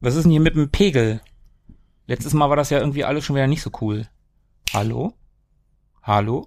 Was ist denn hier mit dem Pegel? Letztes Mal war das ja irgendwie alles schon wieder nicht so cool. Hallo? Hallo?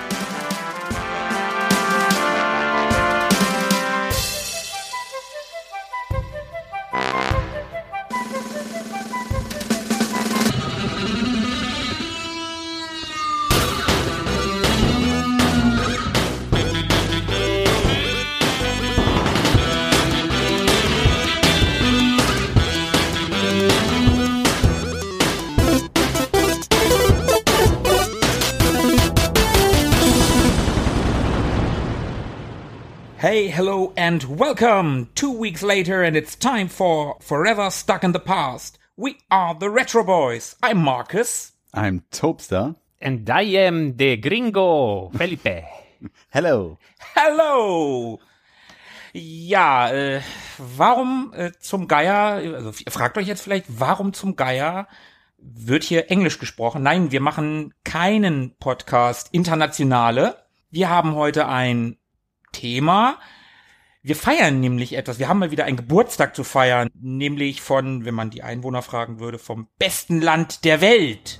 And welcome! Two weeks later, and it's time for Forever Stuck in the Past. We are the Retro Boys. I'm Marcus. I'm Topster. And I am the gringo, Felipe. Hello. Hello! Ja, äh, warum äh, zum Geier, also ihr fragt euch jetzt vielleicht, warum zum Geier wird hier Englisch gesprochen? Nein, wir machen keinen Podcast internationale. Wir haben heute ein Thema. Wir feiern nämlich etwas. Wir haben mal wieder einen Geburtstag zu feiern, nämlich von, wenn man die Einwohner fragen würde, vom besten Land der Welt.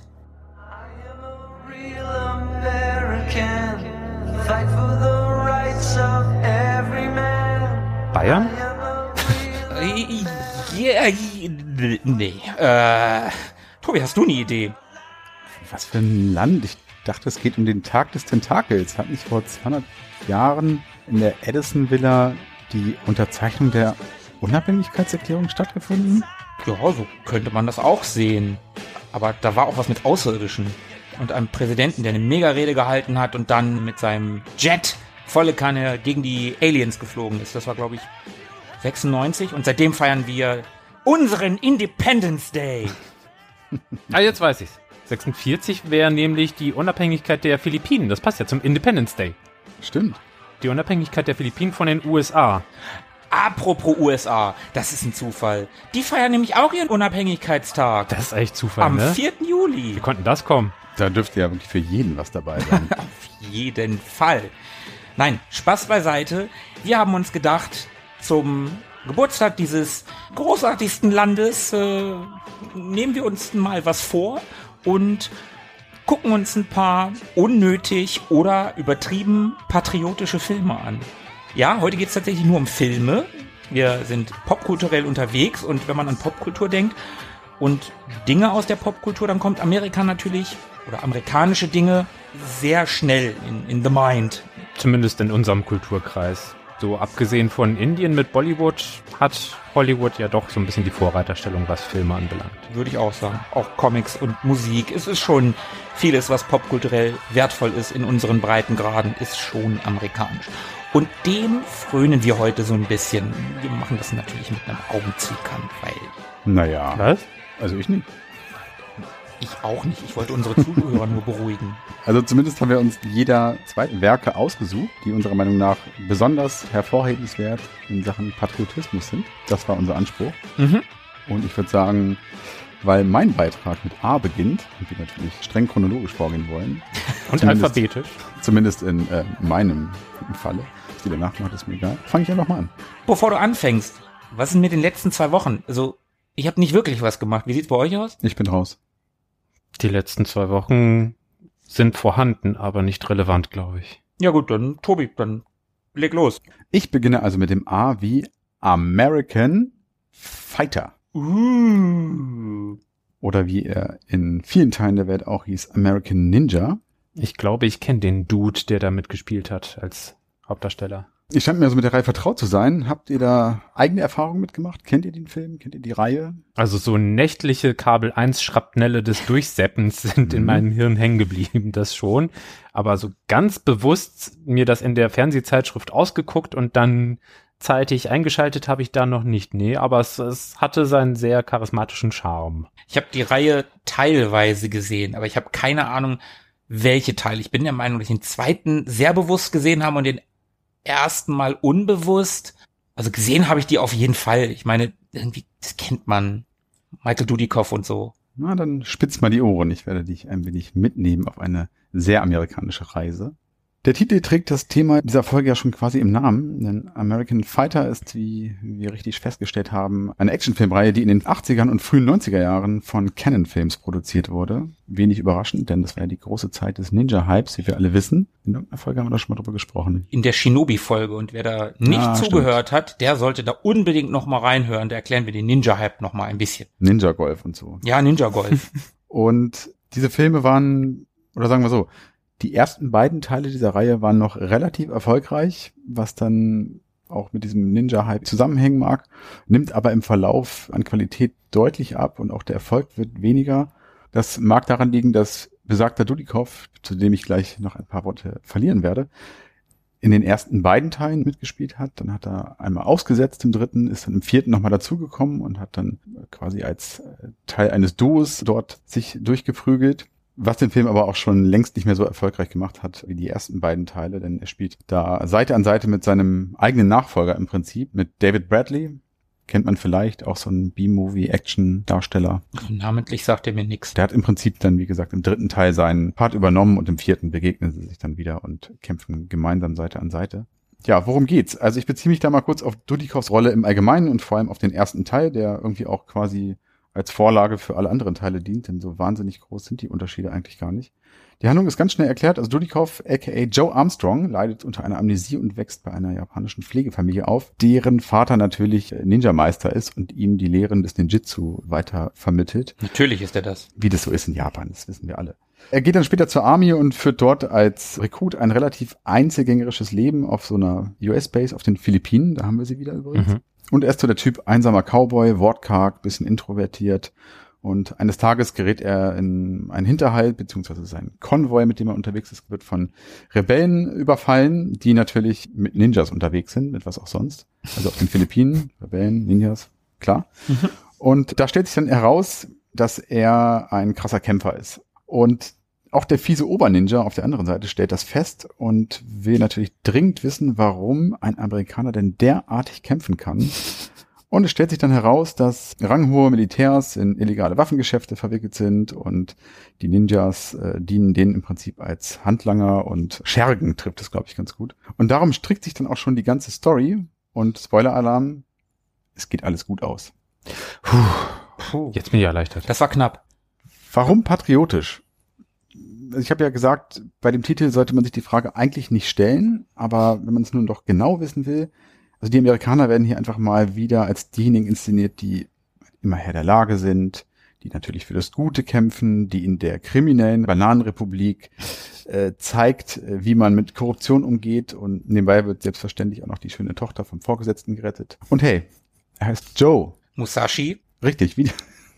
Bayern? Äh, Ja, nee. Äh, Tobi, hast du eine Idee? Was für ein Land? Ich dachte, es geht um den Tag des Tentakels. Hat nicht vor 200 Jahren in der Edison Villa die Unterzeichnung der Unabhängigkeitserklärung stattgefunden? Ja, so könnte man das auch sehen. Aber da war auch was mit Außerirdischen. Und einem Präsidenten, der eine Mega-Rede gehalten hat und dann mit seinem Jet volle Kanne gegen die Aliens geflogen ist. Das war, glaube ich, 96. Und seitdem feiern wir unseren Independence Day. Ah, jetzt weiß ich's. 46 wäre nämlich die Unabhängigkeit der Philippinen. Das passt ja zum Independence Day. Stimmt. Die Unabhängigkeit der Philippinen von den USA. Apropos USA, das ist ein Zufall. Die feiern nämlich auch ihren Unabhängigkeitstag. Das ist echt Zufall, am ne? 4. Juli. Wie konnten das kommen? Da dürfte ja wirklich für jeden was dabei sein. Auf jeden Fall. Nein, Spaß beiseite. Wir haben uns gedacht, zum Geburtstag dieses großartigsten Landes äh, nehmen wir uns mal was vor und gucken uns ein paar unnötig oder übertrieben patriotische Filme an. Ja, heute geht es tatsächlich nur um Filme. Wir sind popkulturell unterwegs und wenn man an Popkultur denkt und Dinge aus der Popkultur, dann kommt Amerika natürlich oder amerikanische Dinge sehr schnell in, in the mind. Zumindest in unserem Kulturkreis. So abgesehen von Indien mit Bollywood hat Hollywood ja doch so ein bisschen die Vorreiterstellung, was Filme anbelangt. würde ich auch sagen. Auch Comics und Musik. Es ist schon vieles, was popkulturell wertvoll ist in unseren Breitengraden, ist schon amerikanisch. Und dem frönen wir heute so ein bisschen. Wir machen das natürlich mit einem Augenzwinkern, weil naja. Was? Also ich nicht. ich auch nicht. Ich wollte unsere Zuhörer nur beruhigen. Also zumindest haben wir uns jeder zwei Werke ausgesucht, die unserer Meinung nach besonders hervorhebenswert in Sachen Patriotismus sind. Das war unser Anspruch. Mhm. Und ich würde sagen, weil mein Beitrag mit A beginnt und wir natürlich streng chronologisch vorgehen wollen, Und Zumindest- alphabetisch. zumindest in äh, meinem Falle, was die danach macht, ist mir egal, fange ich einfach mal an. Bevor du anfängst, was ist mit den letzten zwei Wochen? Also, ich habe nicht wirklich was gemacht. Wie sieht's bei euch aus? Ich bin raus. Die letzten zwei Wochen sind vorhanden, aber nicht relevant, glaube ich. Ja gut, dann Tobi, dann leg los. Ich beginne also mit dem A wie American Fighter. Uh. Oder wie er in vielen Teilen der Welt auch hieß, American Ninja. Ich glaube, ich kenne den Dude, der da mitgespielt hat als Hauptdarsteller. Ich scheint mir also mit der Reihe vertraut zu sein. Habt ihr da eigene Erfahrungen mitgemacht? Kennt ihr den Film? Kennt ihr die Reihe? Also so nächtliche Kabel 1 Schrapnelle des Durchseppens sind in Mhm. meinem Hirn hängen geblieben, das schon. Aber so ganz bewusst mir das in der Fernsehzeitschrift ausgeguckt und dann zeitig eingeschaltet habe ich da noch nicht. Nee, aber es, es hatte seinen sehr charismatischen Charme. Ich habe die Reihe teilweise gesehen, aber ich habe keine Ahnung, welche Teile. Ich bin der Meinung, dass ich den zweiten sehr bewusst gesehen habe und den ersten Mal unbewusst. Also gesehen habe ich die auf jeden Fall. Ich meine, irgendwie, das kennt man. Michael Dudikoff und so. Na, dann spitz mal die Ohren. Ich werde dich ein wenig mitnehmen auf eine sehr amerikanische Reise. Der Titel trägt das Thema dieser Folge ja schon quasi im Namen, denn American Fighter ist, wie wir richtig festgestellt haben, eine Actionfilmreihe, die in den 80ern und frühen 90er Jahren von Canon Films produziert wurde. Wenig überraschend, denn das war ja die große Zeit des Ninja-Hypes, wie wir alle wissen. In irgendeiner Folge haben wir da schon mal drüber gesprochen. In der Shinobi-Folge. Und wer da nicht Ah, zugehört hat, der sollte da unbedingt noch mal reinhören. Da erklären wir den Ninja-Hype noch mal ein bisschen. Ninja Golf und so. Ja, Ninja Golf. Und diese Filme waren, oder sagen wir so, die ersten beiden Teile dieser Reihe waren noch relativ erfolgreich, was dann auch mit diesem Ninja-Hype zusammenhängen mag, nimmt aber im Verlauf an Qualität deutlich ab und auch der Erfolg wird weniger. Das mag daran liegen, dass besagter Dudikoff, zu dem ich gleich noch ein paar Worte verlieren werde, in den ersten beiden Teilen mitgespielt hat. Dann hat er einmal ausgesetzt im dritten, ist dann im vierten nochmal dazugekommen und hat dann quasi als äh, Teil eines Duos dort sich durchgeprügelt. Was den Film aber auch schon längst nicht mehr so erfolgreich gemacht hat wie die ersten beiden Teile, denn er spielt da Seite an Seite mit seinem eigenen Nachfolger im Prinzip, mit David Bradley. Kennt man vielleicht auch so einen B-Movie-Action-Darsteller. Namentlich sagt er mir nix. Der hat im Prinzip dann, wie gesagt, im dritten Teil seinen Part übernommen und im vierten begegnen sie sich dann wieder und kämpfen gemeinsam Seite an Seite. Ja, worum geht's? Also ich beziehe mich da mal kurz auf Dudikoffs Rolle im Allgemeinen und vor allem auf den ersten Teil, der irgendwie auch quasi als Vorlage für alle anderen Teile dient, denn so wahnsinnig groß sind die Unterschiede eigentlich gar nicht. Die Handlung ist ganz schnell erklärt. Also Dudikoff, aka Joe Armstrong, leidet unter einer Amnesie und wächst bei einer japanischen Pflegefamilie auf, deren Vater natürlich Ninja-Meister ist und ihm die Lehren des Ninjitsu weiter vermittelt. Natürlich ist er das. Wie das so ist in Japan, das wissen wir alle. Er geht dann später zur Army und führt dort als Rekrut ein relativ einzelgängerisches Leben auf so einer US-Base auf den Philippinen. Da haben wir sie wieder übrigens. Mhm. Und er ist so der Typ einsamer Cowboy, wortkarg, bisschen introvertiert. Und eines Tages gerät er in einen Hinterhalt, beziehungsweise sein Konvoi, mit dem er unterwegs ist, wird von Rebellen überfallen, die natürlich mit Ninjas unterwegs sind, mit was auch sonst. Also auf den Philippinen, Rebellen, Ninjas, klar. Und da stellt sich dann heraus, dass er ein krasser Kämpfer ist. Und auch der fiese Oberninja auf der anderen Seite stellt das fest und will natürlich dringend wissen, warum ein Amerikaner denn derartig kämpfen kann. Und es stellt sich dann heraus, dass ranghohe Militärs in illegale Waffengeschäfte verwickelt sind und die Ninjas äh, dienen denen im Prinzip als Handlanger und Schergen trifft es, glaube ich, ganz gut. Und darum strickt sich dann auch schon die ganze Story und Spoiler-Alarm, es geht alles gut aus. Puh. Jetzt bin ich erleichtert. Das war knapp. Warum patriotisch? Ich habe ja gesagt, bei dem Titel sollte man sich die Frage eigentlich nicht stellen, aber wenn man es nun doch genau wissen will, also die Amerikaner werden hier einfach mal wieder als diejenigen inszeniert, die immer Herr der Lage sind, die natürlich für das Gute kämpfen, die in der kriminellen Bananenrepublik äh, zeigt, äh, wie man mit Korruption umgeht und nebenbei wird selbstverständlich auch noch die schöne Tochter vom Vorgesetzten gerettet. Und hey, er heißt Joe. Musashi. Richtig, wie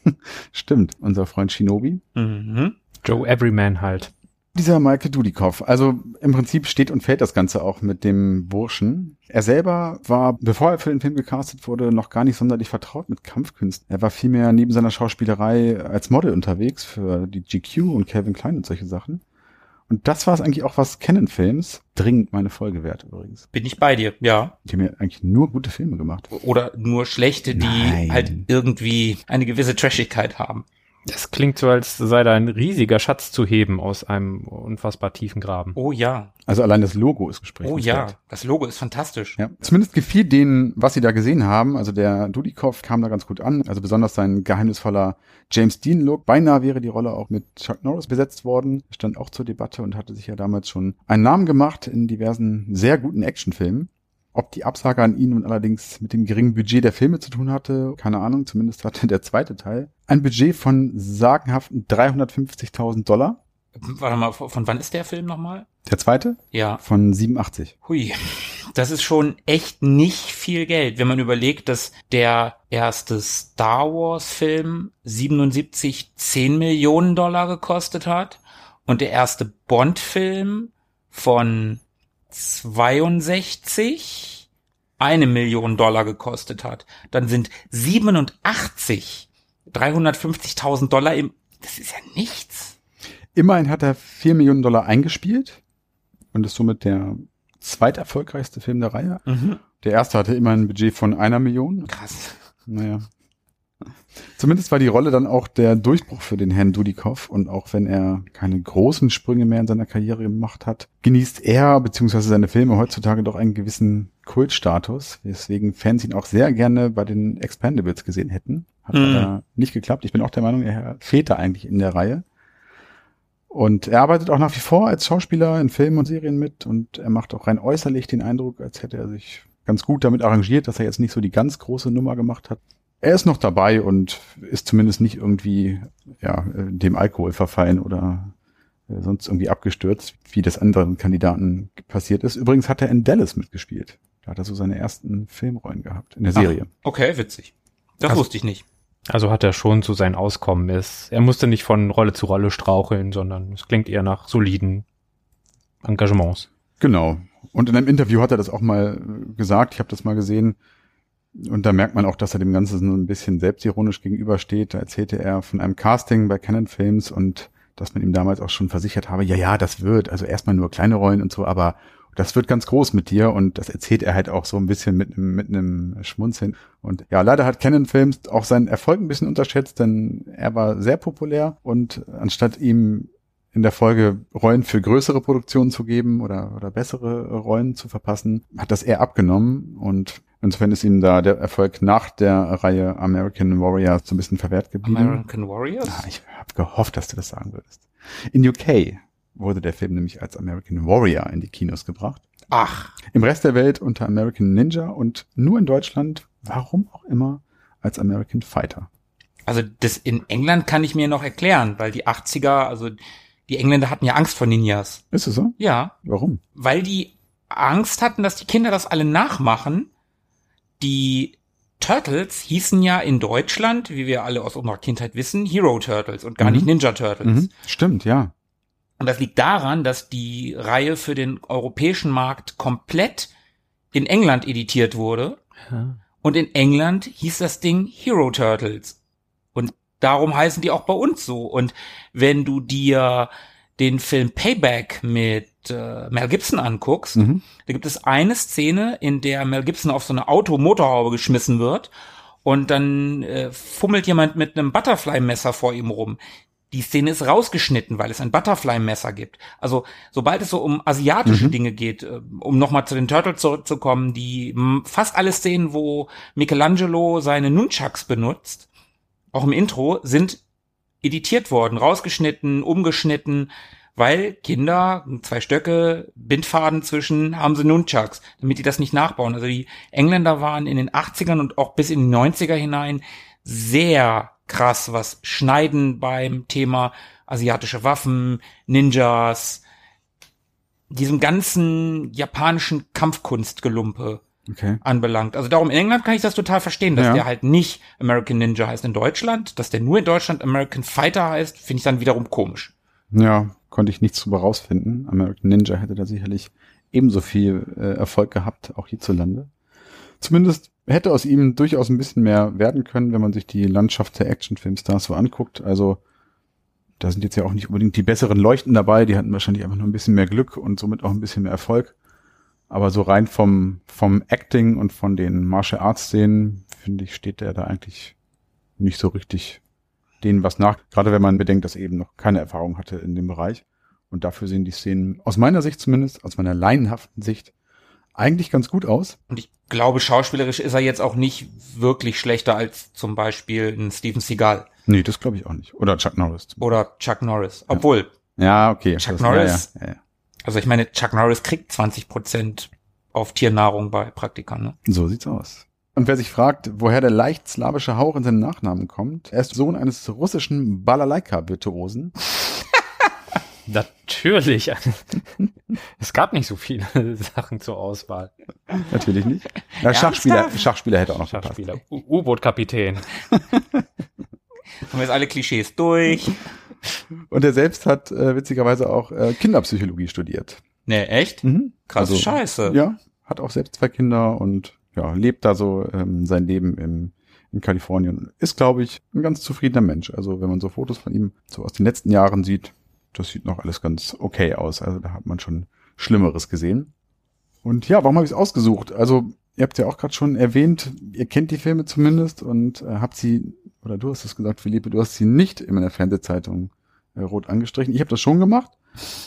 stimmt, unser Freund Shinobi. Mhm. Joe Everyman halt. Dieser Michael Dudikoff, also im Prinzip steht und fällt das Ganze auch mit dem Burschen. Er selber war, bevor er für den Film gecastet wurde, noch gar nicht sonderlich vertraut mit Kampfkünsten. Er war vielmehr neben seiner Schauspielerei als Model unterwegs für die GQ und Calvin Klein und solche Sachen. Und das war es eigentlich auch, was Canon-Films dringend meine Folge wert übrigens. Bin ich bei dir, ja. Die haben ja eigentlich nur gute Filme gemacht. Oder nur schlechte, die Nein. halt irgendwie eine gewisse Trashigkeit haben. Das klingt so, als sei da ein riesiger Schatz zu heben aus einem unfassbar tiefen Graben. Oh ja. Also allein das Logo ist Oh gesprächswert. ja. Das Logo ist fantastisch. Ja, zumindest gefiel denen, was sie da gesehen haben. Also der Dudikoff kam da ganz gut an. Also besonders sein geheimnisvoller James Dean-Look. Beinahe wäre die Rolle auch mit Chuck Norris besetzt worden. Stand auch zur Debatte und hatte sich ja damals schon einen Namen gemacht in diversen sehr guten Actionfilmen. Ob die Absage an ihn nun allerdings mit dem geringen Budget der Filme zu tun hatte, keine Ahnung. Zumindest hatte der zweite Teil ein Budget von sagenhaften 350.000 Dollar. Warte mal, von wann ist der Film nochmal? Der zweite Ja. von 87. Hui. Das ist schon echt nicht viel Geld, wenn man überlegt, dass der erste Star Wars Film 77 10 Millionen Dollar gekostet hat und der erste Bond Film von 62 eine Million Dollar gekostet hat. Dann sind 87 350.000 Dollar im, das ist ja nichts. Immerhin hat er 4 Millionen Dollar eingespielt und ist somit der zweiterfolgreichste Film der Reihe. Der erste hatte immerhin ein Budget von einer Million. Krass. Naja. Zumindest war die Rolle dann auch der Durchbruch für den Herrn Dudikoff und auch wenn er keine großen Sprünge mehr in seiner Karriere gemacht hat, genießt er bzw. seine Filme heutzutage doch einen gewissen Kultstatus, weswegen Fans ihn auch sehr gerne bei den Expendables gesehen hätten. Hat Mhm. aber nicht geklappt. Ich bin auch der Meinung, er fehlt da eigentlich in der Reihe. Und er arbeitet auch nach wie vor als Schauspieler in Filmen und Serien mit und er macht auch rein äußerlich den Eindruck, als hätte er sich ganz gut damit arrangiert, dass er jetzt nicht so die ganz große Nummer gemacht hat. Er ist noch dabei und ist zumindest nicht irgendwie ja, dem Alkohol verfallen oder äh, sonst irgendwie abgestürzt, wie das anderen Kandidaten passiert ist. Übrigens hat er in Dallas mitgespielt. Da hat er so seine ersten Filmrollen gehabt in der Serie. Okay, witzig. Das Also- wusste ich nicht. Also hat er schon so sein Auskommen ist. Er musste nicht von Rolle zu Rolle straucheln, sondern es klingt eher nach soliden Engagements. Genau. Und in einem Interview hat er das auch mal gesagt. Ich habe das mal gesehen. Und da merkt man auch, dass er dem Ganzen so ein bisschen selbstironisch gegenübersteht. Da erzählte er von einem Casting bei Canon Films und dass man ihm damals auch schon versichert habe, ja, ja, das wird, also erstmal nur kleine Rollen und so, aber das wird ganz groß mit dir und das erzählt er halt auch so ein bisschen mit einem, mit einem Schmunzeln. Und ja, leider hat Canon Films auch seinen Erfolg ein bisschen unterschätzt, denn er war sehr populär und anstatt ihm in der Folge Rollen für größere Produktionen zu geben oder, oder bessere Rollen zu verpassen, hat das eher abgenommen und insofern ist ihm da der Erfolg nach der Reihe American Warrior so ein bisschen verwehrt geblieben. American Warriors? Ah, ich habe gehofft, dass du das sagen würdest. In UK wurde der Film nämlich als American Warrior in die Kinos gebracht. Ach, Im Rest der Welt unter American Ninja und nur in Deutschland, warum auch immer, als American Fighter. also das in England kann ich mir noch erklären, weil die 80er, also die Engländer hatten ja Angst vor Ninjas. Ist es so? Ja, Warum? weil die Angst hatten, dass die Kinder das alle nachmachen. Die Turtles hießen ja in Deutschland, wie wir alle aus unserer Kindheit wissen, Hero Turtles und gar Mhm. nicht Ninja Turtles. Mhm. Stimmt, ja. Und das liegt daran, dass die Reihe für den europäischen Markt komplett in England editiert wurde. Und in England hieß das Ding Hero Turtles. Und darum heißen die auch bei uns so. Und wenn du dir den Film Payback mit äh, Mel Gibson anguckst, Mhm. da gibt es eine Szene, in der Mel Gibson auf so eine Automotorhaube geschmissen wird und dann äh, fummelt jemand mit einem Butterfly-Messer vor ihm rum. Die Szene ist rausgeschnitten, weil es ein Butterfly-Messer gibt. Also sobald es so um asiatische Dinge geht, äh, um nochmal zu den Turtles zurückzukommen, die fast alle Szenen, wo Michelangelo seine Nunchucks benutzt, auch im Intro, sind editiert worden, rausgeschnitten, umgeschnitten, weil Kinder, zwei Stöcke, Bindfaden zwischen, haben sie Nunchucks, damit die das nicht nachbauen. Also die Engländer waren in den 80ern und auch bis in die 90er hinein sehr krass, was Schneiden beim Thema asiatische Waffen, Ninjas, diesem ganzen japanischen Kampfkunstgelumpe Okay. anbelangt. Also darum in England kann ich das total verstehen, dass Ja. der halt nicht American Ninja heißt in Deutschland, dass der nur in Deutschland American Fighter heißt, finde ich dann wiederum komisch. Ja, konnte ich nichts drüber rausfinden. American Ninja hätte da sicherlich ebenso viel äh, Erfolg gehabt, auch hierzulande. Zumindest hätte aus ihm durchaus ein bisschen mehr werden können, wenn man sich die Landschaft der Actionfilmstars so anguckt. Also da sind jetzt ja auch nicht unbedingt die besseren Leuchten dabei, die hatten wahrscheinlich einfach nur ein bisschen mehr Glück und somit auch ein bisschen mehr Erfolg. Aber so rein vom, vom Acting und von den Martial Arts Szenen, finde ich, steht er da eigentlich nicht so richtig denen was nach. Gerade wenn man bedenkt, dass er eben noch keine Erfahrung hatte in dem Bereich. Und dafür sehen die Szenen aus meiner Sicht zumindest, aus meiner laienhaften Sicht, eigentlich ganz gut aus. Und ich glaube, schauspielerisch ist er jetzt auch nicht wirklich schlechter als zum Beispiel ein Steven Seagal Nee, das glaube ich auch nicht. Oder Chuck Norris. oder Chuck Norris. Obwohl, Ja, okay. Chuck das, Norris? Ja, ja, ja. also ich meine, Chuck Norris kriegt 20 Prozent auf Tiernahrung bei Praktikern. Ne? So sieht's aus. Und wer sich fragt, woher der leicht slawische Hauch in seinen Nachnamen kommt, er ist Sohn eines russischen Balalaika-Virtuosen. Natürlich. es gab nicht so viele Sachen zur Auswahl. Natürlich nicht. Ja, Schachspieler, Schachspieler hätte auch noch gepasst. Schachspieler. U-Boot-Kapitän. Haben wir jetzt alle Klischees durch? Und er selbst hat äh, witzigerweise auch äh, Kinderpsychologie studiert. Ne, echt? Mhm. Krass Also, Scheiße. Ja, hat auch selbst zwei Kinder und ja, lebt da so ähm, sein Leben im, in Kalifornien. Ist, glaube ich, ein ganz zufriedener Mensch. Also wenn man so Fotos von ihm so aus den letzten Jahren sieht, das sieht noch alles ganz okay aus. Also da hat man schon Schlimmeres gesehen. Und ja, warum habe ich es ausgesucht? Also ihr habt ja auch gerade schon erwähnt, ihr kennt die Filme zumindest und äh, habt sie, oder du hast es gesagt, Philippe, du hast sie nicht in meiner Fernsehzeitung äh, rot angestrichen. Ich habe das schon gemacht.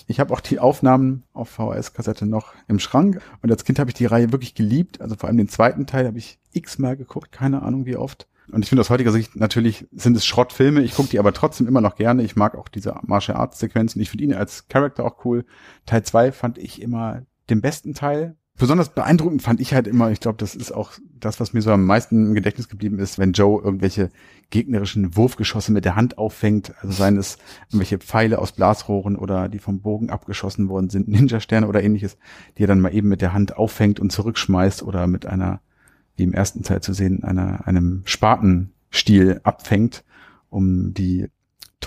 Ich habe auch die Aufnahmen auf VHS-Kassette noch im Schrank. Und als Kind habe ich die Reihe wirklich geliebt. Also vor allem den zweiten Teil habe ich x-mal geguckt, keine Ahnung wie oft. Und ich finde aus heutiger Sicht natürlich sind es Schrottfilme. Ich gucke die aber trotzdem immer noch gerne. Ich mag auch diese Martial Arts Sequenzen. Ich finde ihn als Charakter auch cool. Teil zwei fand ich immer den besten Teil. Besonders beeindruckend fand ich halt immer, ich glaube, das ist auch das, was mir so am meisten im Gedächtnis geblieben ist, wenn Joe irgendwelche gegnerischen Wurfgeschosse mit der Hand auffängt, also seien es irgendwelche Pfeile aus Blasrohren oder die vom Bogen abgeschossen worden sind, Ninja-Sterne oder ähnliches, die er dann mal eben mit der Hand auffängt und zurückschmeißt oder mit einer, wie im ersten Teil zu sehen, einer, einem Spatenstiel abfängt, um die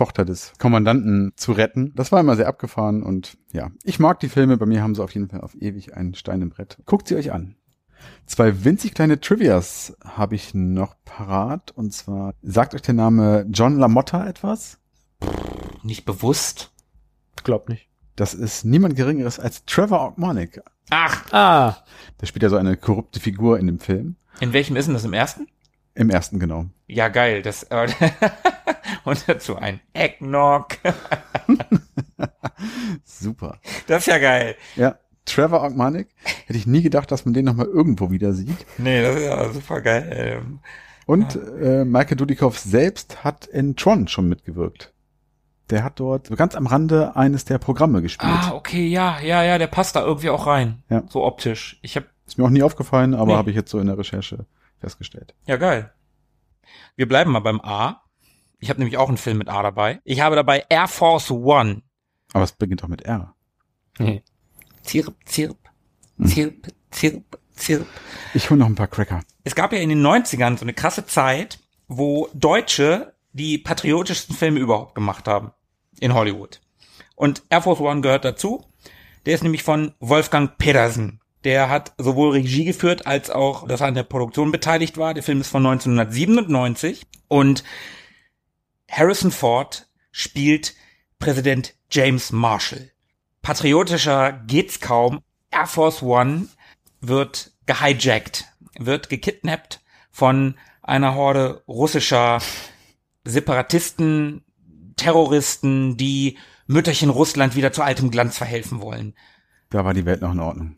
Tochter des Kommandanten zu retten. Das war immer sehr abgefahren und ja, ich mag die Filme. Bei mir haben sie auf jeden Fall auf ewig einen Stein im Brett. Guckt sie euch an. Zwei winzig kleine Trivias habe ich noch parat und zwar sagt euch der Name John LaMotta etwas? Nicht bewusst. Glaub nicht. Das ist niemand Geringeres als Trevor Ogmonic. Ach, Ah, Der spielt ja so eine korrupte Figur in dem Film. in welchem ist denn das im ersten? Im ersten genau. Ja, geil. Das, äh, und dazu ein Eggnog. Super. Das ist ja geil. Ja, Trevor Ogmonic. Hätte ich nie gedacht, dass man den nochmal irgendwo wieder sieht. Nee, das ist ja super geil. Ähm, Und äh, Michael Dudikoff selbst hat in Tron schon mitgewirkt. Der hat dort so ganz am Rande eines der Programme gespielt. ah, okay, ja, ja, ja, der passt da irgendwie auch rein. Ja. So optisch. Ich hab, Ist mir auch nie aufgefallen, aber Nee. habe ich jetzt so in der Recherche festgestellt. ja, geil. Wir bleiben mal beim A. Ich habe nämlich auch einen Film mit A dabei. Ich habe dabei Air Force One. Aber es beginnt auch mit R. nee. Zirp, zirp, Hm. zirp, zirp, zirp. Ich hole noch ein paar Cracker. Es gab ja in den 90ern so eine krasse Zeit, wo Deutsche die patriotischsten Filme überhaupt gemacht haben. In Hollywood. Und Air Force One gehört dazu. Der ist nämlich von Wolfgang Pedersen. Der hat sowohl Regie geführt, als auch, dass er an der Produktion beteiligt war. Der Film ist von 1997. Und Harrison Ford spielt Präsident James Marshall. Patriotischer geht's kaum. Air Force One wird gehijackt, wird gekidnappt von einer Horde russischer Separatisten, Terroristen, die Mütterchen Russland wieder zu altem Glanz verhelfen wollen. Da war die Welt noch in Ordnung.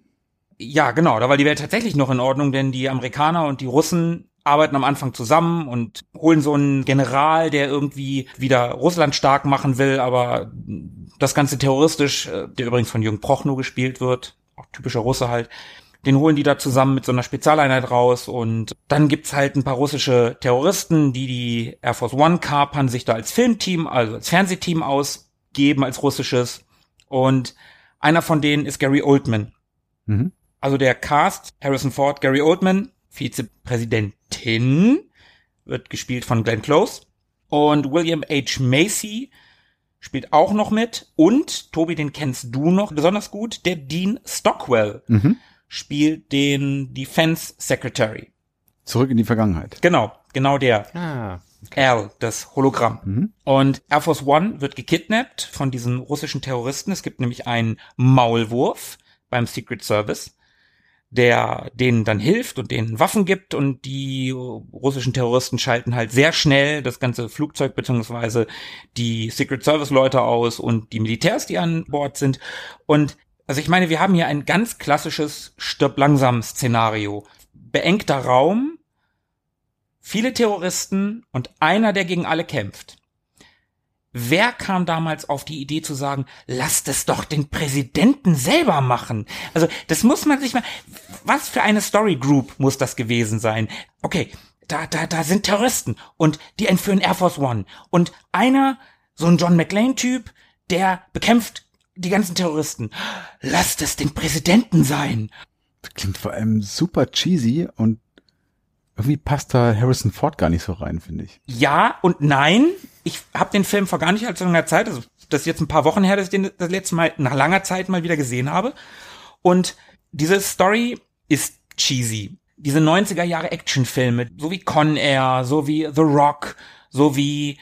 Ja, genau, da war die Welt tatsächlich noch in Ordnung, denn die Amerikaner und die Russen arbeiten am Anfang zusammen und holen so einen General, der irgendwie wieder Russland stark machen will, aber das Ganze terroristisch, äh, der übrigens von Jürgen Prochnow gespielt wird, auch typischer Russe halt, den holen die da zusammen mit so einer Spezialeinheit raus und dann gibt's halt ein paar russische Terroristen, die die Air Force One kapern, sich da als Filmteam, also als Fernsehteam ausgeben, als russisches und einer von denen ist Gary Oldman. Mhm. Also der Cast, Harrison Ford, Gary Oldman, Vizepräsidentin, wird gespielt von Glenn Close. Und William H. Macy spielt auch noch mit. Und, Tobi, den kennst du noch besonders gut, der Dean Stockwell Mhm. spielt den Defense Secretary. Zurück in die Vergangenheit. Genau, genau der. Ah, Al, das Hologramm. Mhm. Und Air Force One wird gekidnappt von diesen russischen Terroristen. Es gibt nämlich einen Maulwurf beim Secret Service, der denen dann hilft und denen Waffen gibt und die russischen Terroristen schalten halt sehr schnell das ganze Flugzeug beziehungsweise die Secret Service Leute aus und die Militärs, die an Bord sind. Und also ich meine, wir haben hier ein ganz klassisches Stirb langsam Szenario. Beengter Raum, viele Terroristen und einer, der gegen alle kämpft. Wer kam damals auf die Idee zu sagen, lasst es doch den Präsidenten selber machen? Also, das muss man sich mal, was für eine Story Group muss das gewesen sein? Okay, da, da, da sind Terroristen und die entführen Air Force One und einer, so ein John McLean Typ, der bekämpft die ganzen Terroristen. Lasst es den Präsidenten sein. Klingt vor allem super cheesy und irgendwie passt da Harrison Ford gar nicht so rein, finde ich. Ja und nein. Ich habe den Film vor gar nicht allzu langer Zeit, also das ist jetzt ein paar Wochen her, dass ich den das letzte Mal nach langer Zeit mal wieder gesehen habe. Und diese Story ist cheesy. Diese 90er Jahre Actionfilme, so wie Con Air, so wie The Rock, so wie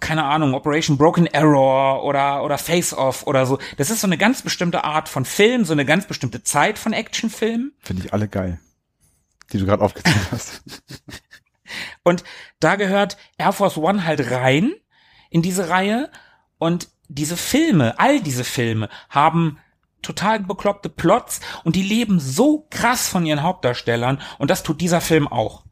keine Ahnung, Operation Broken Arrow oder, oder Face Off oder so. Das ist so eine ganz bestimmte Art von Film, so eine ganz bestimmte Zeit von Actionfilmen. Finde ich alle geil. Die du gerade aufgezählt hast. Und da gehört Air Force One halt rein in diese Reihe. Und diese Filme, all diese Filme haben total bekloppte Plots und die leben so krass von ihren Hauptdarstellern. Und das tut dieser Film auch.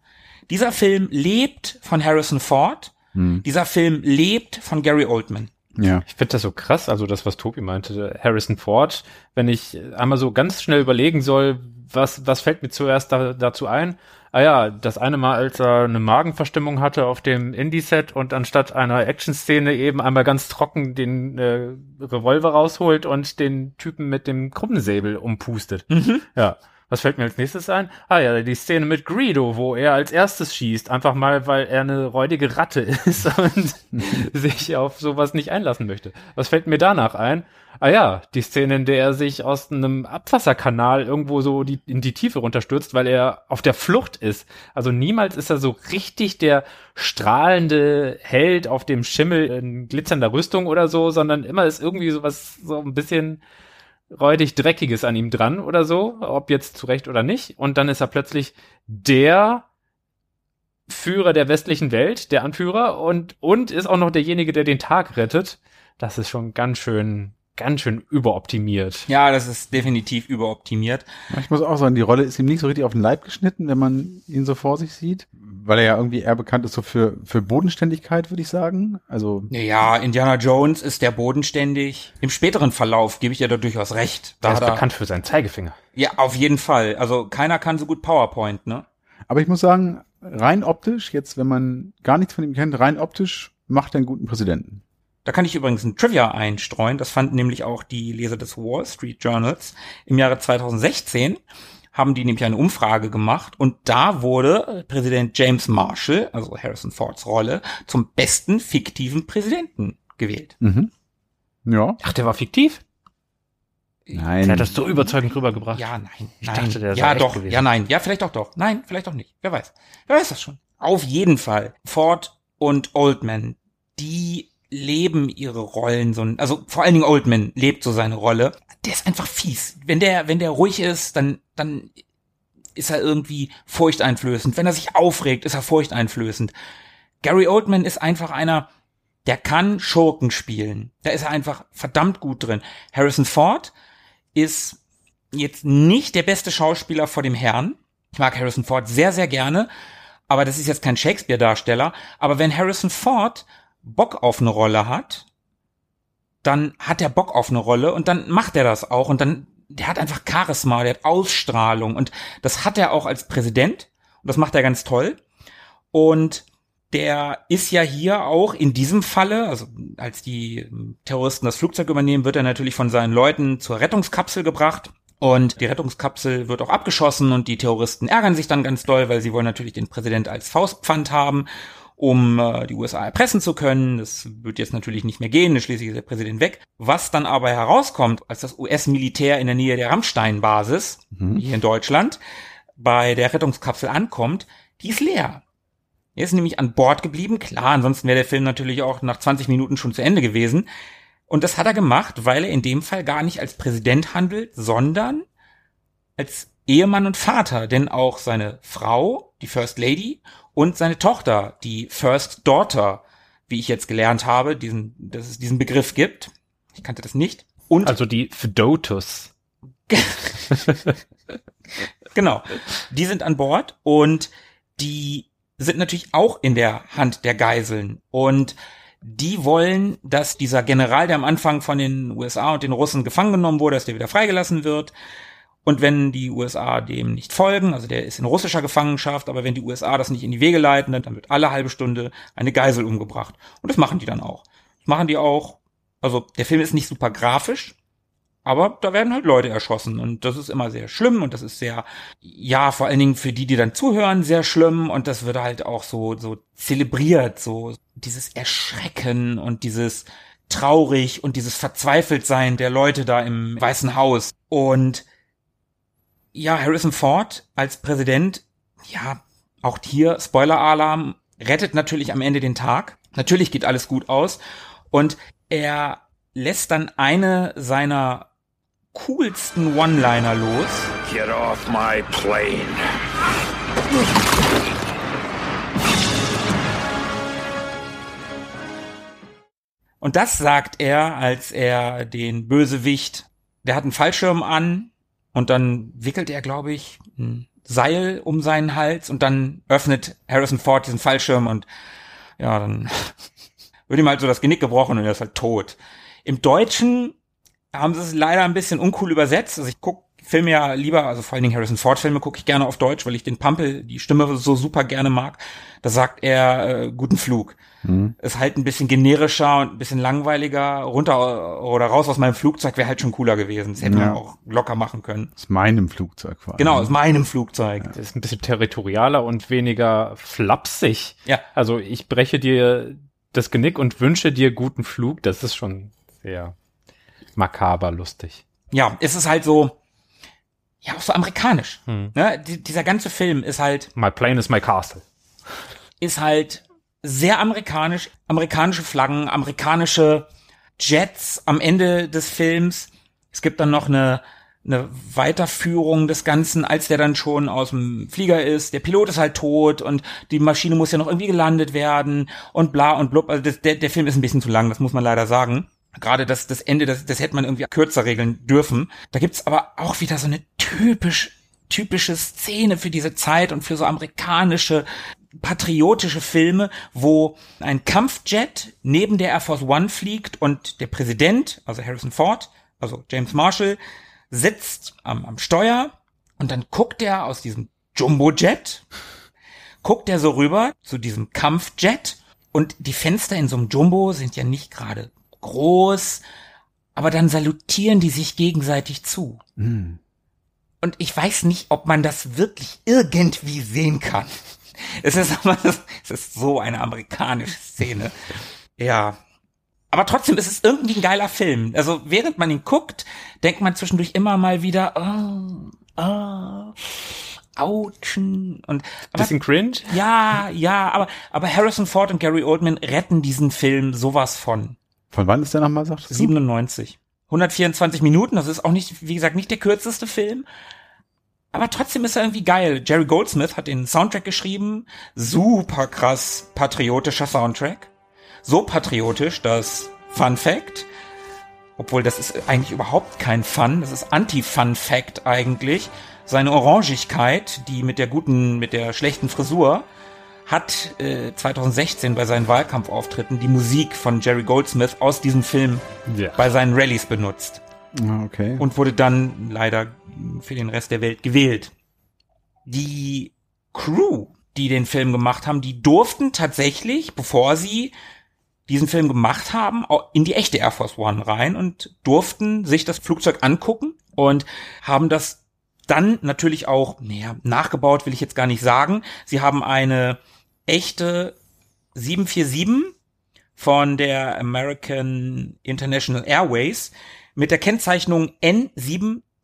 Dieser Film lebt von Harrison Ford. Dieser Film lebt von Gary Oldman. Ja. Ich finde das so krass, also das, was Tobi meinte, Harrison Ford, wenn ich einmal so ganz schnell überlegen soll, was, was fällt mir zuerst da, dazu ein? Ah ja, das eine Mal, als er eine Magenverstimmung hatte auf dem Indie-Set und anstatt einer Action-Szene eben einmal ganz trocken den äh, Revolver rausholt und den Typen mit dem Krummensäbel umpustet. Ja. Was fällt mir als nächstes ein? Ah ja, die Szene mit Greedo, wo er als erstes schießt, einfach mal, weil er eine räudige Ratte ist und sich auf sowas nicht einlassen möchte. Was fällt mir danach ein? Ah ja, die Szene, in der er sich aus einem Abwasserkanal irgendwo so die, in die Tiefe runterstürzt, weil er auf der Flucht ist. Also niemals ist er so richtig der strahlende Held auf dem Schimmel in glitzernder Rüstung oder so, sondern immer ist irgendwie sowas so ein bisschen räudig Dreckiges an ihm dran oder so, ob jetzt zurecht oder nicht. Und dann ist er plötzlich der Führer der westlichen Welt, der Anführer und, und ist auch noch derjenige, der den Tag rettet. Das ist schon ganz schön, ganz schön überoptimiert. Ja, das ist definitiv überoptimiert. Ich muss auch sagen, die Rolle ist ihm nicht so richtig auf den Leib geschnitten, wenn man ihn so vor sich sieht. Weil er ja irgendwie eher bekannt ist so für, für Bodenständigkeit, würde ich sagen. Also, Ja, Indiana Jones ist der bodenständig. Im späteren Verlauf gebe ich dir da durchaus recht. Da Er ist er, bekannt für seinen Zeigefinger. ja, auf jeden Fall. Also keiner kann so gut PowerPoint, ne? aber ich muss sagen, rein optisch, jetzt, wenn man gar nichts von ihm kennt, rein optisch macht er einen guten Präsidenten. Da kann ich übrigens ein Trivia einstreuen. Das fanden nämlich auch die Leser des Wall Street Journals. Im Jahre 2016 haben die nämlich eine Umfrage gemacht und da wurde Präsident James Marshall, also Harrison Fords Rolle, zum besten fiktiven Präsidenten gewählt. Mhm. Ja. Ach, der war fiktiv? Nein. Der hat das so überzeugend rübergebracht. Ja, nein, Ich nein. dachte, der ja, doch, gewesen. ja, nein, ja, vielleicht auch doch. Nein, vielleicht auch nicht. Wer weiß. Wer weiß das schon. Auf jeden Fall. Ford und Oldman, die leben ihre Rollen so, also vor allen Dingen Oldman lebt so seine Rolle. Der ist einfach fies. Wenn der, wenn der ruhig ist, dann, dann ist er irgendwie furchteinflößend. Wenn er sich aufregt, ist er furchteinflößend. Gary Oldman ist einfach einer, der kann Schurken spielen. Da ist er einfach verdammt gut drin. Harrison Ford ist jetzt nicht der beste Schauspieler vor dem Herrn. Ich mag Harrison Ford sehr, sehr gerne, aber das ist jetzt kein Shakespeare-Darsteller. Aber wenn Harrison Ford Bock auf eine Rolle hat, dann hat er Bock auf eine Rolle und dann macht er das auch und dann, der hat einfach Charisma, der hat Ausstrahlung und das hat er auch als Präsident und das macht er ganz toll. Und der ist ja hier auch in diesem Falle, also als die Terroristen das Flugzeug übernehmen, wird er natürlich von seinen Leuten zur Rettungskapsel gebracht. Und die Rettungskapsel wird auch abgeschossen und die Terroristen ärgern sich dann ganz doll, weil sie wollen natürlich den Präsident als Faustpfand haben, um äh, die USA erpressen zu können. Das wird jetzt natürlich nicht mehr gehen, schließlich ist der Präsident weg. Was dann aber herauskommt, als das US-Militär in der Nähe der Rammstein-Basis, hier in Deutschland, bei der Rettungskapsel ankommt, die ist leer. Er ist nämlich an Bord geblieben. Klar, ansonsten wäre der Film natürlich auch nach 20 Minuten schon zu Ende gewesen. Und das hat er gemacht, weil er in dem Fall gar nicht als Präsident handelt, sondern als Ehemann und Vater. Denn auch seine Frau, die First Lady, und seine Tochter, die First Daughter, wie ich jetzt gelernt habe, diesen, dass es diesen Begriff gibt. Ich kannte das nicht. Und Also die Fedotus. Genau. Die sind an Bord und die sind natürlich auch in der Hand der Geiseln. Und die wollen, dass dieser General, der am Anfang von den USA und den Russen gefangen genommen wurde, dass der wieder freigelassen wird. Und wenn die USA dem nicht folgen, also der ist in russischer Gefangenschaft, aber wenn die USA das nicht in die Wege leiten, dann wird alle halbe Stunde eine Geisel umgebracht. Und das machen die dann auch. Das machen die auch Also der Film ist nicht super grafisch, aber da werden halt Leute erschossen und das ist immer sehr schlimm und das ist sehr, ja, vor allen Dingen für die, die dann zuhören, sehr schlimm und das wird halt auch so, so zelebriert, so dieses Erschrecken und dieses traurig und dieses Verzweifeltsein der Leute da im Weißen Haus und ja, Harrison Ford als Präsident, ja, auch hier Spoiler-Alarm, rettet natürlich am Ende den Tag. Natürlich geht alles gut aus und er lässt dann eine seiner coolsten One-Liner los. Get off my plane. Und das sagt er, als er den Bösewicht, der hat einen Fallschirm an und dann wickelt er, glaube ich, ein Seil um seinen Hals und dann öffnet Harrison Ford diesen Fallschirm und ja, dann wird ihm halt so das Genick gebrochen und er ist halt tot. Im Deutschen haben sie es leider ein bisschen uncool übersetzt. Also ich guck Filme ja lieber, also vor allen Dingen Harrison Ford Filme gucke ich gerne auf Deutsch, weil ich den Pampel, die Stimme so super gerne mag. Da sagt er äh, guten Flug. Mhm. Ist halt ein bisschen generischer und ein bisschen langweiliger. Runter oder raus aus meinem Flugzeug wäre halt schon cooler gewesen. Das hätte Ja. man auch locker machen können. Aus meinem Flugzeug quasi. Genau, aus meinem Flugzeug. Das ist ein bisschen territorialer und weniger flapsig. Ja. Also ich breche dir das Genick und wünsche dir guten Flug. Das ist schon sehr makaber lustig. Ja, es ist halt so, ja, auch so amerikanisch. Hm. Ne? Die, dieser ganze Film ist halt My plane is my castle. Ist halt sehr amerikanisch, amerikanische Flaggen, amerikanische Jets am Ende des Films. Es gibt dann noch eine, eine Weiterführung des Ganzen, als der dann schon aus dem Flieger ist. Der Pilot ist halt tot und die Maschine muss ja noch irgendwie gelandet werden und bla und blub. Also das, der, der Film ist ein bisschen zu lang, das muss man leider sagen. Gerade das, das Ende, das, das hätte man irgendwie kürzer regeln dürfen. Da gibt's aber auch wieder so eine typisch, typische Szene für diese Zeit und für so amerikanische patriotische Filme, wo ein Kampfjet neben der Air Force One fliegt und der Präsident, also Harrison Ford, also James Marshall, sitzt am, am Steuer und dann guckt er aus diesem Jumbo-Jet, guckt er so rüber zu diesem Kampfjet und die Fenster in so einem Jumbo sind ja nicht gerade groß, aber dann salutieren die sich gegenseitig zu. Mhm. Und ich weiß nicht, ob man das wirklich irgendwie sehen kann. Es ist aber, es ist so eine amerikanische Szene. Ja. Aber trotzdem ist es irgendwie ein geiler Film. Also während man ihn guckt, denkt man zwischendurch immer mal wieder, oh, oh, ouchen. Und, aber, Bisschen cringe? ja, ja, aber, aber Harrison Ford und Gary Oldman retten diesen Film sowas von. Von wann ist der nochmal, sagst du? 97. 124 Minuten, das ist auch nicht, wie gesagt, nicht der kürzeste Film. Aber trotzdem ist er irgendwie geil. Jerry Goldsmith hat den Soundtrack geschrieben. Super krass patriotischer Soundtrack. So patriotisch, dass Fun Fact, obwohl das ist eigentlich überhaupt kein Fun, das ist Anti-Fun Fact eigentlich. Seine Orangigkeit, die mit der guten, mit der schlechten Frisur, hat äh, 2016 bei seinen Wahlkampfauftritten die Musik von Jerry Goldsmith aus diesem Film Ja. bei seinen Rallyes benutzt Ah, okay. und wurde dann leider für den Rest der Welt gewählt. Die Crew, die den Film gemacht haben, die durften tatsächlich, bevor sie diesen Film gemacht haben, in die echte Air Force One rein und durften sich das Flugzeug angucken und haben das dann natürlich auch, naja, nachgebaut will ich jetzt gar nicht sagen. Sie haben eine echte 747 von der American International Airways mit der Kennzeichnung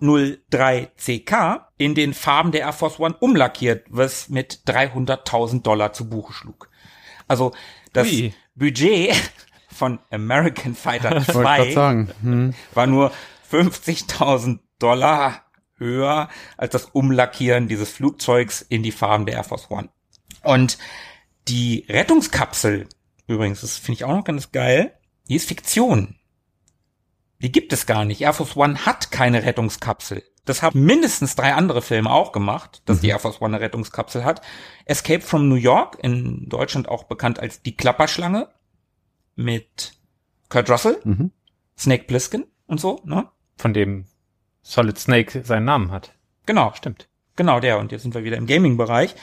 N703CK in den Farben der Air Force One umlackiert, was mit 300.000 Dollar zu Buche schlug. Also das Ui. Budget von American Fighter Ich wollte gerade 2 sagen. Hm. war nur 50.000 Dollar höher als das Umlackieren dieses Flugzeugs in die Farben der Air Force One. Und die Rettungskapsel, übrigens, das finde ich auch noch ganz geil, die ist Fiktion. Die gibt es gar nicht. Air Force One hat keine Rettungskapsel. Das haben mindestens drei andere Filme auch gemacht, dass die Air Force One eine Rettungskapsel hat. Escape from New York, in Deutschland auch bekannt als die Klapperschlange, mit Kurt Russell, Mhm. Snake Plissken und so, ne? Von dem Solid Snake seinen Namen hat. Genau, Stimmt. genau der. Und jetzt sind wir wieder im Gaming-Bereich.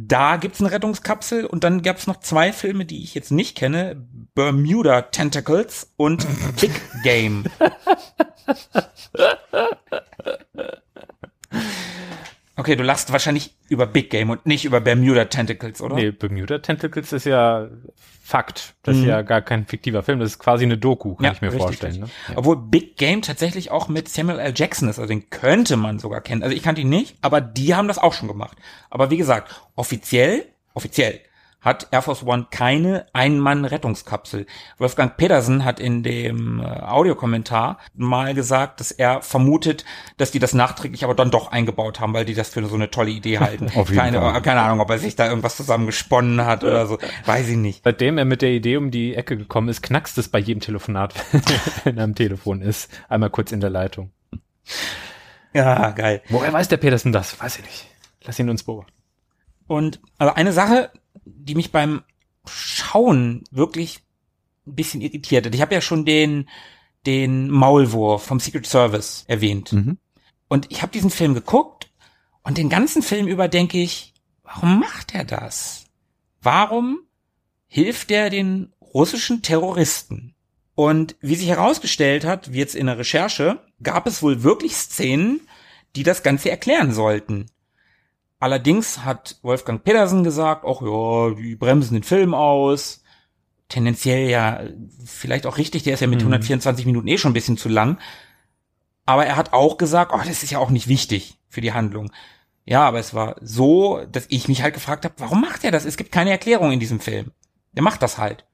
Da gibt's eine Rettungskapsel und dann gab's noch zwei Filme, die ich jetzt nicht kenne. Bermuda Tentacles und Big Game. Okay, du lachst wahrscheinlich über Big Game und nicht über Bermuda Tentacles, oder? Nee, Bermuda Tentacles ist ja Fakt. Das ist Mhm. ja gar kein fiktiver Film, das ist quasi eine Doku, kann Ja, ich mir richtig, vorstellen. richtig. Ne? Ja. Obwohl Big Game tatsächlich auch mit Samuel L. Jackson ist, also den könnte man sogar kennen. Also ich kannte ihn nicht, aber die haben das auch schon gemacht. Aber wie gesagt, offiziell, offiziell hat Air Force One keine Ein-Mann-Rettungskapsel. Wolfgang Pedersen hat in dem äh, Audiokommentar mal gesagt, dass er vermutet, dass die das nachträglich aber dann doch eingebaut haben, weil die das für so eine tolle Idee halten. Auf jeden keine, Fall. keine Ahnung, ob er sich da irgendwas zusammengesponnen hat oder so. Weiß ich nicht. Seitdem er mit der Idee um die Ecke gekommen ist, knackst es bei jedem Telefonat, wenn er am Telefon ist. Einmal kurz in der Leitung. Ja, geil. Woher weiß der Petersen das? Weiß ich nicht. Lass ihn uns beobachten. Und also eine Sache, die mich beim Schauen wirklich ein bisschen irritiert hat. Ich habe ja schon den den Maulwurf vom Secret Service erwähnt. Mhm. Und ich habe diesen Film geguckt und den ganzen Film über denke ich, warum macht er das? Warum hilft er den russischen Terroristen? Und wie sich herausgestellt hat, wie jetzt in der Recherche, gab es wohl wirklich Szenen, die das Ganze erklären sollten. Allerdings hat Wolfgang Pedersen gesagt, ach ja, die bremsen den Film aus. Tendenziell ja, vielleicht auch richtig, der ist ja mit Mhm. 124 Minuten eh schon ein bisschen zu lang. Aber er hat auch gesagt, oh, das ist ja auch nicht wichtig für die Handlung. Ja, aber es war so, dass ich mich halt gefragt habe, warum macht er das? Es gibt keine Erklärung in diesem Film. Der macht das halt.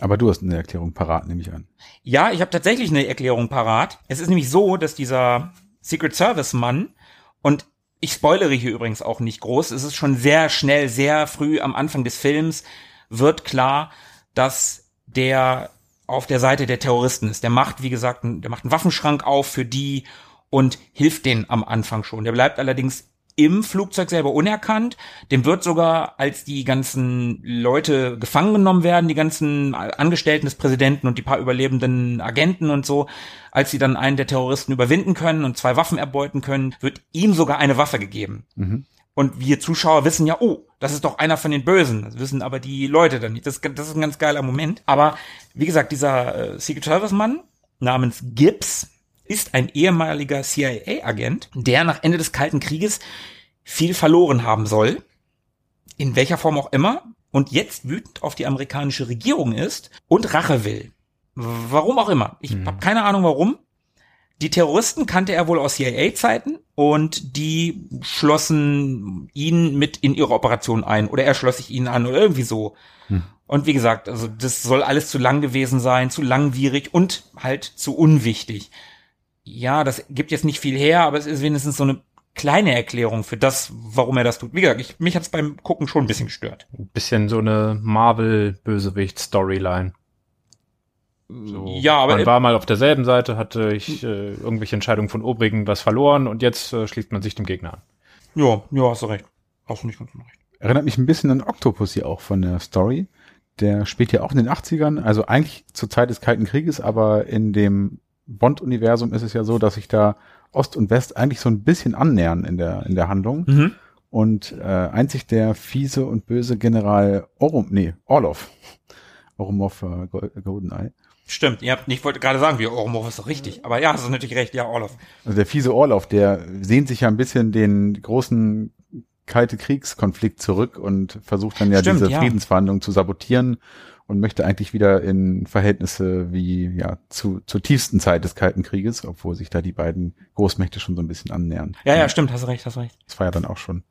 Aber du hast eine Erklärung parat, nehme ich an. Ja, ich habe tatsächlich eine Erklärung parat. Es ist nämlich so, dass dieser Secret Service Mann und ich spoilere hier übrigens auch nicht groß. Es ist schon sehr schnell, sehr früh am Anfang des Films wird klar, dass der auf der Seite der Terroristen ist. Der macht, wie gesagt, der macht einen Waffenschrank auf für die und hilft denen am Anfang schon. Der bleibt allerdings im Flugzeug selber unerkannt. Dem wird sogar, als die ganzen Leute gefangen genommen werden, die ganzen Angestellten des Präsidenten und die paar überlebenden Agenten und so, als sie dann einen der Terroristen überwinden können und zwei Waffen erbeuten können, wird ihm sogar eine Waffe gegeben. Mhm. Und wir Zuschauer wissen ja, oh, das ist doch einer von den Bösen. Das wissen aber die Leute dann nicht. Das, das ist ein ganz geiler Moment. Aber wie gesagt, dieser äh, Secret Service Mann namens Gibbs ist ein ehemaliger CIA-Agent, der nach Ende des Kalten Krieges viel verloren haben soll. In welcher Form auch immer. Und jetzt wütend auf die amerikanische Regierung ist und Rache will. Warum auch immer. Ich Hm. habe keine Ahnung warum. Die Terroristen kannte er wohl aus CIA-Zeiten und die schlossen ihn mit in ihre Operation ein oder er schloss sich ihnen an oder irgendwie so. Hm. Und wie gesagt, also das soll alles zu lang gewesen sein, zu langwierig und halt zu unwichtig. Ja, das gibt jetzt nicht viel her, aber es ist wenigstens so eine kleine Erklärung für das, warum er das tut. Wie gesagt, ich, mich hat's beim Gucken schon ein bisschen gestört. Ein bisschen so eine Marvel-Bösewicht-Storyline. So, ja, aber man war mal auf derselben Seite, hatte ich äh, irgendwelche Entscheidungen von Obrigen was verloren und jetzt äh, schließt man sich dem Gegner an. ja, ja, hast du recht. Hast du nicht ganz recht. Erinnert mich ein bisschen an Octopus hier auch von der Story. Der spielt ja auch in den 80ern, also eigentlich zur Zeit des Kalten Krieges, aber in dem Bond-Universum ist es ja so, dass sich da Ost und West eigentlich so ein bisschen annähern in der, in der Handlung. Mhm. Und äh, einzig der fiese und böse General Orum, nee, Orlov, Orumov äh, Gol- Goldeneye, Stimmt, ihr habt, ich wollte gerade sagen, wie Ormov ist doch richtig. Aber ja, hast du natürlich recht, ja, Orlov. also der fiese Orlov, der sehnt sich ja ein bisschen den großen Kalte Kriegskonflikt zurück und versucht dann ja Stimmt, diese ja. Friedensverhandlungen zu sabotieren und möchte eigentlich wieder in Verhältnisse wie ja zu, zur tiefsten Zeit des Kalten Krieges, obwohl sich da die beiden Großmächte schon so ein bisschen annähern. Ja, ja, stimmt, hast du recht, hast du recht. Das war ja dann auch schon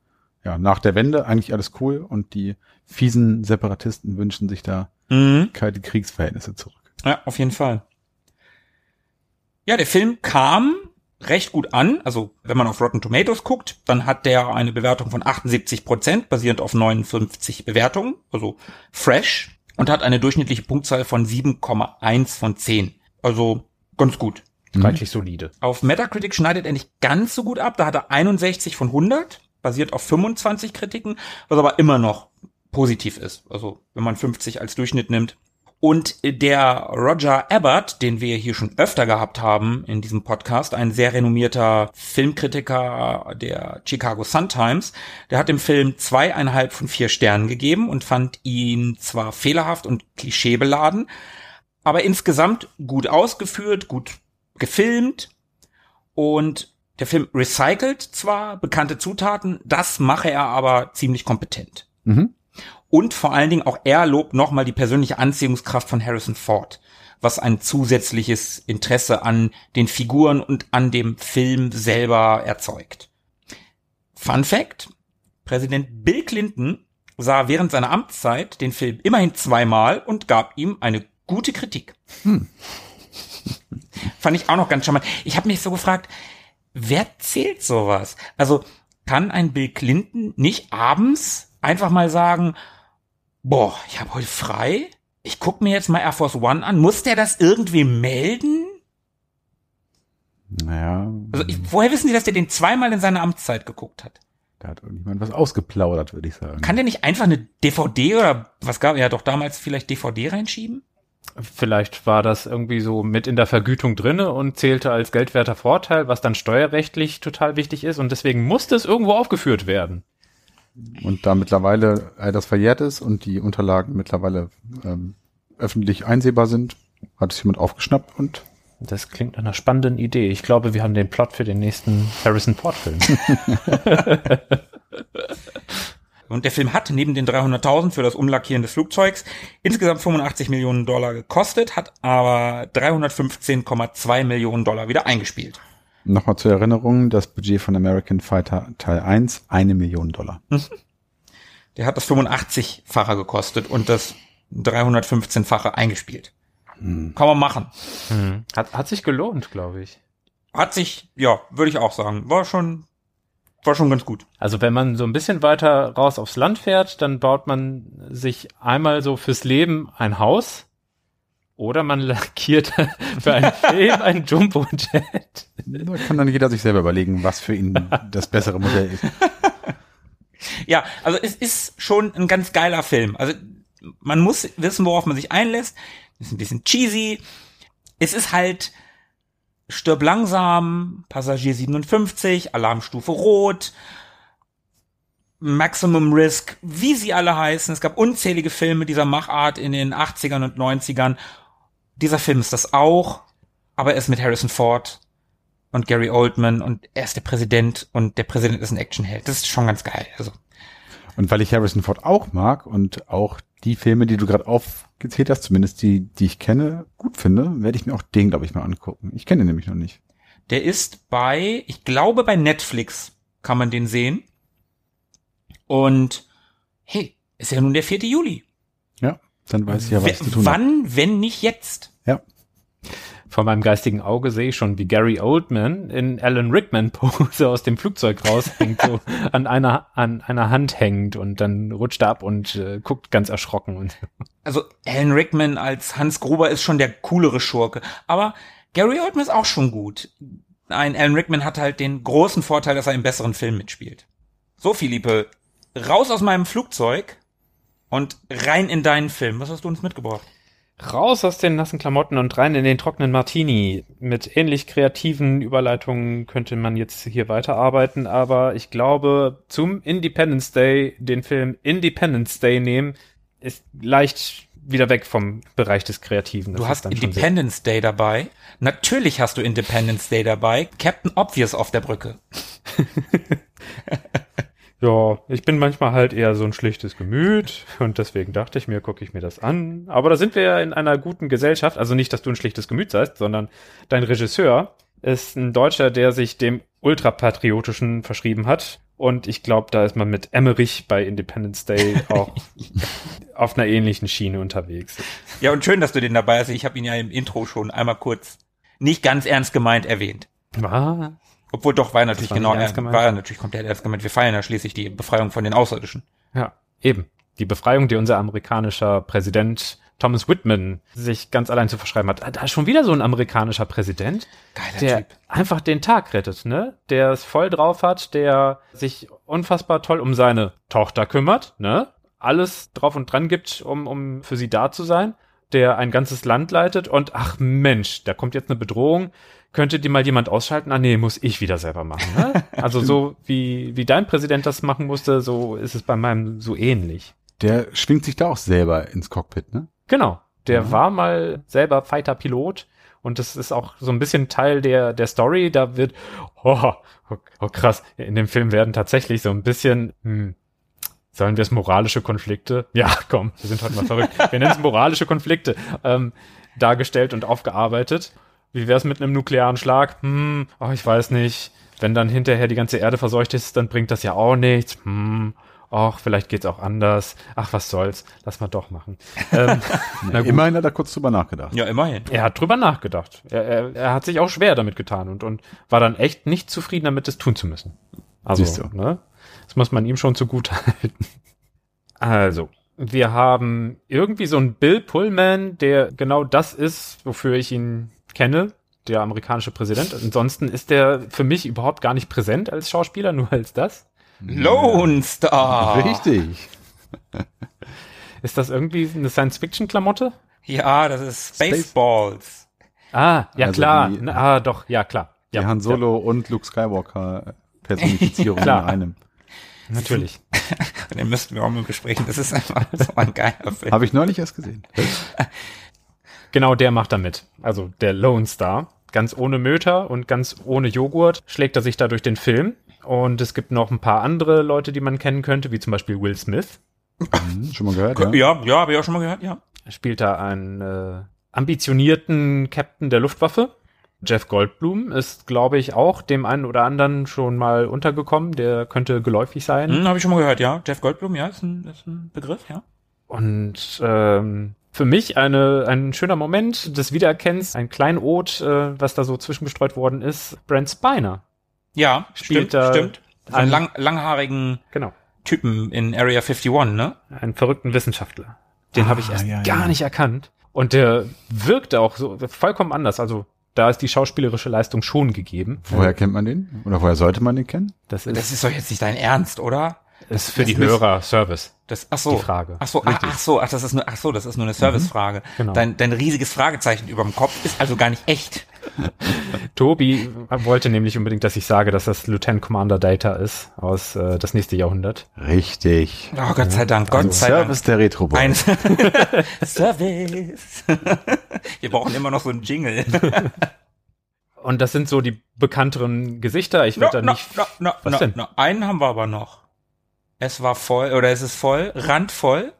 ja nach der Wende eigentlich alles cool und die fiesen Separatisten wünschen sich da Mhm. kalte Kriegsverhältnisse zurück. Ja, auf jeden Fall. Ja, der Film kam recht gut an. Also, wenn man auf Rotten Tomatoes guckt, dann hat der eine Bewertung von 78 Prozent, basierend auf 59 Bewertungen, also fresh, und hat eine durchschnittliche Punktzahl von 7,1 von 10. Also, ganz gut. Reichlich solide. Auf Metacritic schneidet er nicht ganz so gut ab. Da hat er 61 von 100, basiert auf 25 Kritiken, was aber immer noch positiv ist. Also wenn man 50 als Durchschnitt nimmt. Und der Roger Ebert, den wir hier schon öfter gehabt haben in diesem Podcast, ein sehr renommierter Filmkritiker der Chicago Sun-Times, der hat dem Film zweieinhalb von vier Sternen gegeben und fand ihn zwar fehlerhaft und klischeebeladen, aber insgesamt gut ausgeführt, gut gefilmt und der Film recycelt zwar bekannte Zutaten, das mache er aber ziemlich kompetent. Mhm. Und vor allen Dingen auch er lobt nochmal die persönliche Anziehungskraft von Harrison Ford, was ein zusätzliches Interesse an den Figuren und an dem Film selber erzeugt. Fun Fact, Präsident Bill Clinton sah während seiner Amtszeit den Film immerhin zweimal und gab ihm eine gute Kritik. Fand ich auch noch ganz charmant. Ich habe mich so gefragt, wer zählt sowas? Also kann ein Bill Clinton nicht abends einfach mal sagen, boah, ich habe heute frei, ich guck mir jetzt mal Air Force One an. Muss der das irgendwie melden? Naja, Also ich, woher wissen Sie, dass der den zweimal in seiner Amtszeit geguckt hat? da hat irgendjemand was ausgeplaudert, würde ich sagen. Kann der nicht einfach eine DVD oder was gab ja doch damals vielleicht DVD reinschieben? Vielleicht war das irgendwie so mit in der Vergütung drinne und zählte als geldwerter Vorteil, was dann steuerrechtlich total wichtig ist und deswegen musste es irgendwo aufgeführt werden. Und da mittlerweile all das verjährt ist und die Unterlagen mittlerweile ähm, öffentlich einsehbar sind, hat es jemand aufgeschnappt und Das klingt nach einer spannenden Idee. Ich glaube, wir haben den Plot für den nächsten Harrison Ford Film. Und der Film hat neben den 300.000 für das Umlackieren des Flugzeugs insgesamt 85 Millionen Dollar gekostet, hat aber 315,2 Millionen Dollar wieder eingespielt. Nochmal zur Erinnerung, das Budget von American Fighter Teil 1, eine Million Dollar. Der hat das 85-fache gekostet und das 315-fache eingespielt. Kann man machen. Hat, hat sich gelohnt, glaube ich. Hat sich, ja, würde ich auch sagen, war schon, war schon ganz gut. Also wenn man so ein bisschen weiter raus aufs Land fährt, dann baut man sich einmal so fürs Leben ein Haus oder man lackiert für einen Film ein Jumbo-Jet. Da kann dann jeder sich selber überlegen, was für ihn das bessere Modell ist. Ja, also es ist schon ein ganz geiler Film. Also man muss wissen, worauf man sich einlässt. Ist ein bisschen cheesy. Es ist halt Stirb langsam, Passagier 57, Alarmstufe Rot, Maximum Risk, wie sie alle heißen. Es gab unzählige Filme dieser Machart in den 80ern und 90ern. Dieser Film ist das auch, aber er ist mit Harrison Ford und Gary Oldman und er ist der Präsident und der Präsident ist ein Actionheld. Das ist schon ganz geil. Also Und weil ich Harrison Ford auch mag und auch die Filme, die du gerade aufgezählt hast, zumindest die, die ich kenne, gut finde, werde ich mir auch den, glaube ich, mal angucken. Ich kenne den nämlich noch nicht. Der ist bei, ich glaube bei Netflix kann man den sehen. Und hey, ist ja nun der 4. Juli. Dann weiß ich ja, was W- zu tun hat. Wann, wenn nicht jetzt? Ja. Vor meinem geistigen Auge sehe ich schon, wie Gary Oldman in Alan Rickman Pose aus dem Flugzeug raushängt, so an einer, an einer Hand hängt und dann rutscht er ab und äh, guckt ganz erschrocken und Also Alan Rickman als Hans Gruber ist schon der coolere Schurke. Aber Gary Oldman ist auch schon gut. Ein Alan Rickman hat halt den großen Vorteil, dass er im besseren Film mitspielt. So, Philippe, raus aus meinem Flugzeug und rein in deinen Film. Was hast du uns mitgebracht? raus aus den nassen Klamotten und rein in den trockenen Martini. Mit ähnlich kreativen Überleitungen könnte man jetzt hier weiterarbeiten, aber ich glaube, zum Independence Day den Film Independence Day nehmen, ist leicht wieder weg vom Bereich des Kreativen. Das Du hast Independence Day dabei. Natürlich hast du Independence Day dabei. Captain Obvious auf der Brücke. Ja, ich bin manchmal halt eher so ein schlichtes Gemüt und deswegen dachte ich mir, gucke ich mir das an. Aber da sind wir ja in einer guten Gesellschaft. Also nicht, dass du ein schlichtes Gemüt seist, sondern dein Regisseur ist ein Deutscher, der sich dem Ultrapatriotischen verschrieben hat. Und ich glaube, da ist man mit Emmerich bei Independence Day auch auf einer ähnlichen Schiene unterwegs. Ja, und schön, dass du den dabei hast. Ich habe ihn ja im Intro schon einmal kurz nicht ganz ernst gemeint erwähnt. Was? Obwohl doch war er natürlich war genau, ernst er, gemeint. war er natürlich komplett ernst gemeint. Wir feiern ja schließlich die Befreiung von den Außerirdischen. Ja, eben. Die Befreiung, die unser amerikanischer Präsident Thomas Whitman sich ganz allein zu verschreiben hat. Da ist schon wieder so ein amerikanischer Präsident, Geiler der Typ. einfach den Tag rettet, ne? Der es voll drauf hat, der sich unfassbar toll um seine Tochter kümmert, ne? Alles drauf und dran gibt, um, um für sie da zu sein. der ein ganzes Land leitet und ach Mensch, da kommt jetzt eine Bedrohung. Könnte die mal jemand ausschalten? Ah nee, muss ich wieder selber machen. Ne? Also so wie, wie dein Präsident das machen musste, so ist es bei meinem so ähnlich. Der schwingt sich da auch selber ins Cockpit, ne? Genau. Der Mhm. war mal selber Fighter-Pilot und das ist auch so ein bisschen Teil der, der Story. Da wird, oh, oh, oh krass, in dem Film werden tatsächlich so ein bisschen, hm, sollen wir es moralische Konflikte? Ja, komm, wir sind heute mal verrückt. Wir nennen es moralische Konflikte ähm, dargestellt und aufgearbeitet. Wie wäre es mit einem nuklearen Schlag? Hm, oh, ich weiß nicht. Wenn dann hinterher die ganze Erde verseucht ist, dann bringt das ja auch nichts. Hm, ach, vielleicht geht's auch anders. Ach, was soll's. Lass mal doch machen. Ähm, na gut. Immerhin hat er kurz drüber nachgedacht. Ja, immerhin. Er hat drüber nachgedacht. Er, er, er hat sich auch schwer damit getan und, und war dann echt nicht zufrieden damit, es tun zu müssen. Also, Siehst du. ne? Das muss man ihm schon zugute halten. Also, wir haben irgendwie so einen Bill Pullman, der genau das ist, wofür ich ihn kenne, der amerikanische Präsident. Ansonsten ist der für mich überhaupt gar nicht präsent als Schauspieler, nur als das. Lone Star. Richtig. Ist das irgendwie eine Science-Fiction-Klamotte? Ja, das ist Space- Spaceballs. Ah, ja Also klar. die- Na, ah, doch, ja klar. Die Ja, Han Solo und Luke Skywalker Personifizierung in einem. Ja, natürlich. Den müssten wir auch mal besprechen. Das ist einfach so ein geiler Film. Habe ich neulich erst gesehen. Genau der macht da mit. Also der Lone Star. Ganz ohne Möter und ganz ohne Joghurt schlägt er sich da durch den Film. Und es gibt noch ein paar andere Leute, die man kennen könnte, wie zum Beispiel Will Smith. Hm, schon mal gehört, ja? Ja, ja, habe ich auch schon mal gehört, ja. Er spielt da einen äh, ambitionierten Captain der Luftwaffe. Jeff Goldblum ist, glaube ich, auch dem einen oder anderen schon mal untergekommen. Der könnte geläufig sein. Hm, habe ich schon mal gehört, ja. Jeff Goldblum, ja, ist ein, ist ein Begriff, ja. Und ähm, für mich eine, ein schöner Moment des Wiedererkennens, ein Kleinod, äh, was da so zwischengestreut worden ist. Brent Spiner. Ja, Spielt stimmt, da stimmt. Einen einen- lang, langhaarigen Genau. Typen in Area 51, ne? einen verrückten Wissenschaftler. Den habe ich erst ja, gar ja. nicht erkannt. Und der wirkte auch so vollkommen anders. Also da ist die schauspielerische Leistung schon gegeben. Woher kennt man den? Oder woher sollte man den kennen? Das ist, Das ist doch jetzt nicht dein Ernst, oder? Ist für die das ist- Hörer Service. Das, ach so. Die Frage. Ach so, ach, ach so, ach, das ist nur, ach so, das ist nur eine Servicefrage. Genau. Dein, dein riesiges Fragezeichen über dem Kopf ist also gar nicht echt. Tobi wollte nämlich unbedingt, dass ich sage, dass das Lieutenant Commander Data ist aus äh, das nächste Jahrhundert. Richtig. Oh, Gott sei Dank, Gott Ein sei Service der Retro Dank. Ein Service. Wir brauchen immer noch so einen Jingle. Und das sind so die bekannteren Gesichter. Ich No, werde da no, nicht. no, no, Was no, denn? no. Einen haben wir aber noch. Es war voll, oder es ist voll, randvoll.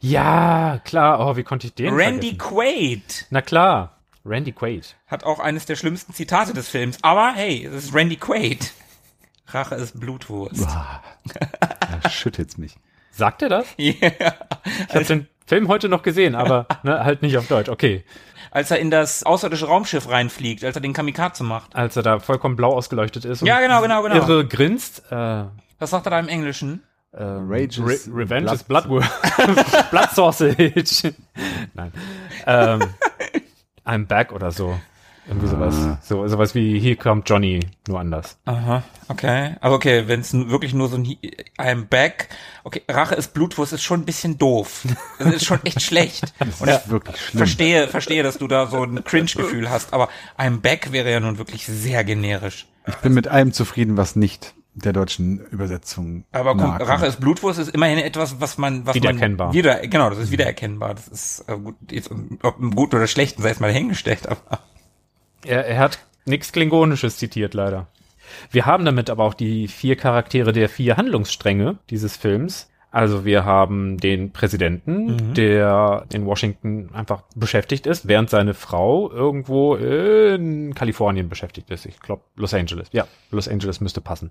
Ja, klar. Oh, wie konnte ich den Randy vergessen? Quaid Na klar. Randy Quaid. hat auch eines der schlimmsten Zitate des Films. Aber hey, es ist Randy Quaid. Rache ist Blutwurst. Da schüttet's mich. Sagt er das? Ja. Ich habe den Film heute noch gesehen, aber ne, halt nicht auf Deutsch. Okay. Als er in das außerirdische Raumschiff reinfliegt, als er den Kamikaze macht. Als er da vollkommen blau ausgeleuchtet ist. und Ja, genau, genau, genau. Irre grinst. Äh, Was sagt er da im Englischen? Äh, Rage Re is Revenge Blood- is Bloodwurst. Blood Sausage. Nein. Ähm, I'm back oder so. Irgendwie sowas. Ah. So, sowas wie Here kommt Johnny, nur anders. Aha, okay. Also okay, wenn es wirklich nur so ein I'm back. Okay, Rache ist Blutwurst ist schon ein bisschen doof. Das ist schon echt schlecht. Und Das ich ist wirklich schlimm. verstehe, verstehe, dass du da so ein Cringe-Gefühl hast, aber I'm back wäre ja nun wirklich sehr generisch. Ich bin mit allem zufrieden, was nicht der deutschen Übersetzung Aber kommt. Rache ist Blutwurst ist immerhin etwas, was man, was Wiedererkennbar. Man wieder, genau, das ist wiedererkennbar. Das ist äh, gut, jetzt, ob im Guten oder Schlechten sei es mal hingestellt, aber Er, er hat nichts Klingonisches zitiert, leider. Wir haben damit aber auch die vier Charaktere der vier Handlungsstränge dieses Films. Also wir haben den Präsidenten, der in Washington einfach beschäftigt ist, während seine Frau irgendwo in Kalifornien beschäftigt ist. Ich glaube Los Angeles. Ja, Los Angeles müsste passen.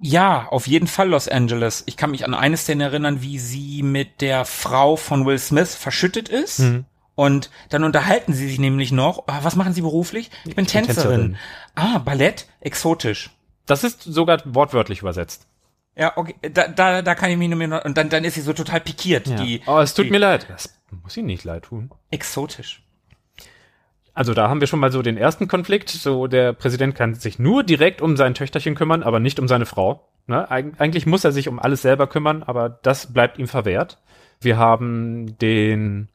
Ja, auf jeden Fall Los Angeles. Ich kann mich an eine Szene erinnern, wie sie mit der Frau von Will Smith verschüttet ist. Mhm. Und dann unterhalten sie sich nämlich noch. Ah, was machen sie beruflich? Ich bin Tänzerin. Tänzerin. Ah, Ballett, exotisch. Das ist sogar wortwörtlich übersetzt. Ja, okay, da, da, da kann ich mich nur mehr und dann, dann ist sie so total pikiert, die, oh, es tut die, mir leid. Das muss Ihnen nicht leid tun. exotisch. Also da haben wir schon mal so den ersten Konflikt. So der Präsident kann sich nur direkt um sein Töchterchen kümmern, aber nicht um seine Frau. Ne? Eig eigentlich muss er sich um alles selber kümmern, aber das bleibt ihm verwehrt. Wir haben den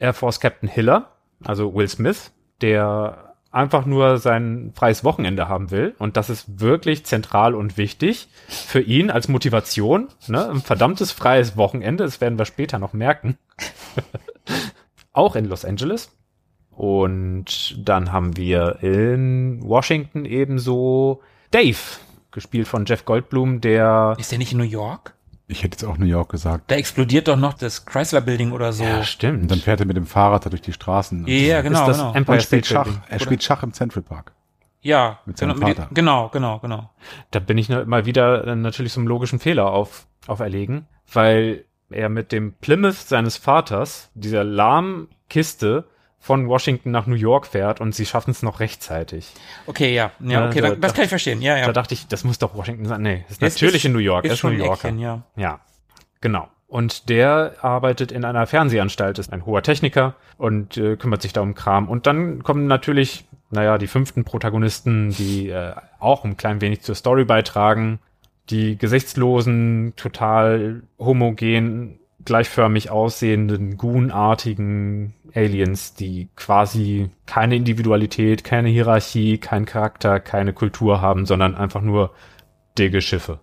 Air Force Captain Hiller, also Will Smith, der einfach nur sein freies Wochenende haben will. Und das ist wirklich zentral und wichtig für ihn als Motivation. Ne? Ein verdammtes freies Wochenende, das werden wir später noch merken. Auch in Los Angeles. Und dann haben wir in Washington ebenso Dave, gespielt von Jeff Goldblum, der Ist der nicht in New York? Ich hätte jetzt auch New York gesagt. Da explodiert doch noch das Chrysler Building oder so. ja, Und stimmt. dann fährt er mit dem Fahrrad da durch die Straßen. Ja, genau, ist das genau. Empire Und spielt Schach. Building. Er spielt Schach im Central Park. Ja, Mit seinem genau, Vater. genau, genau, genau. Da bin ich mal wieder äh, natürlich so einem logischen Fehler auf, auferlegen, weil er mit dem Plymouth seines Vaters, dieser lahmen Kiste, von Washington nach New York fährt und sie schaffen es noch rechtzeitig. Okay, ja, ja, okay, da- da, das da- kann ich verstehen. Ja, ja. Da dachte ich, das muss doch Washington sein. Nee, ist natürlich ist- in New York. ist er ist schon New Yorker. Eckchen, ja. Ja, genau. Und der arbeitet in einer Fernsehanstalt, ist ein hoher Techniker und äh, kümmert sich da um Kram. Und dann kommen natürlich, naja, die fünften Protagonisten, die äh, auch ein klein wenig zur Story beitragen. Die gesichtslosen, total homogen, gleichförmig aussehenden, Goon-artigen Aliens, die quasi keine Individualität, keine Hierarchie, keinen Charakter, keine Kultur haben, sondern einfach nur dicke Schiffe.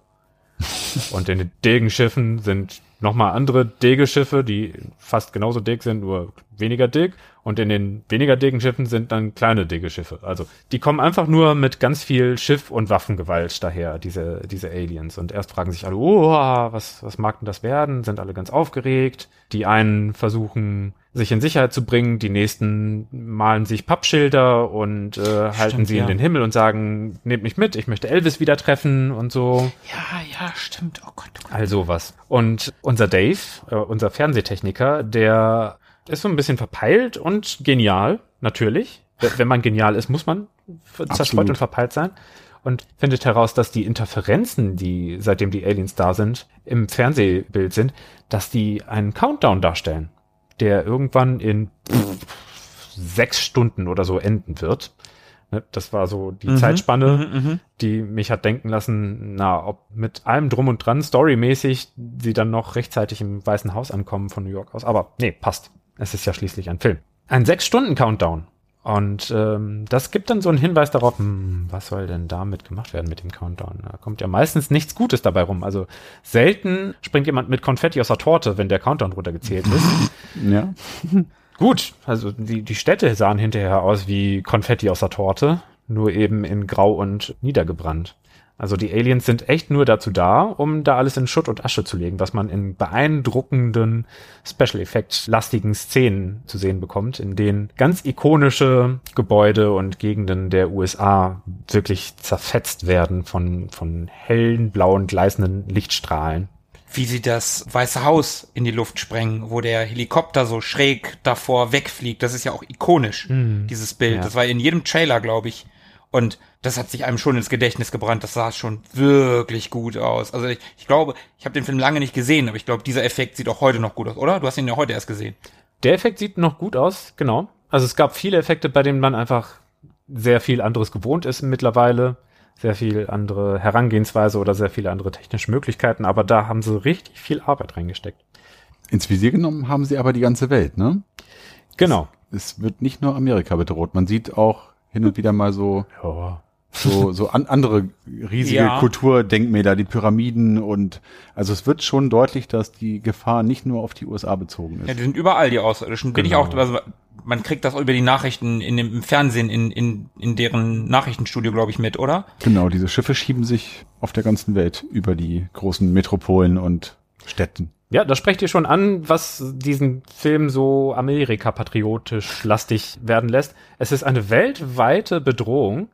Und in den Degenschiffen sind nochmal andere Degeschiffe, die fast genauso dick sind, nur weniger dick. Und in den weniger dicken Schiffen sind dann kleine Degeschiffe. Also die kommen einfach nur mit ganz viel Schiff- und Waffengewalt daher, diese, diese Aliens. Und erst fragen sich alle, oh, was, was mag denn das werden? Sind alle ganz aufgeregt. Die einen versuchen, sich in Sicherheit zu bringen. Die nächsten malen sich Pappschilder und äh, halten sie ja. in den Himmel und sagen, nehmt mich mit, ich möchte Elvis wieder treffen und so. Ja, ja, stimmt. Oh Gott, oh Gott. All sowas. Und unser Dave, äh, unser Fernsehtechniker, der ist so ein bisschen verpeilt und genial, natürlich. Wenn man genial ist, muss man zerstreut Absolut. und verpeilt sein. Und findet heraus, dass die Interferenzen, die seitdem die Aliens da sind, im Fernsehbild sind, dass die einen Countdown darstellen, der irgendwann in sechs Stunden oder so enden wird. Ne, Das war so die Zeitspanne, Mhm, die mich hat denken lassen, na, ob mit allem drum und dran, storymäßig, sie dann noch rechtzeitig im Weißen Haus ankommen von New York aus. Aber nee, passt. Es ist ja schließlich ein Film. Ein Sechs-Stunden-Countdown. Und ähm, das gibt dann so einen Hinweis darauf, hm, was soll denn damit gemacht werden mit dem Countdown? Da kommt ja meistens nichts Gutes dabei rum. Also selten springt jemand mit Konfetti aus der Torte, wenn der Countdown runtergezählt ist. Ja. Gut, also die, die Städte sahen hinterher aus wie Konfetti aus der Torte, nur eben in Grau und niedergebrannt. Also die Aliens sind echt nur dazu da, um da alles in Schutt und Asche zu legen, was man in beeindruckenden Special Effect lastigen Szenen zu sehen bekommt, in denen ganz ikonische Gebäude und Gegenden der USA wirklich zerfetzt werden von, von hellen, blauen, gleißenden Lichtstrahlen. Wie sie das Weiße Haus in die Luft sprengen, wo der Helikopter so schräg davor wegfliegt. Das ist ja auch ikonisch, dieses Bild. Ja. Das war in jedem Trailer, glaube ich. Und das hat sich einem schon ins Gedächtnis gebrannt. Das sah schon wirklich gut aus. Also ich, ich glaube, ich habe den Film lange nicht gesehen, aber ich glaube, dieser Effekt sieht auch heute noch gut aus, oder? Du hast ihn ja heute erst gesehen. Der Effekt sieht noch gut aus, genau. Also es gab viele Effekte, bei denen man einfach sehr viel anderes gewohnt ist mittlerweile. Sehr viel andere Herangehensweise oder sehr viele andere technische Möglichkeiten, aber da haben sie richtig viel Arbeit reingesteckt. Ins Visier genommen haben sie aber die ganze Welt, ne? Genau. Es wird nicht nur Amerika bedroht. Man sieht auch hin und wieder mal so, Ja. so, so an, andere riesige Ja. Kulturdenkmäler, die Pyramiden und, also es wird schon deutlich, dass die Gefahr nicht nur auf die USA bezogen ist. Ja, die sind überall die Außerirdischen. Bin ich Genau. auch, also man kriegt das über die Nachrichten in dem, im Fernsehen, in, in, in deren Nachrichtenstudio, glaube ich, mit, oder? Genau, diese Schiffe schieben sich auf der ganzen Welt über die großen Metropolen und Städten. Ja, da sprecht ihr schon an, was diesen Film so Amerika-patriotisch lastig werden lässt. Es ist eine weltweite Bedrohung.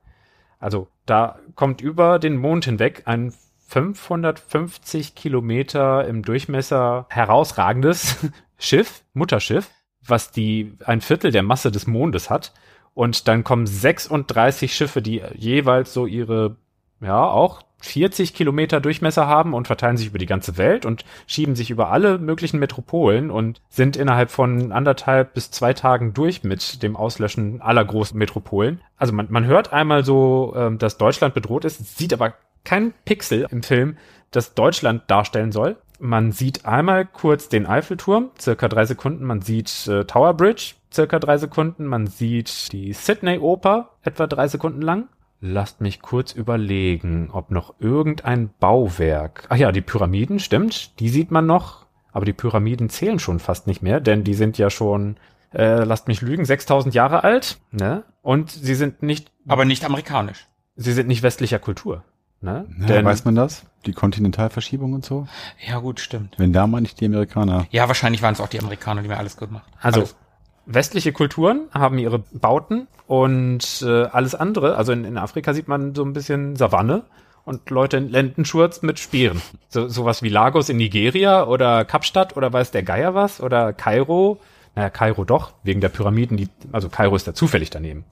Also da kommt über den Mond hinweg ein 550 Kilometer im Durchmesser herausragendes Schiff, Mutterschiff, was die ein Viertel der Masse des Mondes hat. Und dann kommen 36 Schiffe, die jeweils so ihre, ja, auch 40 Kilometer Durchmesser haben und verteilen sich über die ganze Welt und schieben sich über alle möglichen Metropolen und sind innerhalb von anderthalb bis zwei Tagen durch mit dem Auslöschen aller großen Metropolen. Also man, man hört einmal so, ähm, dass Deutschland bedroht ist, sieht aber kein Pixel im Film, das Deutschland darstellen soll. Man sieht einmal kurz den Eiffelturm, circa drei Sekunden. Man sieht äh, Tower Bridge, circa drei Sekunden. Man sieht die Sydney Oper, etwa drei Sekunden lang. Lasst mich kurz überlegen, ob noch irgendein Bauwerk. Ach ja, die Pyramiden, stimmt. Die sieht man noch. Aber die Pyramiden zählen schon fast nicht mehr, denn die sind ja schon, äh, lasst mich lügen, 6000 Jahre alt. Ne? Und sie sind nicht, Aber nicht amerikanisch. sie sind nicht westlicher Kultur. Ne? Ja, Denn- weiß man das? Die Kontinentalverschiebung und so? Ja, gut, stimmt. Wenn da mal nicht die Amerikaner. Ja, wahrscheinlich waren es auch die Amerikaner, die mir alles gemacht haben. Also Alles. Westliche Kulturen haben ihre Bauten und äh, alles andere, also in, in Afrika sieht man so ein bisschen Savanne und Leute in Lendenschurz mit Speeren. So, sowas wie Lagos in Nigeria oder Kapstadt oder weiß der Geier was oder Kairo. Naja, Kairo doch, wegen der Pyramiden, die, also Kairo ist da zufällig daneben.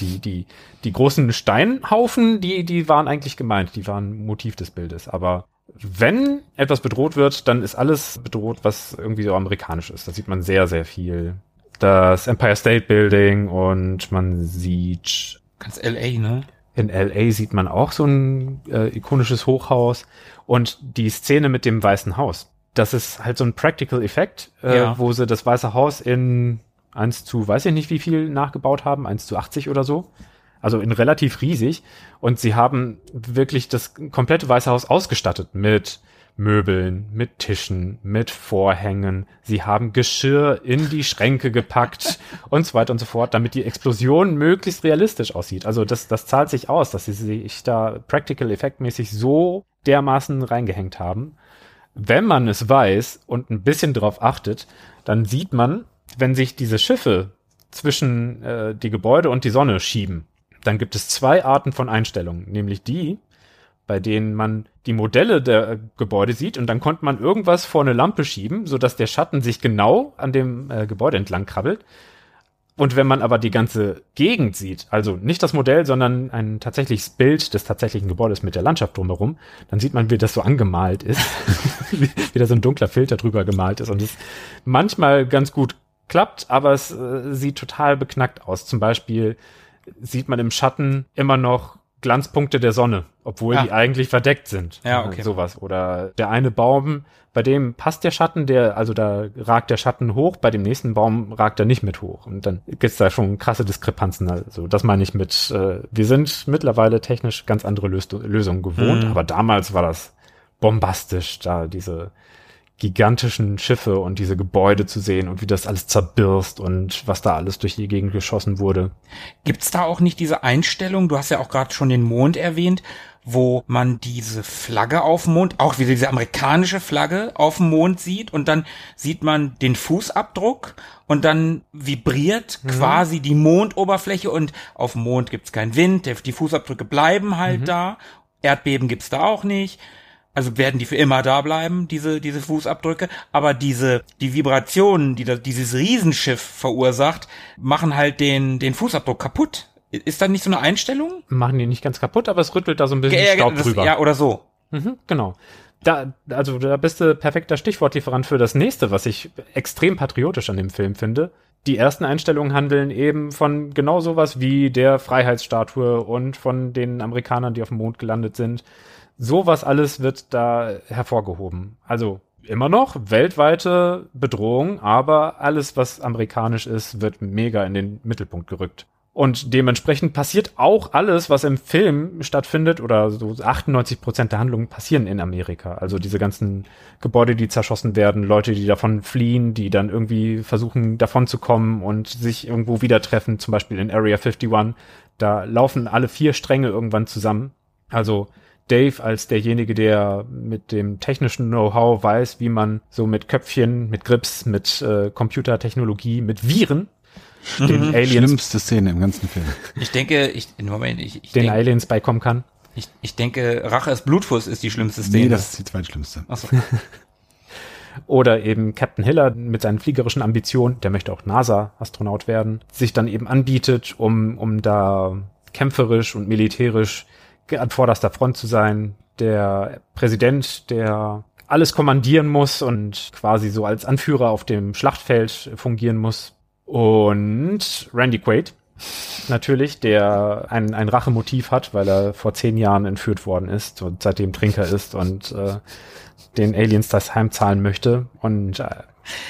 Die, die, die großen Steinhaufen, die, die waren eigentlich gemeint, die waren Motiv des Bildes. Aber wenn etwas bedroht wird, dann ist alles bedroht, was irgendwie so amerikanisch ist. Da sieht man sehr, sehr viel. Das Empire State Building und man sieht Ganz LA, ne? in LA sieht man auch so ein äh, ikonisches Hochhaus und die Szene mit dem Weißen Haus. Das ist halt so ein Practical Effekt, äh, Ja. wo sie das Weiße Haus in 1 zu, weiß ich nicht wie viel nachgebaut haben, 1 zu 80 oder so. Also in relativ riesig. Und sie haben wirklich das komplette Weiße Haus ausgestattet mit Möbeln, mit Tischen, mit Vorhängen. Sie haben Geschirr in die Schränke gepackt und so weiter und so fort, damit die Explosion möglichst realistisch aussieht. Also das, das zahlt sich aus, dass sie sich da practical effektmäßig so dermaßen reingehängt haben. Wenn man es weiß und ein bisschen drauf achtet, dann sieht man, wenn sich diese Schiffe zwischen äh, die Gebäude und die Sonne schieben, dann gibt es zwei Arten von Einstellungen, nämlich die, bei denen man die Modelle der Gebäude sieht und dann konnte man irgendwas vor eine Lampe schieben, sodass der Schatten sich genau an dem äh, Gebäude entlang krabbelt. Und wenn man aber die ganze Gegend sieht, also nicht das Modell, sondern ein tatsächliches Bild des tatsächlichen Gebäudes mit der Landschaft drumherum, dann sieht man, wie das so angemalt ist, wie, wie da so ein dunkler Filter drüber gemalt ist und es manchmal ganz gut klappt, aber es äh, sieht total beknackt aus. Zum Beispiel sieht man im Schatten immer noch Glanzpunkte der Sonne, obwohl Ah. die eigentlich verdeckt sind. Ja, okay. Sowas. Oder der eine Baum, bei dem passt der Schatten, der, also da ragt der Schatten hoch, bei dem nächsten Baum ragt er nicht mit hoch. Und dann gibt's da schon krasse Diskrepanzen. Also das meine ich mit, äh, wir sind mittlerweile technisch ganz andere Lös Lösungen gewohnt, Mhm. aber damals war das bombastisch, da diese gigantischen Schiffe und diese Gebäude zu sehen und wie das alles zerbirst und was da alles durch die Gegend geschossen wurde. Gibt's da auch nicht diese Einstellung? Du hast ja auch gerade schon den Mond erwähnt, wo man diese Flagge auf dem Mond, auch wieder diese amerikanische Flagge auf dem Mond sieht und dann sieht man den Fußabdruck und dann vibriert quasi die Mondoberfläche und auf dem Mond gibt's keinen Wind, die Fußabdrücke bleiben halt da. Erdbeben gibt's da auch nicht. Also werden die für immer da bleiben, diese, diese Fußabdrücke. Aber diese, die Vibrationen, die da, dieses Riesenschiff verursacht, machen halt den, den Fußabdruck kaputt. Ist da nicht so eine Einstellung? Machen die nicht ganz kaputt, aber es rüttelt da so ein bisschen Ja, Staub das- drüber. Ja, oder so. Mhm, genau. Da, also da bist du perfekter Stichwortlieferant für das nächste, was ich extrem patriotisch an dem Film finde. Die ersten Einstellungen handeln eben von genau sowas wie der Freiheitsstatue und von den Amerikanern, die auf dem Mond gelandet sind. Sowas alles wird da hervorgehoben. Also immer noch weltweite Bedrohung, aber alles, was amerikanisch ist, wird mega in den Mittelpunkt gerückt. Und dementsprechend passiert auch alles, was im Film stattfindet, oder so 98 Prozent der Handlungen passieren in Amerika. Also diese ganzen Gebäude, die zerschossen werden, Leute, die davon fliehen, die dann irgendwie versuchen, davon zu kommen und sich irgendwo wieder treffen, zum Beispiel in Area 51. Da laufen alle vier Stränge irgendwann zusammen. Also Dave als derjenige, der mit dem technischen Know-how weiß, wie man so mit Köpfchen, mit Grips, mit äh, Computertechnologie, mit Viren den Aliens, Schlimmste Szene im ganzen Film. Ich denke, ich, Moment, ich, ich, den denk, Aliens beikommen kann. ich, ich denke, Rache ist Blutfuß ist die schlimmste Szene. Nee, das ist die zweitschlimmste. Ach so. Oder eben Captain Hiller mit seinen fliegerischen Ambitionen, der möchte auch NASA-Astronaut werden, sich dann eben anbietet, um, um da kämpferisch und militärisch an vorderster Front zu sein. Der Präsident, der alles kommandieren muss und quasi so als Anführer auf dem Schlachtfeld fungieren muss. Und Randy Quaid natürlich, der ein, ein Rachemotiv hat, weil er vor zehn Jahren entführt worden ist und seitdem Trinker ist und äh, den Aliens das heimzahlen möchte. Und äh,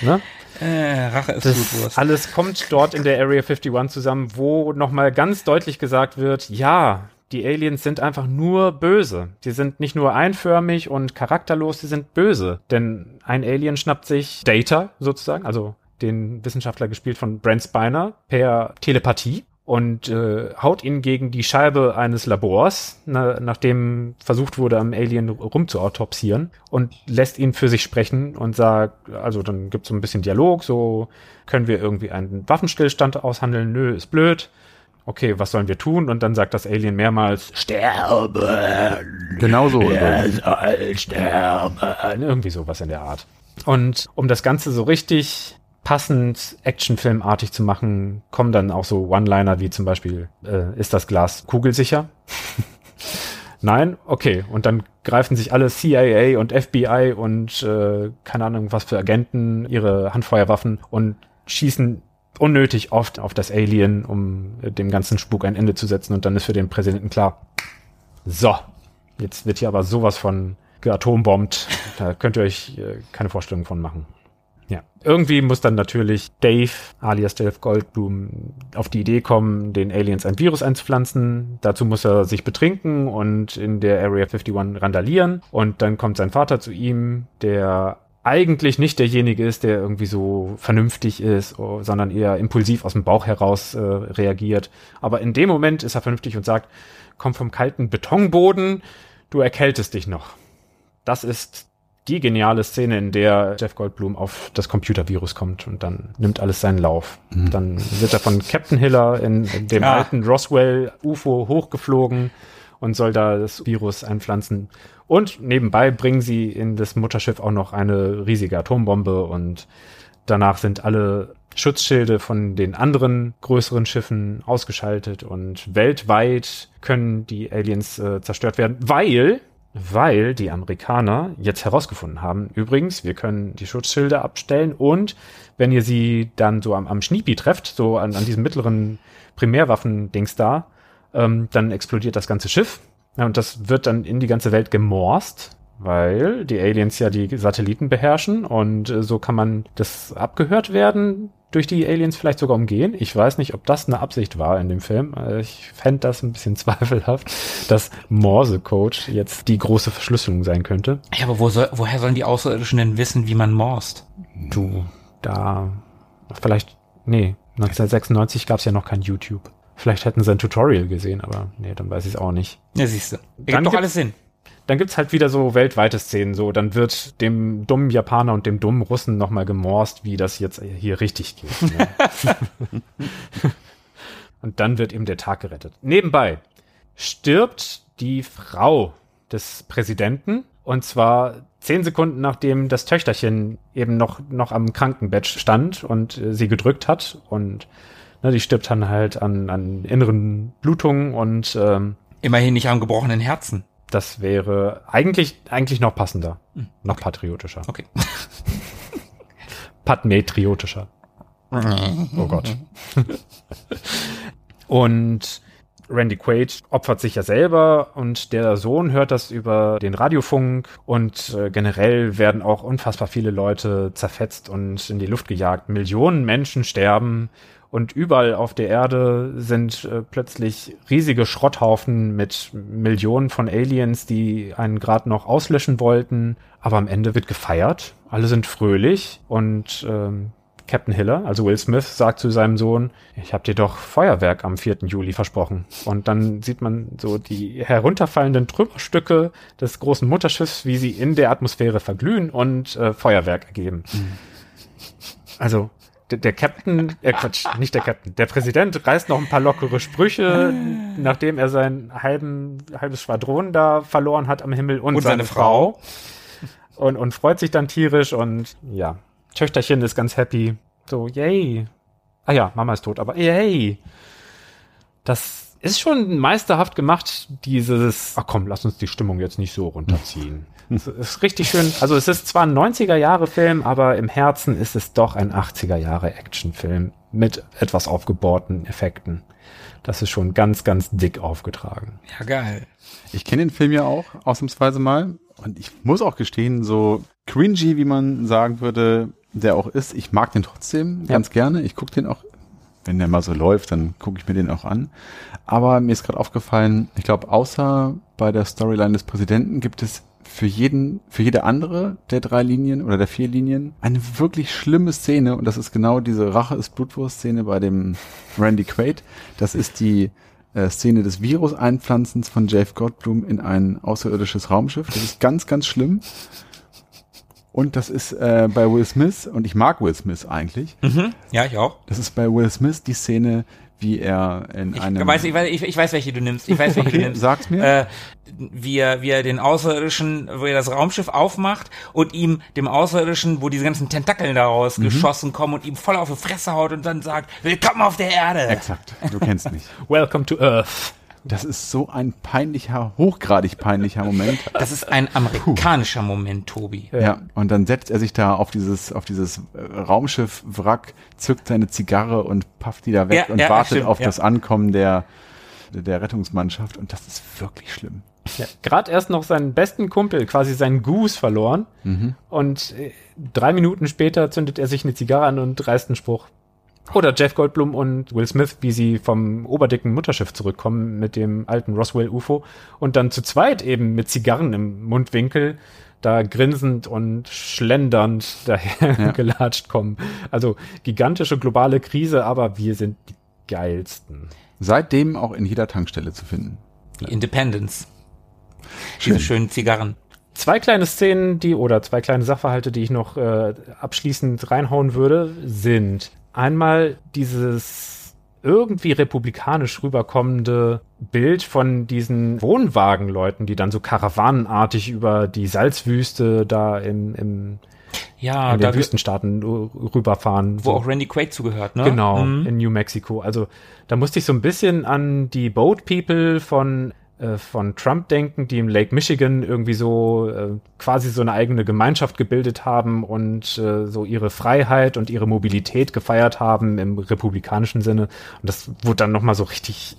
ne? Äh, Rache ist Das alles kommt dort in der Area 51 zusammen, wo nochmal ganz deutlich gesagt wird, ja, die Aliens sind einfach nur böse. Die sind nicht nur einförmig und charakterlos, die sind böse. Denn ein Alien schnappt sich Data sozusagen, also den Wissenschaftler gespielt von Brent Spiner, per Telepathie und äh, haut ihn gegen die Scheibe eines Labors, na, nachdem versucht wurde, am Alien rumzuautopsieren und lässt ihn für sich sprechen und sagt, also dann gibt's so ein bisschen Dialog, so können wir irgendwie einen Waffenstillstand aushandeln, nö, ist blöd. Okay, was sollen wir tun? Und dann sagt das Alien mehrmals, sterben. Genau so. Er soll sterben. Irgendwie sowas in der Art. Und um das Ganze so richtig passend actionfilmartig zu machen, kommen dann auch so One-Liner wie zum Beispiel, äh, ist das Glas kugelsicher? Nein? Okay. Und dann greifen sich alle CIA und FBI und äh, keine Ahnung was für Agenten ihre Handfeuerwaffen und schießen unnötig oft auf das Alien, um äh, dem ganzen Spuk ein Ende zu setzen. Und dann ist für den Präsidenten klar, so, jetzt wird hier aber sowas von geatombombt. Da könnt ihr euch äh, keine Vorstellung von machen. Ja. Irgendwie muss dann natürlich Dave, alias Dave Goldblum, auf die Idee kommen, den Aliens ein Virus einzupflanzen. Dazu muss er sich betrinken und in der Area 51 randalieren. Und dann kommt sein Vater zu ihm, der eigentlich nicht derjenige ist, der irgendwie so vernünftig ist, oh, sondern eher impulsiv aus dem Bauch heraus äh, reagiert. Aber in dem Moment ist er vernünftig und sagt, komm vom kalten Betonboden, du erkältest dich noch. Das ist die geniale Szene, in der Jeff Goldblum auf das Computervirus kommt und dann nimmt alles seinen Lauf. Dann wird er von Captain Hiller in, in dem Ja. alten Roswell UFO hochgeflogen und soll da das Virus einpflanzen. Und nebenbei bringen sie in das Mutterschiff auch noch eine riesige Atombombe und danach sind alle Schutzschilde von den anderen größeren Schiffen ausgeschaltet und weltweit können die Aliens äh, zerstört werden, weil weil die Amerikaner jetzt herausgefunden haben, übrigens, wir können die Schutzschilde abstellen und wenn ihr sie dann so am, am Schniepi trefft, so an, an diesem mittleren Primärwaffen-Dings da, ähm, dann explodiert das ganze Schiff. Ja, und das wird dann in die ganze Welt gemorst, weil die Aliens ja die Satelliten beherrschen und äh, so kann man das abgehört werden durch die Aliens vielleicht sogar umgehen. Ich weiß nicht, ob das eine Absicht war in dem Film. Äh, Ich fände das ein bisschen zweifelhaft, dass Morse-Code jetzt die große Verschlüsselung sein könnte. Ja, aber wo soll, woher sollen die Außerirdischen denn wissen, wie man morst? Du, da, vielleicht, nee, 1996 gab es ja noch kein YouTube. Vielleicht hätten sie ein Tutorial gesehen, aber nee, dann weiß ich es auch nicht. Ja, siehst du. Dann Ergibt doch alles Sinn. Dann gibt's halt wieder so weltweite Szenen, so, dann wird dem dummen Japaner und dem dummen Russen nochmal gemorst, wie das jetzt hier richtig geht. Ne? und dann wird ihm der Tag gerettet. Nebenbei stirbt die Frau des Präsidenten und zwar zehn Sekunden nachdem das Töchterchen eben noch, noch am Krankenbett stand und äh, sie gedrückt hat und ne, die stirbt dann halt an, an inneren Blutungen und ähm, Immerhin nicht am gebrochenen Herzen. das wäre eigentlich, eigentlich noch passender. Noch patriotischer. Okay. Patriotischer. Oh Gott. und Randy Quaid opfert sich ja selber und der Sohn hört das über den Radiofunk und äh, generell werden auch unfassbar viele Leute zerfetzt und in die Luft gejagt. Millionen Menschen sterben und überall auf der Erde sind äh, plötzlich riesige Schrotthaufen mit Millionen von Aliens, die einen gerade noch auslöschen wollten. Aber am Ende wird gefeiert. Alle sind fröhlich und ähm, Captain Hiller, also Will Smith, sagt zu seinem Sohn, ich habe dir doch Feuerwerk am 4. Juli versprochen. Und dann sieht man so die herunterfallenden Trümmerstücke des großen Mutterschiffs, wie sie in der Atmosphäre verglühen und äh, Feuerwerk ergeben. Also der, der Captain, äh Quatsch, nicht der Captain, der Präsident reißt noch ein paar lockere Sprüche, nachdem er sein halben, halbes Schwadron da verloren hat am Himmel und, Und seine, seine Frau. Frau. Und, und freut sich dann tierisch und ja, Töchterchen ist ganz happy. So, yay. Ah ja, Mama ist tot, aber yay. Das ist schon meisterhaft gemacht, dieses, ach komm, lass uns die Stimmung jetzt nicht so runterziehen. Es ist richtig schön. Also es ist zwar ein 90er Jahre Film, aber im Herzen ist es doch ein 80er Jahre Actionfilm. mit etwas aufgebohrten Effekten. Das ist schon ganz, ganz dick aufgetragen. Ja, geil. Ich kenne den Film ja auch ausnahmsweise mal und ich muss auch gestehen, so cringy, wie man sagen würde, der auch ist, ich mag den trotzdem Ja. ganz gerne. Ich gucke den auch, wenn der mal so läuft, dann gucke ich mir den auch an. Aber mir ist gerade aufgefallen, ich glaube, außer bei der Storyline des Präsidenten gibt es für jeden, für jede andere der drei Linien oder der vier Linien eine wirklich schlimme Szene und das ist genau diese Rache ist Blutwurst-Szene bei dem Randy Quaid. Das ist die äh, Szene des Virus-Einpflanzens von Jeff Goldblum in ein außerirdisches Raumschiff. Das ist ganz, ganz schlimm. Und das ist äh, bei Will Smith, und ich mag Will Smith eigentlich, Mhm. Ja, ich auch. das ist bei Will Smith die Szene, wie er in Ich einem... weiß, ich, weiß, ich, ich weiß, welche du nimmst. Ich weiß, welche Okay, du nimmst. sag's mir. Äh, wie, er, wie er den Außerirdischen, wo er das Raumschiff aufmacht und ihm, dem Außerirdischen, wo diese ganzen Tentakeln daraus Mhm. geschossen kommen und ihm voll auf die Fresse haut und dann sagt, willkommen auf der Erde. Exakt, du kennst mich. Welcome to Earth. Das ist so ein peinlicher, hochgradig peinlicher Moment. Das ist ein amerikanischer Moment, Tobi. Ja, und dann setzt er sich da auf dieses, auf dieses äh, Raumschiff-Wrack, zückt seine Zigarre und pafft die da weg Ja, und ja, wartet stimmt, auf ja. das Ankommen der, der Rettungsmannschaft. Und das ist wirklich schlimm. Ja, Gerade erst noch seinen besten Kumpel, quasi seinen Goose verloren. Und äh, drei Minuten später zündet er sich eine Zigarre an und reißt einen Spruch. Oder Jeff Goldblum und Will Smith, wie sie vom oberdicken Mutterschiff zurückkommen mit dem alten Roswell UFO und dann zu zweit eben mit Zigarren im Mundwinkel da grinsend und schlendernd daher gelatscht kommen. Also gigantische globale Krise, aber wir sind die geilsten. Seitdem auch in jeder Tankstelle zu finden. Die Independence. Diese schönen Zigarren. Zwei kleine Szenen, die oder zwei kleine Sachverhalte, die ich noch äh, abschließend reinhauen würde, sind einmal dieses irgendwie republikanisch rüberkommende Bild von diesen Wohnwagenleuten, die dann so karawanenartig über die Salzwüste da im, im Ja, in den Wüstenstaaten rüberfahren. wo So. auch Randy Quaid zugehört, ne? Genau, Mhm. in New Mexico. Also da musste ich so ein bisschen an die Boat People von von Trump denken, die im Lake Michigan irgendwie so äh, quasi so eine eigene Gemeinschaft gebildet haben und äh, so ihre Freiheit und ihre Mobilität gefeiert haben im republikanischen Sinne. Und das wurde dann nochmal so richtig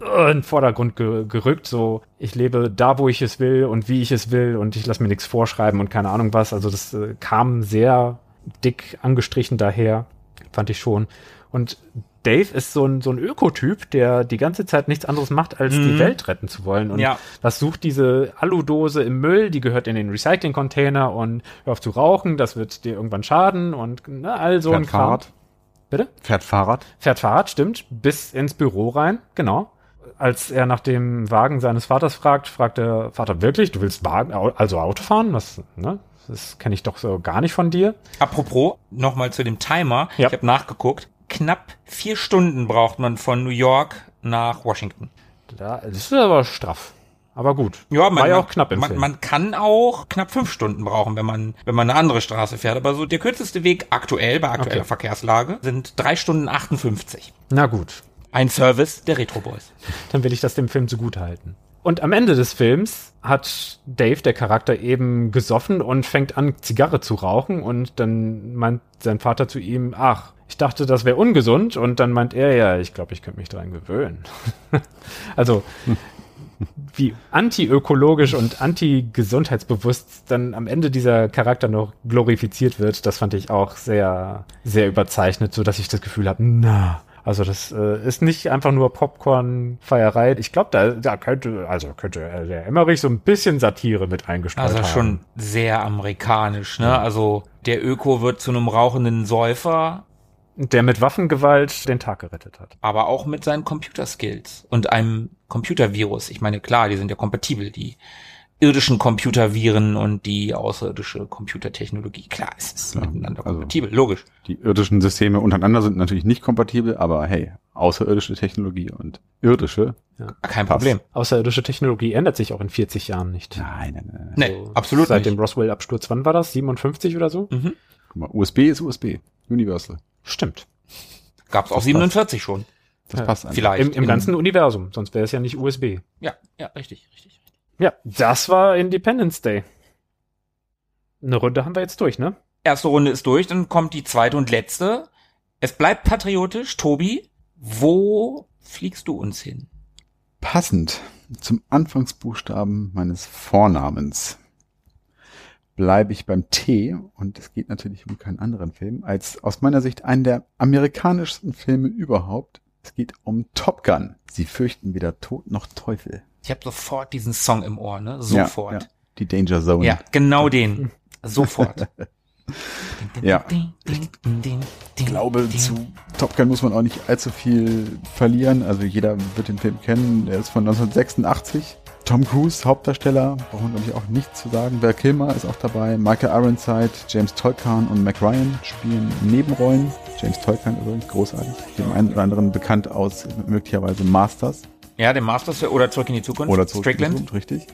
äh, in den Vordergrund ge gerückt. So, ich lebe da, wo ich es will und wie ich es will und ich lasse mir nichts vorschreiben und keine Ahnung was. Also das äh, kam sehr dick angestrichen daher, fand ich schon. Und Dave ist so ein, so ein Ökotyp, der die ganze Zeit nichts anderes macht, als die Welt retten zu wollen. Und Ja. was sucht diese Aludose im Müll? Die gehört in den Recycling-Container und hör auf zu rauchen, das wird dir irgendwann schaden und ne, all so ein Fährt Kram. Fahrrad. Bitte? Fährt Fahrrad. Fährt Fahrrad, stimmt, bis ins Büro rein, genau. Als er nach dem Wagen seines Vaters fragt, fragt der Vater wirklich, du willst Wagen, also Auto fahren? Das, ne? Das kenne ich doch so gar nicht von dir. Apropos, nochmal zu dem Timer. Ja. Ich habe nachgeguckt. Knapp vier Stunden braucht man von New York nach Washington. Da, das ist aber straff. Aber gut. Ja, man, War ja auch knapp im man, Film. man kann auch knapp fünf Stunden brauchen, wenn man, wenn man eine andere Straße fährt. Aber so der kürzeste Weg aktuell, bei aktueller Okay. Verkehrslage, sind drei Stunden 58. Na gut. Ein Service der Retro Boys. dann will ich das dem Film zugutehalten. Und am Ende des Films hat Dave, der Charakter, eben gesoffen und fängt an, Zigarre zu rauchen. Und dann meint sein Vater zu ihm, ach, ich dachte, das wäre ungesund. Und dann meint er, ja, ich glaube, ich könnte mich dran gewöhnen. also, wie antiökologisch und anti-gesundheitsbewusst dann am Ende dieser Charakter noch glorifiziert wird, das fand ich auch sehr, sehr überzeichnet, so dass ich das Gefühl habe, na, also das äh, ist nicht einfach nur Popcorn-Feierei. Ich glaube, da, da könnte, also könnte der Emmerich so ein bisschen Satire mit eingestreut Also haben. schon sehr amerikanisch, ne? Also der Öko wird zu einem rauchenden Säufer, Der mit Waffengewalt den Tag gerettet hat. aber auch mit seinen Computerskills und einem Computervirus. Ich meine, klar, die sind ja kompatibel, die irdischen Computerviren und die außerirdische Computertechnologie. Klar, es ist Ja, miteinander also- kompatibel, logisch. Die irdischen Systeme untereinander sind natürlich nicht kompatibel, aber hey, außerirdische Technologie und irdische. Kein Passt. Problem. Außerirdische Technologie ändert sich auch in 40 Jahren nicht. Nein, nein, nein. Nee, So, absolut Seit nicht. dem Roswell-Absturz, wann war das? 57 oder so? Mhm. Guck mal, USB ist USB. Universal. Stimmt. Gab's auch 47 schon. Das Ja, passt einfach. Vielleicht. Im, im ganzen Universum, sonst wäre es ja nicht USB. Ja, ja, richtig, richtig. Ja, das war Independence Day. Eine Runde haben wir jetzt durch, ne? Erste Runde ist durch, dann kommt die zweite und letzte. Es bleibt patriotisch. Tobi, wo fliegst du uns hin? Passend zum Anfangsbuchstaben meines Vornamens bleibe ich beim T und es geht natürlich um keinen anderen Film als aus meiner Sicht einen der amerikanischsten Filme überhaupt. Es geht um Top Gun. Sie fürchten weder Tod noch Teufel. Ich habe sofort diesen Song im Ohr, ne? Sofort. Ja, ja. Die Danger Zone. Ja, genau den. Sofort. Ja. Ich glaube, zu Top Gun muss man auch nicht allzu viel verlieren. Also jeder wird den Film kennen. Der ist von 1986. Tom Cruise, Hauptdarsteller, brauchen wir glaube ich auch nichts zu sagen. Val Kilmer ist auch dabei. Michael Ironside, James Tolkan und Mac Ryan spielen Nebenrollen. James Tolkan übrigens großartig. Dem einen oder anderen bekannt aus möglicherweise Masters. Ja, den Masters oder Zurück in die Zukunft. Oder zurück Strickland. in die Zukunft, richtig.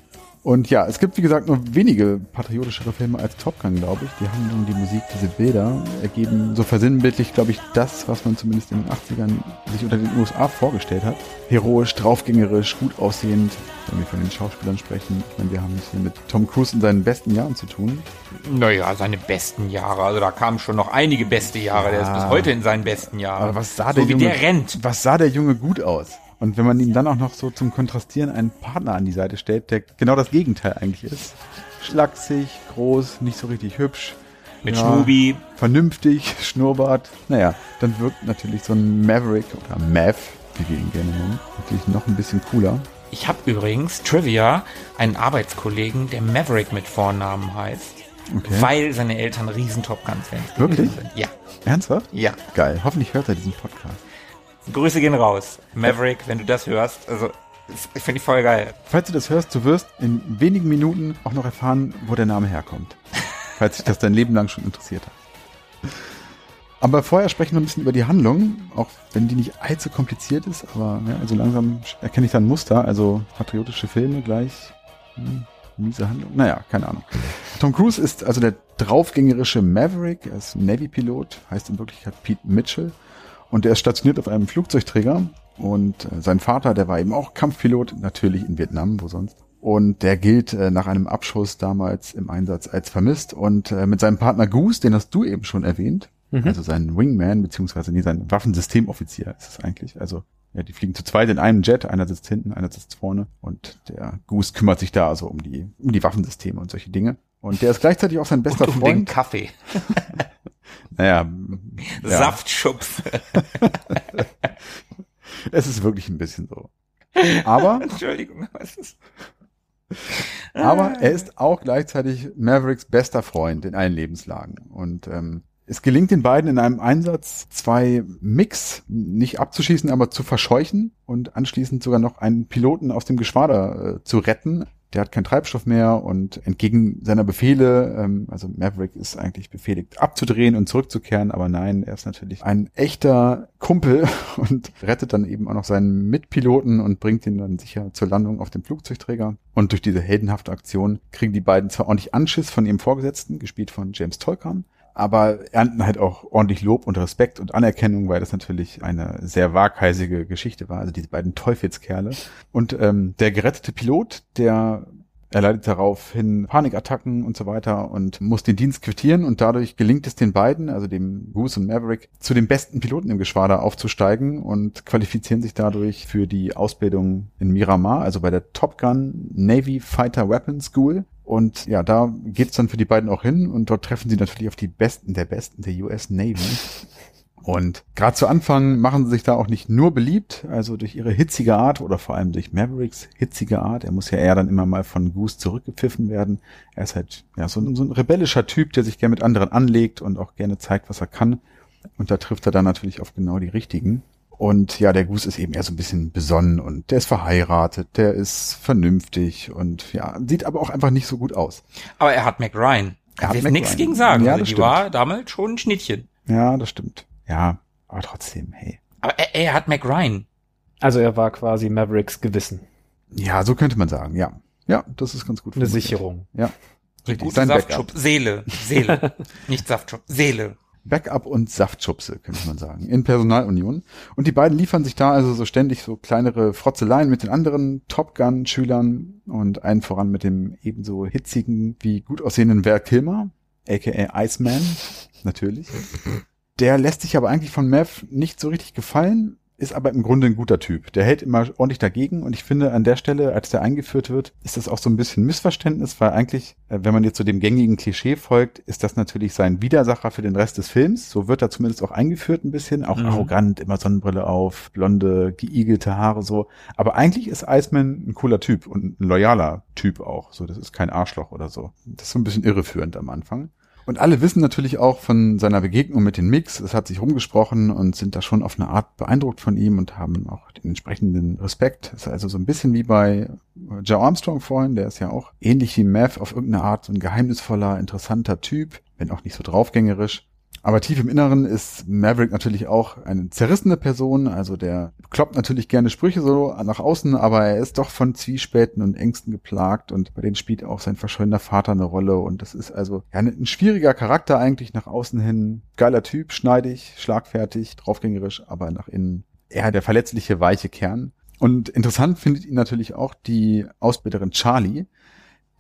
Und ja, es gibt wie gesagt nur wenige patriotischere Filme als Top Gun, glaube ich. Die Handlung, die Musik, diese Bilder ergeben so versinnbildlich, glaube ich, das, was man zumindest in den 80ern sich unter den USA vorgestellt hat. Heroisch, draufgängerisch, gut aussehend, wenn wir von den Schauspielern sprechen. Ich meine, wir haben es hier mit Tom Cruise in seinen besten Jahren zu tun. Naja, seine besten Jahre. Also da kamen schon noch einige beste Jahre. Der ist bis heute in seinen besten Jahren. Aber was sah so der Junge, der rennt. was sah der Junge gut aus? Und wenn man ihm dann auch noch so zum Kontrastieren einen Partner an die Seite stellt, der genau das Gegenteil eigentlich ist. Schlaksig, groß, nicht so richtig hübsch. Mit Schnubi. Vernünftig, Schnurrbart. Naja, dann wirkt natürlich so ein Maverick oder Mav, wie wir ihn gerne nennen, natürlich noch ein bisschen cooler. Ich habe übrigens, Trivia, einen Arbeitskollegen, der Maverick mit Vornamen heißt. Okay. Weil seine Eltern riesen Top Gun-Fans Wirklich? sind. Ja, Ernsthaft? ja. Geil. Hoffentlich hört er diesen Podcast. Grüße gehen raus. Maverick, wenn du das hörst. Also, ich finde ich voll geil. Falls du das hörst, du wirst in wenigen Minuten auch noch erfahren, wo der Name herkommt. falls dich das dein Leben lang schon interessiert hat. Aber vorher sprechen wir ein bisschen über die Handlung, auch wenn die nicht allzu kompliziert ist, aber ja, also langsam erkenne ich da ein Muster, also patriotische Filme gleich, hm, miese Handlung, naja, keine Ahnung. Tom Cruise ist also der draufgängerische Maverick, er ist Navy-Pilot, heißt in Wirklichkeit Pete Mitchell und er ist stationiert auf einem Flugzeugträger und äh, sein Vater, der war eben auch Kampfpilot, natürlich in Vietnam, wo sonst. Und der gilt äh, nach einem Abschuss damals im Einsatz als vermisst. Und äh, mit seinem Partner Goose, den hast du eben schon erwähnt, also sein Wingman, beziehungsweise nee, sein Waffensystemoffizier ist es eigentlich. Also ja, die fliegen zu zweit in einem Jet, einer sitzt hinten, einer sitzt vorne. Und der Goose kümmert sich da also um die, um die Waffensysteme und solche Dinge. Und der ist gleichzeitig auch sein bester Und um den Freund. Kaffee. Naja, ja. Saftschubs. Es ist wirklich ein bisschen so. Aber, Entschuldigung, was ist? aber er ist auch gleichzeitig Mavericks bester Freund in allen Lebenslagen. Und ähm, es gelingt den beiden in einem Einsatz zwei Mix nicht abzuschießen, aber zu verscheuchen und anschließend sogar noch einen Piloten aus dem Geschwader äh, zu retten. Der hat keinen Treibstoff mehr und entgegen seiner Befehle, ähm, also Maverick ist eigentlich befehligt abzudrehen und zurückzukehren, aber nein, er ist natürlich ein echter Kumpel und rettet dann eben auch noch seinen Mitpiloten und bringt ihn dann sicher zur Landung auf dem Flugzeugträger. Und durch diese heldenhafte Aktion kriegen die beiden zwar ordentlich Anschiss von ihrem Vorgesetzten, gespielt von James Tolkan, aber ernten halt auch ordentlich Lob und Respekt und Anerkennung, weil das natürlich eine sehr waghalsige Geschichte war, also diese beiden Teufelskerle. Und ähm, der gerettete Pilot, der erleidet daraufhin Panikattacken und so weiter und muss den Dienst quittieren und dadurch gelingt es den beiden, also dem Goose und Maverick, zu den besten Piloten im Geschwader aufzusteigen und qualifizieren sich dadurch für die Ausbildung in Miramar, also bei der Top Gun Navy Fighter Weapons School. Und ja, da geht's dann für die beiden auch hin und dort treffen sie natürlich auf die Besten der Besten der US Navy. Und gerade zu Anfang machen sie sich da auch nicht nur beliebt, also durch ihre hitzige Art oder vor allem durch Mavericks hitzige Art. Er muss ja eher dann immer mal von Goose zurückgepfiffen werden. Er ist halt ja so, ein- so ein rebellischer Typ, der sich gerne mit anderen anlegt und auch gerne zeigt, was er kann. Und da trifft er dann natürlich auf genau die richtigen. Und ja, der Goose ist eben eher so ein bisschen besonnen und der ist verheiratet, der ist vernünftig und ja, sieht aber auch einfach nicht so gut aus. Aber er hat Mac Ryan. Er hat nichts gegen sagen. Ja, also das die stimmt. war damals schon ein Schnittchen. Ja, das stimmt. Ja, aber trotzdem, hey. Aber er, er hat Mac Ryan. Also er war quasi Mavericks Gewissen. Ja, so könnte man sagen, ja. Ja, das ist ganz gut. Eine. Sicherung. Ja. Richtig, gute sein Saftschub. Backup. Seele. Seele. Nicht Saftschub. Seele. Backup und Saftschubse, könnte man sagen, in Personalunion. Und die beiden liefern sich da also so ständig so kleinere Frotzeleien mit den anderen Top Gun-Schülern und einen voran mit dem ebenso hitzigen wie gut aussehenden Val Kilmer, aka Iceman, natürlich. Der lässt sich aber eigentlich von Mav nicht so richtig gefallen, ist aber im Grunde ein guter Typ. Der hält immer ordentlich dagegen und ich finde an der Stelle, als der eingeführt wird, ist das auch so ein bisschen Missverständnis, weil eigentlich, äh, wenn man jetzt zu so dem gängigen Klischee folgt, ist das natürlich sein Widersacher für den Rest des Films. So wird er zumindest auch eingeführt ein bisschen, auch Mhm. arrogant, immer Sonnenbrille auf, blonde, geigelte Haare so. Aber eigentlich ist Iceman ein cooler Typ und ein loyaler Typ auch. So, das ist kein Arschloch oder so. Das ist so ein bisschen irreführend am Anfang. Und alle wissen natürlich auch von seiner Begegnung mit den Mix, das hat sich rumgesprochen und sind da schon auf eine Art beeindruckt von ihm und haben auch den entsprechenden Respekt. Das ist also so ein bisschen wie bei Joe Armstrong vorhin, der ist ja auch ähnlich wie Mav auf irgendeine Art so ein geheimnisvoller, interessanter Typ, wenn auch nicht so draufgängerisch. Aber tief im Inneren ist Maverick natürlich auch eine zerrissene Person, also der kloppt natürlich gerne Sprüche so nach außen, aber er ist doch von Zwiespäten und Ängsten geplagt und bei denen spielt auch sein verschollener Vater eine Rolle und das ist also ja, ein schwieriger Charakter eigentlich nach außen hin. Geiler Typ, schneidig, schlagfertig, draufgängerisch, aber nach innen eher der verletzliche, weiche Kern. Und interessant findet ihn natürlich auch die Ausbilderin Charlie,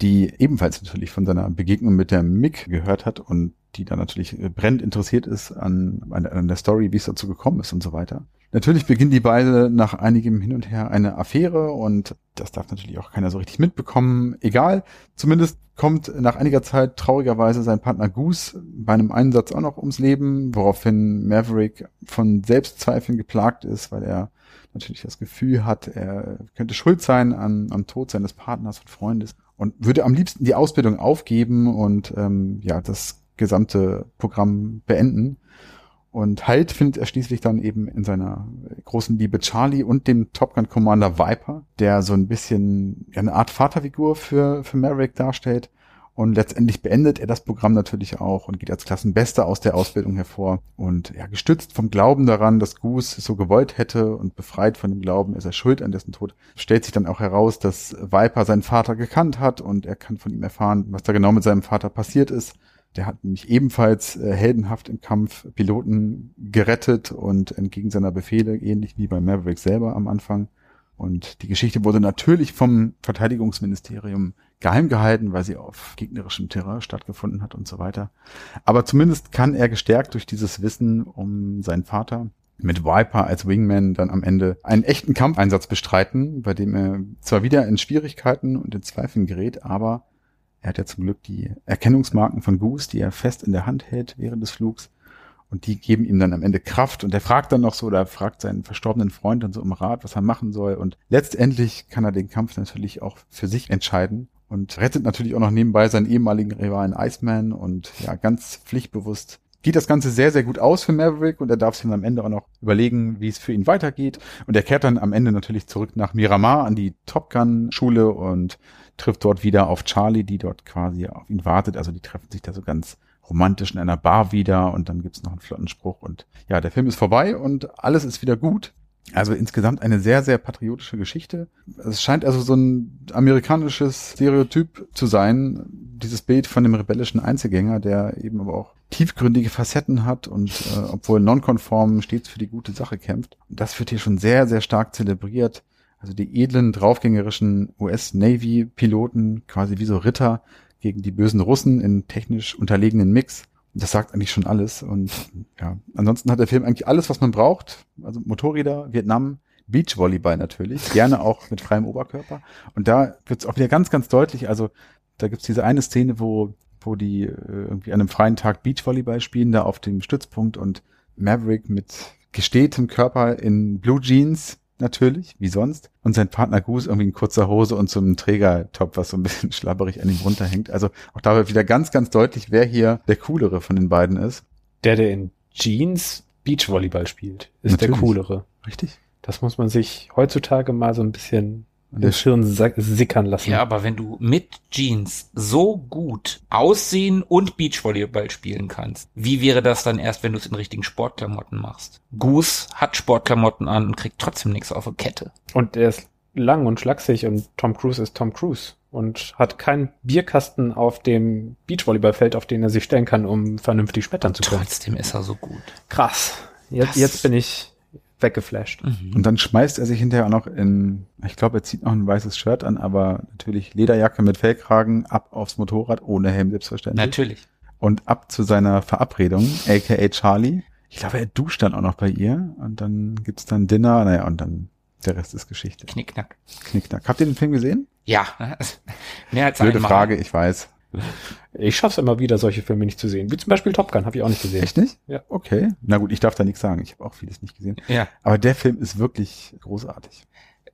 die ebenfalls natürlich von seiner Begegnung mit der Mick gehört hat und die da natürlich brennend interessiert ist an, an, an der Story, wie es dazu gekommen ist und so weiter. Natürlich beginnen die beide nach einigem Hin und Her eine Affäre und das darf natürlich auch keiner so richtig mitbekommen. Egal, zumindest kommt nach einiger Zeit traurigerweise sein Partner Goose bei einem Einsatz auch noch ums Leben, woraufhin Maverick von Selbstzweifeln geplagt ist, weil er natürlich das Gefühl hat, er könnte schuld sein an, am Tod seines Partners und Freundes und würde am liebsten die Ausbildung aufgeben und ähm, ja das gesamte Programm beenden. Und Halt findet er schließlich dann eben in seiner großen Liebe Charlie und dem Top Gun Commander Viper, der so ein bisschen eine Art Vaterfigur für, für Maverick darstellt. Und letztendlich beendet er das Programm natürlich auch und geht als Klassenbester aus der Ausbildung hervor. Und ja, gestützt vom Glauben daran, dass Goose so gewollt hätte und befreit von dem Glauben, er schuld an dessen Tod, stellt sich dann auch heraus, dass Viper seinen Vater gekannt hat und er kann von ihm erfahren, was da genau mit seinem Vater passiert ist. Der hat nämlich ebenfalls äh, heldenhaft im Kampf Piloten gerettet und entgegen seiner Befehle, ähnlich wie bei Maverick selber am Anfang. Und die Geschichte wurde natürlich vom Verteidigungsministerium geheim gehalten, weil sie auf gegnerischem Terrain stattgefunden hat und so weiter. Aber zumindest kann er gestärkt durch dieses Wissen um seinen Vater mit Viper als Wingman dann am Ende einen echten Kampfeinsatz bestreiten, bei dem er zwar wieder in Schwierigkeiten und in Zweifeln gerät, aber er hat ja zum Glück die Erkennungsmarken von Goose, die er fest in der Hand hält während des Flugs. Und die geben ihm dann am Ende Kraft. Und er fragt dann noch so, oder fragt seinen verstorbenen Freund dann so um Rat, was er machen soll. Und letztendlich kann er den Kampf natürlich auch für sich entscheiden und rettet natürlich auch noch nebenbei seinen ehemaligen Rivalen Iceman und ja, ganz pflichtbewusst geht das Ganze sehr, sehr gut aus für Maverick und er darf sich dann am Ende auch noch überlegen, wie es für ihn weitergeht. Und er kehrt dann am Ende natürlich zurück nach Miramar an die Top Gun Schule und trifft dort wieder auf Charlie, die dort quasi auf ihn wartet. Also die treffen sich da so ganz romantisch in einer Bar wieder und dann gibt's noch einen flotten Spruch und ja, der Film ist vorbei und alles ist wieder gut. Also insgesamt eine sehr, sehr patriotische Geschichte. Es scheint also so ein amerikanisches Stereotyp zu sein, dieses Bild von dem rebellischen Einzelgänger, der eben aber auch tiefgründige Facetten hat und äh, obwohl nonkonform stets für die gute Sache kämpft. Das wird hier schon sehr, sehr stark zelebriert. Also die edlen, draufgängerischen US-Navy-Piloten, quasi wie so Ritter gegen die bösen Russen in technisch unterlegenen Mix. Das sagt eigentlich schon alles. Und ja, ansonsten hat der Film eigentlich alles, was man braucht. Also Motorräder, Vietnam, Beachvolleyball natürlich, gerne auch mit freiem Oberkörper. Und da wird es auch wieder ganz, ganz deutlich. Also da gibt's diese eine Szene, wo, wo die äh, irgendwie an einem freien Tag Beachvolleyball spielen, da auf dem Stützpunkt und Maverick mit gestetem Körper in Blue Jeans natürlich, wie sonst. Und sein Partner Goose irgendwie in kurzer Hose und so einem Trägertop, was so ein bisschen schlabberig an ihm runterhängt. Also auch da wird wieder ganz, ganz deutlich, wer hier der coolere von den beiden ist. Der, der in Jeans Beachvolleyball spielt, ist Natürlich. der coolere. Richtig. Das muss man sich heutzutage mal so ein bisschen Und der sa- sickern lassen. Ja, aber wenn du mit Jeans so gut aussehen und Beachvolleyball spielen kannst, wie wäre das dann erst, wenn du es in richtigen Sportklamotten machst? Goose hat Sportklamotten an und kriegt trotzdem nichts auf die Kette. Und er ist lang und schlaksig und Tom Cruise ist Tom Cruise und hat keinen Bierkasten auf dem Beachvolleyballfeld, auf den er sich stellen kann, um vernünftig spettern zu können. Trotzdem ist er so gut. Krass. Jetzt, Das- jetzt bin ich weggeflasht. Und dann schmeißt er sich hinterher auch noch in, ich glaube, er zieht noch ein weißes Shirt an, aber natürlich Lederjacke mit Fellkragen, ab aufs Motorrad, ohne Helm selbstverständlich. Natürlich. Und ab zu seiner Verabredung, aka Charlie, Ich glaube, er duscht dann auch noch bei ihr und dann gibt's dann Dinner, naja, und dann der Rest ist Geschichte. Knickknack. Knickknack. Habt ihr den Film gesehen? Ja, mehr als Blöde einmal. Frage, ich weiß. Ich schaff's immer wieder, solche Filme nicht zu sehen. Wie zum Beispiel Top Gun, habe ich auch nicht gesehen. Echt nicht? Ja. Okay. Na gut, ich darf da nichts sagen. Ich habe auch vieles nicht gesehen. Ja. Aber der Film ist wirklich großartig.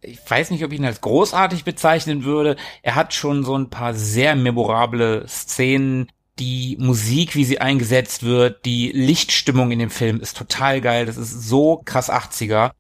ich weiß nicht, ob ich ihn als großartig bezeichnen würde. Er hat schon so ein paar sehr memorable Szenen. Die Musik, wie sie eingesetzt wird, die Lichtstimmung in dem Film ist total geil. Das ist so krass 80er.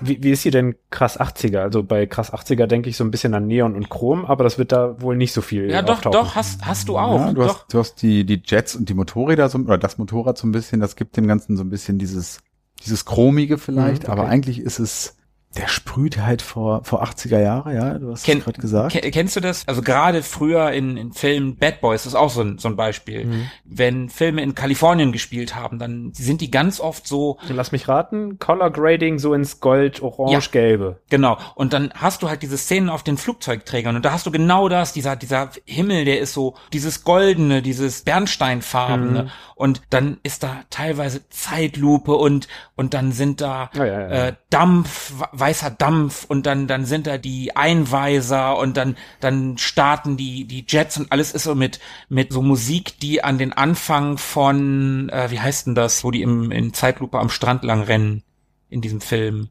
Wie, wie ist hier denn krass 80er? Also bei krass 80er denke ich so ein bisschen an Neon und Chrom, aber das wird da wohl nicht so viel Ja, doch, auftauchen. doch, hast, hast du auch. ja, du, doch. hast, du hast die, die Jets und die Motorräder, so, oder das Motorrad so ein bisschen, das gibt dem Ganzen so ein bisschen dieses, dieses Chromige vielleicht, Mhm, okay. aber eigentlich ist es, der sprüht halt vor, vor 80er Jahre, ja, du hast Ken- es gerade gesagt. Ke- Kennst du das? Also gerade früher in, in Filmen Bad Boys ist auch so ein, so ein Beispiel. Mhm. Wenn Filme in Kalifornien gespielt haben, dann sind die ganz oft so, Lass mich raten, Color Grading so ins Gold, Orange, Gelbe. Genau. Und dann hast du halt diese Szenen auf den Flugzeugträgern und da hast du genau das, dieser, dieser Himmel, der ist so dieses goldene, dieses Bernsteinfarbene. Mhm. Und dann ist da teilweise Zeitlupe und, und dann sind da Ja, ja, ja. Äh, Dampf, weißer Dampf und dann, dann sind da die Einweiser und dann, dann starten die, die Jets und alles ist so mit, mit so Musik, die an den Anfang von, äh, wie heißt denn das, wo die im, in Zeitlupe am Strand lang rennen in diesem Film.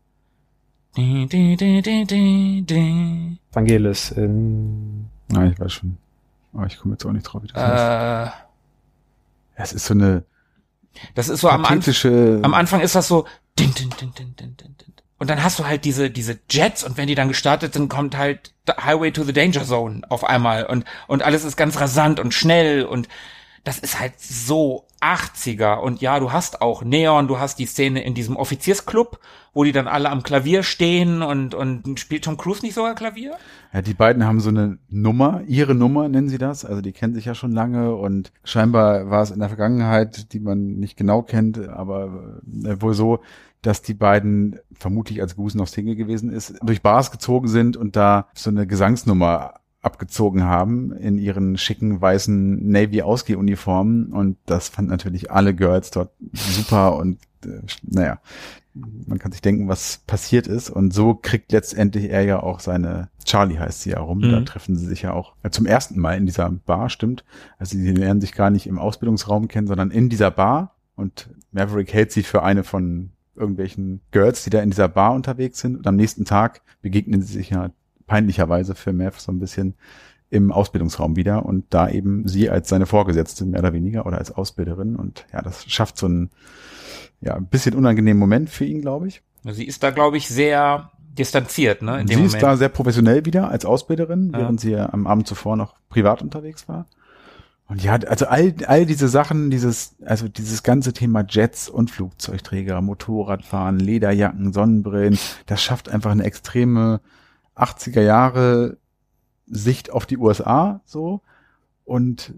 Vangelis in Ja, ich weiß schon. Aber ich komme jetzt auch nicht drauf, wie das heißt. Äh, Es ist so eine das ist so am, Anfang. Am Anfang ist das so. Din, din, din, din, din, din, din. Und dann hast du halt diese, diese Jets und wenn die dann gestartet sind, kommt halt Highway to the Danger Zone auf einmal und, und alles ist ganz rasant und schnell und das ist halt so 80er und ja, du hast auch Neon, du hast die Szene in diesem Offiziersclub, wo die dann alle am Klavier stehen und, und spielt Tom Cruise nicht sogar Klavier? Ja, die beiden haben so eine Nummer, ihre Nummer nennen sie das. Also die kennen sich ja schon lange und scheinbar war es in der Vergangenheit, die man nicht genau kennt, aber äh, wohl so, dass die beiden vermutlich als Gusen auf Single gewesen ist, durch Bars gezogen sind und da so eine Gesangsnummer abgezogen haben in ihren schicken weißen Navy Ausgehuniformen und das fand natürlich alle Girls dort super und äh, naja, man kann sich denken, was passiert ist. Und so kriegt letztendlich er ja auch seine, Charlie heißt sie ja rum, Mhm. da treffen sie sich ja auch äh, zum ersten Mal in dieser Bar, stimmt. Also sie lernen sich gar nicht im Ausbildungsraum kennen, sondern in dieser Bar. Und Maverick hält sie für eine von irgendwelchen Girls, die da in dieser Bar unterwegs sind. Und am nächsten Tag begegnen sie sich ja peinlicherweise für Mav so ein bisschen im Ausbildungsraum wieder und da eben sie als seine Vorgesetzte mehr oder weniger oder als Ausbilderin und ja, das schafft so ein ja, ein bisschen unangenehmen Moment für ihn, glaube ich. Sie ist da, glaube ich, sehr distanziert, ne? Sie dem ist Moment. da sehr professionell wieder als Ausbilderin, Ja. während sie ja am Abend zuvor noch privat unterwegs war. Und ja, also all, all diese Sachen, dieses, also dieses ganze Thema Jets und Flugzeugträger, Motorradfahren, Lederjacken, Sonnenbrillen, das schafft einfach eine extreme 80er Jahre Sicht auf die USA, so. Und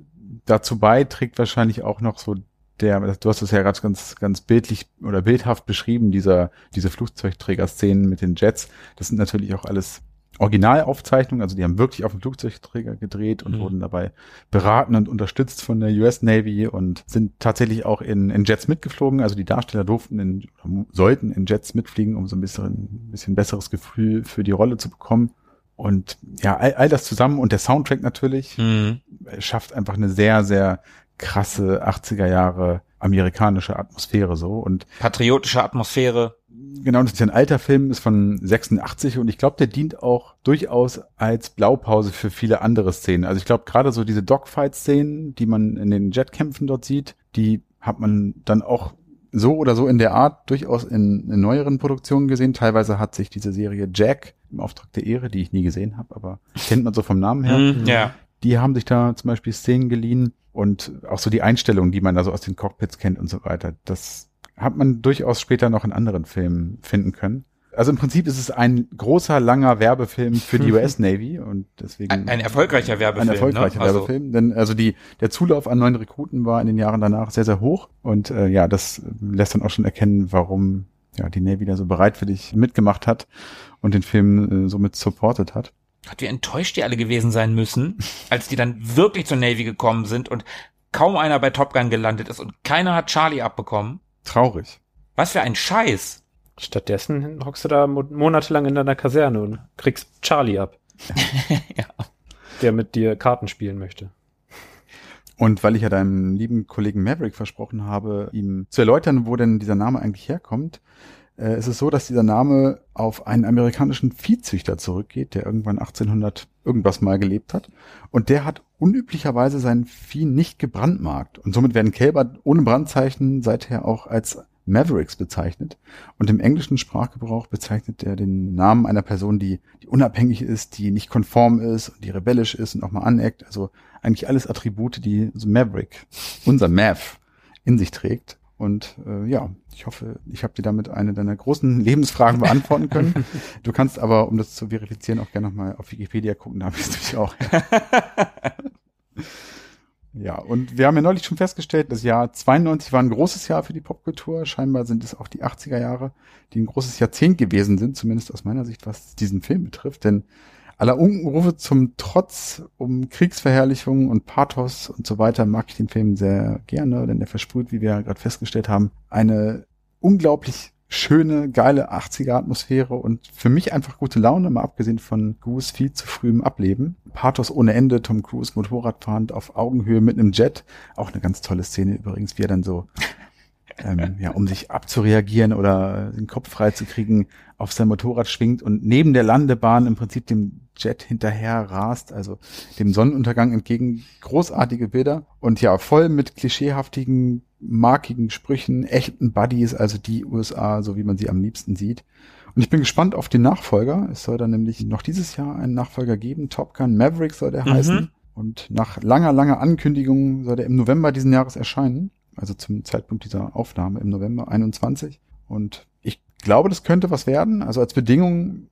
dazu beiträgt wahrscheinlich auch noch so der, du hast es ja ganz, ganz, ganz bildlich oder bildhaft beschrieben, dieser, diese Flugzeugträger-Szenen mit den Jets. Das sind natürlich auch alles Originalaufzeichnungen, also die haben wirklich auf dem Flugzeugträger gedreht und Mhm. wurden dabei beraten und unterstützt von der US Navy und sind tatsächlich auch in, in Jets mitgeflogen. Also die Darsteller durften in, oder sollten in Jets mitfliegen, um so ein bisschen, ein bisschen besseres Gefühl für die Rolle zu bekommen. Und ja, all, all das zusammen und der Soundtrack natürlich Mhm. schafft einfach eine sehr, sehr krasse 80er Jahre amerikanische Atmosphäre so. Und Patriotische Atmosphäre. Genau, das ist ja ein alter Film, ist von 86 und ich glaube, der dient auch durchaus als Blaupause für viele andere Szenen. Also ich glaube, gerade so diese Dogfight-Szenen, die man in den Jetkämpfen dort sieht, die hat man dann auch so oder so in der Art durchaus in, in neueren Produktionen gesehen. Teilweise hat sich diese Serie Jack im Auftrag der Ehre, die ich nie gesehen habe, aber kennt man so vom Namen her. Mhm. Ja. Die haben sich da zum Beispiel Szenen geliehen und auch so die Einstellungen, die man da so aus den Cockpits kennt und so weiter. Das hat man durchaus später noch in anderen Filmen finden können. Also im Prinzip ist es ein großer, langer Werbefilm für die US Navy und deswegen Ein, ein erfolgreicher Werbefilm. ein erfolgreicher ne? Also, Werbefilm. Denn also die, der Zulauf an neuen Rekruten war in den Jahren danach sehr, sehr hoch. Und äh, ja, das lässt dann auch schon erkennen, warum ja, die Navy da so bereitwillig mitgemacht hat und den Film äh, somit supportet hat. Gott, wie enttäuscht die alle gewesen sein müssen, als die dann wirklich zur Navy gekommen sind und kaum einer bei Top Gun gelandet ist und keiner hat Charlie abbekommen. Traurig. Was für ein Scheiß. Stattdessen hockst du da mo monatelang in deiner Kaserne und kriegst Charlie ab. Ja. Der mit dir Karten spielen möchte. Und weil ich ja deinem lieben Kollegen Maverick versprochen habe, ihm zu erläutern, wo denn dieser Name eigentlich herkommt, äh, ist es so, dass dieser Name auf einen amerikanischen Viehzüchter zurückgeht, der irgendwann 1800 irgendwas mal gelebt hat. Und der hat unüblicherweise sein Vieh nicht gebrandmarkt. Und somit werden Kälber ohne Brandzeichen seither auch als Mavericks bezeichnet. Und im englischen Sprachgebrauch bezeichnet er den Namen einer Person, die, die unabhängig ist, die nicht konform ist die rebellisch ist und auch mal aneckt. Also eigentlich alles Attribute, die Maverick, unser Mav, in sich trägt. Und äh, ja, ich hoffe, ich habe dir damit eine deiner großen Lebensfragen beantworten können. Du kannst aber, um das zu verifizieren, auch gerne nochmal auf Wikipedia gucken, da habe ich es nämlich auch. Ja, und wir haben ja neulich schon festgestellt, das Jahr 92 war ein großes Jahr für die Popkultur. Scheinbar sind es auch die 80er Jahre, die ein großes Jahrzehnt gewesen sind, zumindest aus meiner Sicht, was diesen Film betrifft. Denn aller Unkenrufe zum Trotz um Kriegsverherrlichung und Pathos und so weiter mag ich den Film sehr gerne, denn er versprüht, wie wir ja gerade festgestellt haben, eine unglaublich schöne, geile 80er-Atmosphäre und für mich einfach gute Laune, mal abgesehen von Goose viel zu frühem Ableben. Pathos ohne Ende, Tom Cruise Motorradfahrend auf Augenhöhe mit einem Jet. Auch eine ganz tolle Szene übrigens, wie er dann so, ähm, ja, um sich abzureagieren oder den Kopf frei zu kriegen, auf sein Motorrad schwingt und neben der Landebahn im Prinzip dem Jet hinterher rast, also dem Sonnenuntergang entgegen. Großartige Bilder und ja, voll mit klischeehaftigen, markigen Sprüchen, echten Buddies, also die USA, so wie man sie am liebsten sieht. Und ich bin gespannt auf den Nachfolger. Es soll dann nämlich noch dieses Jahr einen Nachfolger geben. Top Gun Maverick soll der Mhm. heißen. Und nach langer, langer Ankündigung soll der im November diesen Jahres erscheinen. Also zum Zeitpunkt dieser Aufnahme im November 21. Und ich glaube, das könnte was werden. Also als Bedingung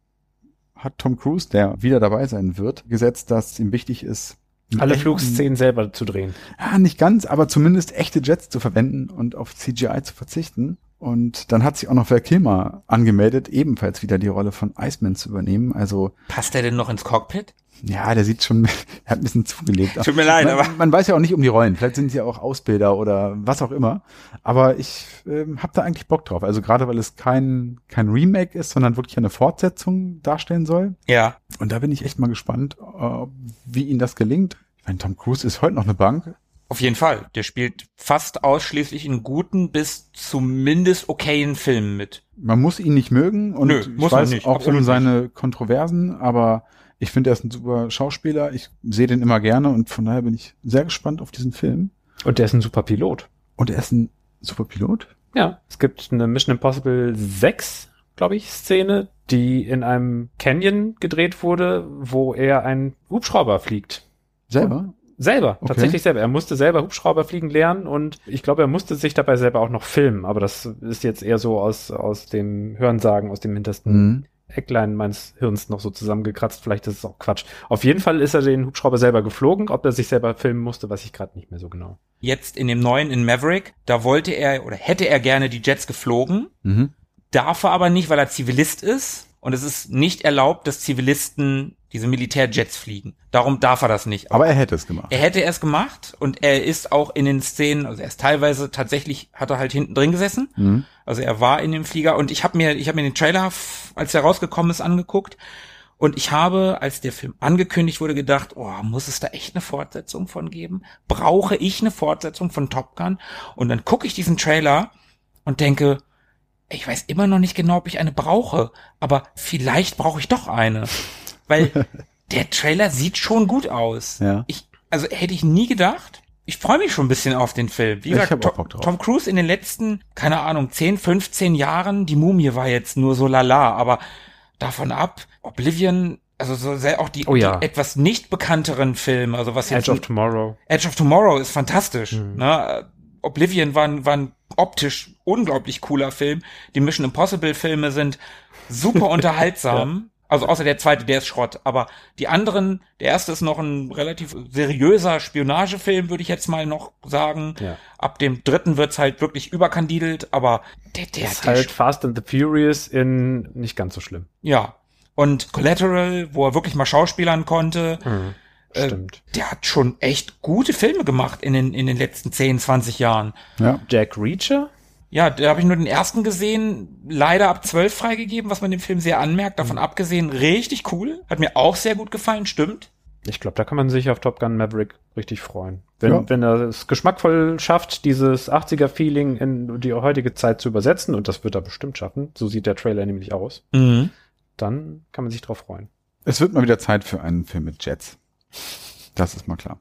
hat Tom Cruise, der wieder dabei sein wird, gesetzt, dass ihm wichtig ist, Alle echten- Flugszenen selber zu drehen. ja, nicht ganz, aber zumindest echte Jets zu verwenden und auf CGI zu verzichten. Und dann hat sich auch noch Val Kilmer angemeldet, ebenfalls wieder die Rolle von Iceman zu übernehmen. Also, Passt der denn noch ins Cockpit? Ja, der sieht schon, er hat ein bisschen zugelegt. Tut mir leid, man, aber- Man weiß ja auch nicht um die Rollen. Vielleicht sind sie ja auch Ausbilder oder was auch immer. Aber ich ähm, habe da eigentlich Bock drauf. Also gerade, weil es kein, kein Remake ist, sondern wirklich eine Fortsetzung darstellen soll. Ja. Und da bin ich echt mal gespannt, äh, wie ihnen das gelingt. Ich meine, Tom Cruise ist heute noch eine Bank. Auf jeden Fall. Der spielt fast ausschließlich in guten bis zumindest okayen Filmen mit. man muss ihn nicht mögen und Nö, ich muss man weiß nicht, auch um seine Kontroversen, aber ich finde, er ist ein super Schauspieler. Ich sehe den immer gerne und von daher bin ich sehr gespannt auf diesen Film. Und der ist ein super Pilot. Und er ist ein super Pilot. Ja, es gibt eine Mission Impossible 6, glaube ich, Szene, die in einem Canyon gedreht wurde, wo er einen Hubschrauber fliegt. Selber? Selber, Okay. tatsächlich selber. Er musste selber Hubschrauber fliegen lernen und ich glaube, er musste sich dabei selber auch noch filmen, aber das ist jetzt eher so aus, aus dem Hörensagen, aus dem hintersten Mhm. Ecklein meines Hirns noch so zusammengekratzt. Vielleicht ist es auch Quatsch. Auf jeden Fall ist er den Hubschrauber selber geflogen. Ob er sich selber filmen musste, weiß ich gerade nicht mehr so genau. Jetzt in dem neuen in Maverick, da wollte er oder hätte er gerne die Jets geflogen, Mhm. darf er aber nicht, weil er Zivilist ist. Und es ist nicht erlaubt, dass Zivilisten diese Militärjets fliegen. Darum darf er das nicht. Aber er hätte es gemacht. Er hätte es gemacht und er ist auch in den Szenen, also er ist teilweise tatsächlich, hat er halt hinten drin gesessen. Mhm. Also er war in dem Flieger und ich habe mir, ich habe mir den Trailer, als er rausgekommen ist, angeguckt. Und ich habe, als der Film angekündigt wurde, gedacht, oh, muss es da echt eine Fortsetzung von geben? Brauche ich eine Fortsetzung von Top Gun? Und dann gucke ich diesen Trailer und denke, ich weiß immer noch nicht genau, ob ich eine brauche, aber vielleicht brauche ich doch eine. Weil der Trailer sieht schon gut aus. Ja. Ich, also hätte ich nie gedacht. Ich freue mich schon ein bisschen auf den Film. Wie Ich gesagt, hab auch Tom, Bock drauf. Tom Cruise in den letzten, keine Ahnung, 10, 15 Jahren, die Mumie war jetzt nur so lala, aber davon ab, Oblivion, also so sehr auch die, Oh ja. die etwas nicht bekannteren Filme, also was jetzt Edge of Tomorrow. Edge of Tomorrow ist fantastisch. Mhm. Ne? Oblivion war, ein- war ein optisch unglaublich cooler Film. Die Mission Impossible Filme sind super unterhaltsam. Also außer der zweite, der ist Schrott. Aber die anderen, der erste ist noch ein relativ seriöser Spionagefilm, würde ich jetzt mal noch sagen. Ja. Ab dem dritten wird's halt wirklich überkandidelt, aber der, der, ist der halt Fast and the Furious in nicht ganz so schlimm. ja. Und Collateral, wo er wirklich mal schauspielern konnte, Äh, Stimmt. der hat schon echt gute Filme gemacht in den, in den letzten 10, 20 Jahren. Ja. Jack Reacher? Ja, da habe ich nur den ersten gesehen, leider ab 12 freigegeben, was man dem Film sehr anmerkt. Davon abgesehen, richtig cool. Hat mir auch sehr gut gefallen, stimmt. Ich glaube, da kann man sich auf Top Gun Maverick richtig freuen. Wenn, Ja. wenn er es geschmackvoll schafft, dieses 80er-Feeling in die heutige Zeit zu übersetzen, und das wird er bestimmt schaffen, so sieht der Trailer nämlich aus, Mhm. dann kann man sich drauf freuen. Es wird mal wieder Zeit für einen Film mit Jets. Das ist mal klar.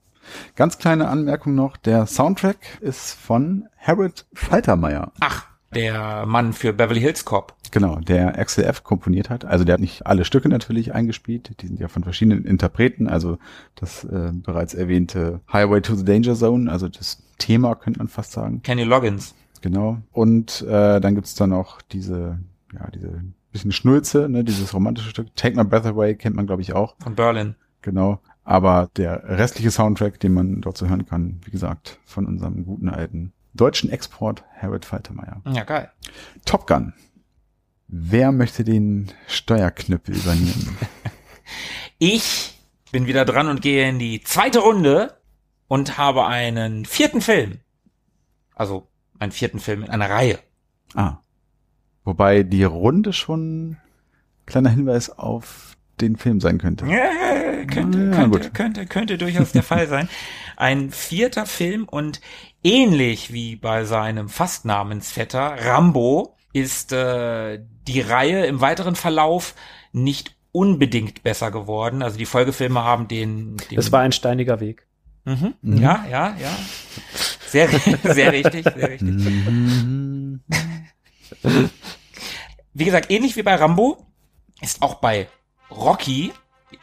Ganz kleine Anmerkung noch, der Soundtrack ist von Harold Faltermeier. Ach, der Mann für Beverly Hills Cop. Genau, der Axel F. komponiert hat. Also der hat nicht alle Stücke natürlich eingespielt. Die sind ja von verschiedenen Interpreten. Also das äh, bereits erwähnte Highway to the Danger Zone, also das Thema könnte man fast sagen. Kenny Loggins. Genau. Und äh, dann gibt's da noch diese, ja, diese bisschen Schnulze, ne, dieses romantische Stück. Take My Breath Away kennt man, glaube ich, auch. von Berlin. Genau. Aber der restliche Soundtrack, den man dort so hören kann, wie gesagt, von unserem guten alten deutschen Export Harold Faltermeier. Ja, geil. Top Gun. Wer möchte den Steuerknüppel übernehmen? Ich bin wieder dran und gehe in die zweite Runde und habe einen vierten Film. Also einen vierten Film in einer Reihe. ah. Wobei die Runde schon kleiner Hinweis auf den Film sein könnte. Ja, könnte, Ja, könnte, gut. könnte, könnte durchaus der Fall sein. Ein vierter Film und ähnlich wie bei seinem Fastnamensvetter Rambo ist äh, die Reihe im weiteren Verlauf nicht unbedingt besser geworden. Also die Folgefilme haben den, den Es war ein steiniger Weg. mhm. Mhm. ja, ja, ja. Sehr, sehr richtig, sehr richtig. Mhm. Wie gesagt, ähnlich wie bei Rambo ist auch bei Rocky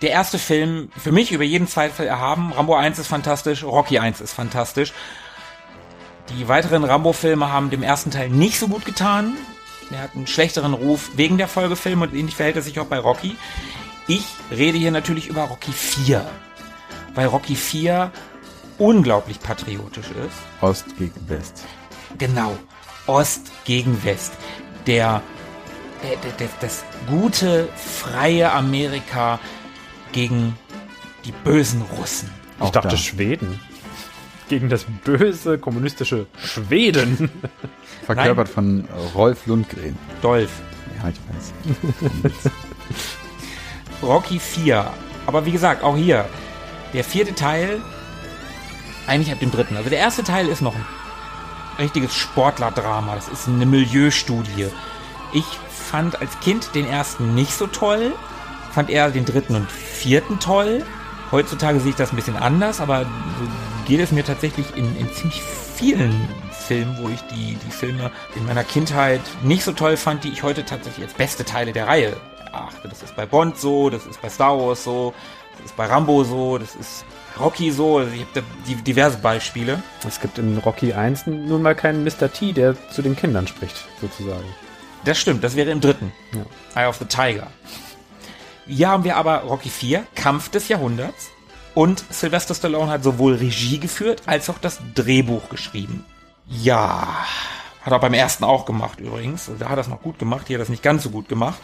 der erste Film für mich über jeden Zweifel erhaben. Rambo 1 ist fantastisch, Rocky 1 ist fantastisch. Die weiteren Rambo-Filme haben dem ersten Teil nicht so gut getan. Er hat einen schlechteren Ruf wegen der Folgefilme und ähnlich verhält es sich auch bei Rocky. Ich rede hier natürlich über Rocky 4. Weil Rocky 4 unglaublich patriotisch ist. Ost gegen West. Genau. Ost gegen West. Der, der, der, der das gute, freie Amerika gegen die bösen Russen. Ich Auch dachte da. Schweden. Gegen das böse kommunistische Schweden. Verkörpert von Rolf Lundgren. Dolph. Ja, ich weiß. Rocky 4. Aber wie gesagt, auch hier. Der vierte Teil, eigentlich ab dem dritten. Also der erste Teil ist noch ein richtiges Sportlerdrama. Das ist eine Milieustudie. Ich fand als Kind den ersten nicht so toll. Fand eher den dritten und vierten toll. Heutzutage sehe ich das ein bisschen anders, aber so geht es mir tatsächlich in, in ziemlich vielen Filmen, wo ich die, die Filme in meiner Kindheit nicht so toll fand, die ich heute tatsächlich als beste Teile der Reihe erachte. Das ist bei Bond so, das ist bei Star Wars so, das ist bei Rambo so, das ist Rocky so. Also ich habe da diverse Beispiele. Es gibt in Rocky 1 nun mal keinen Mr. T, der zu den Kindern spricht, sozusagen. Das stimmt, das wäre im dritten. Ja. Eye of the Tiger. Hier haben wir aber Rocky 4, Kampf des Jahrhunderts. Und Sylvester Stallone hat sowohl Regie geführt, als auch das Drehbuch geschrieben. Ja, hat er beim ersten auch gemacht übrigens. Da hat er es noch gut gemacht, hier hat er es nicht ganz so gut gemacht.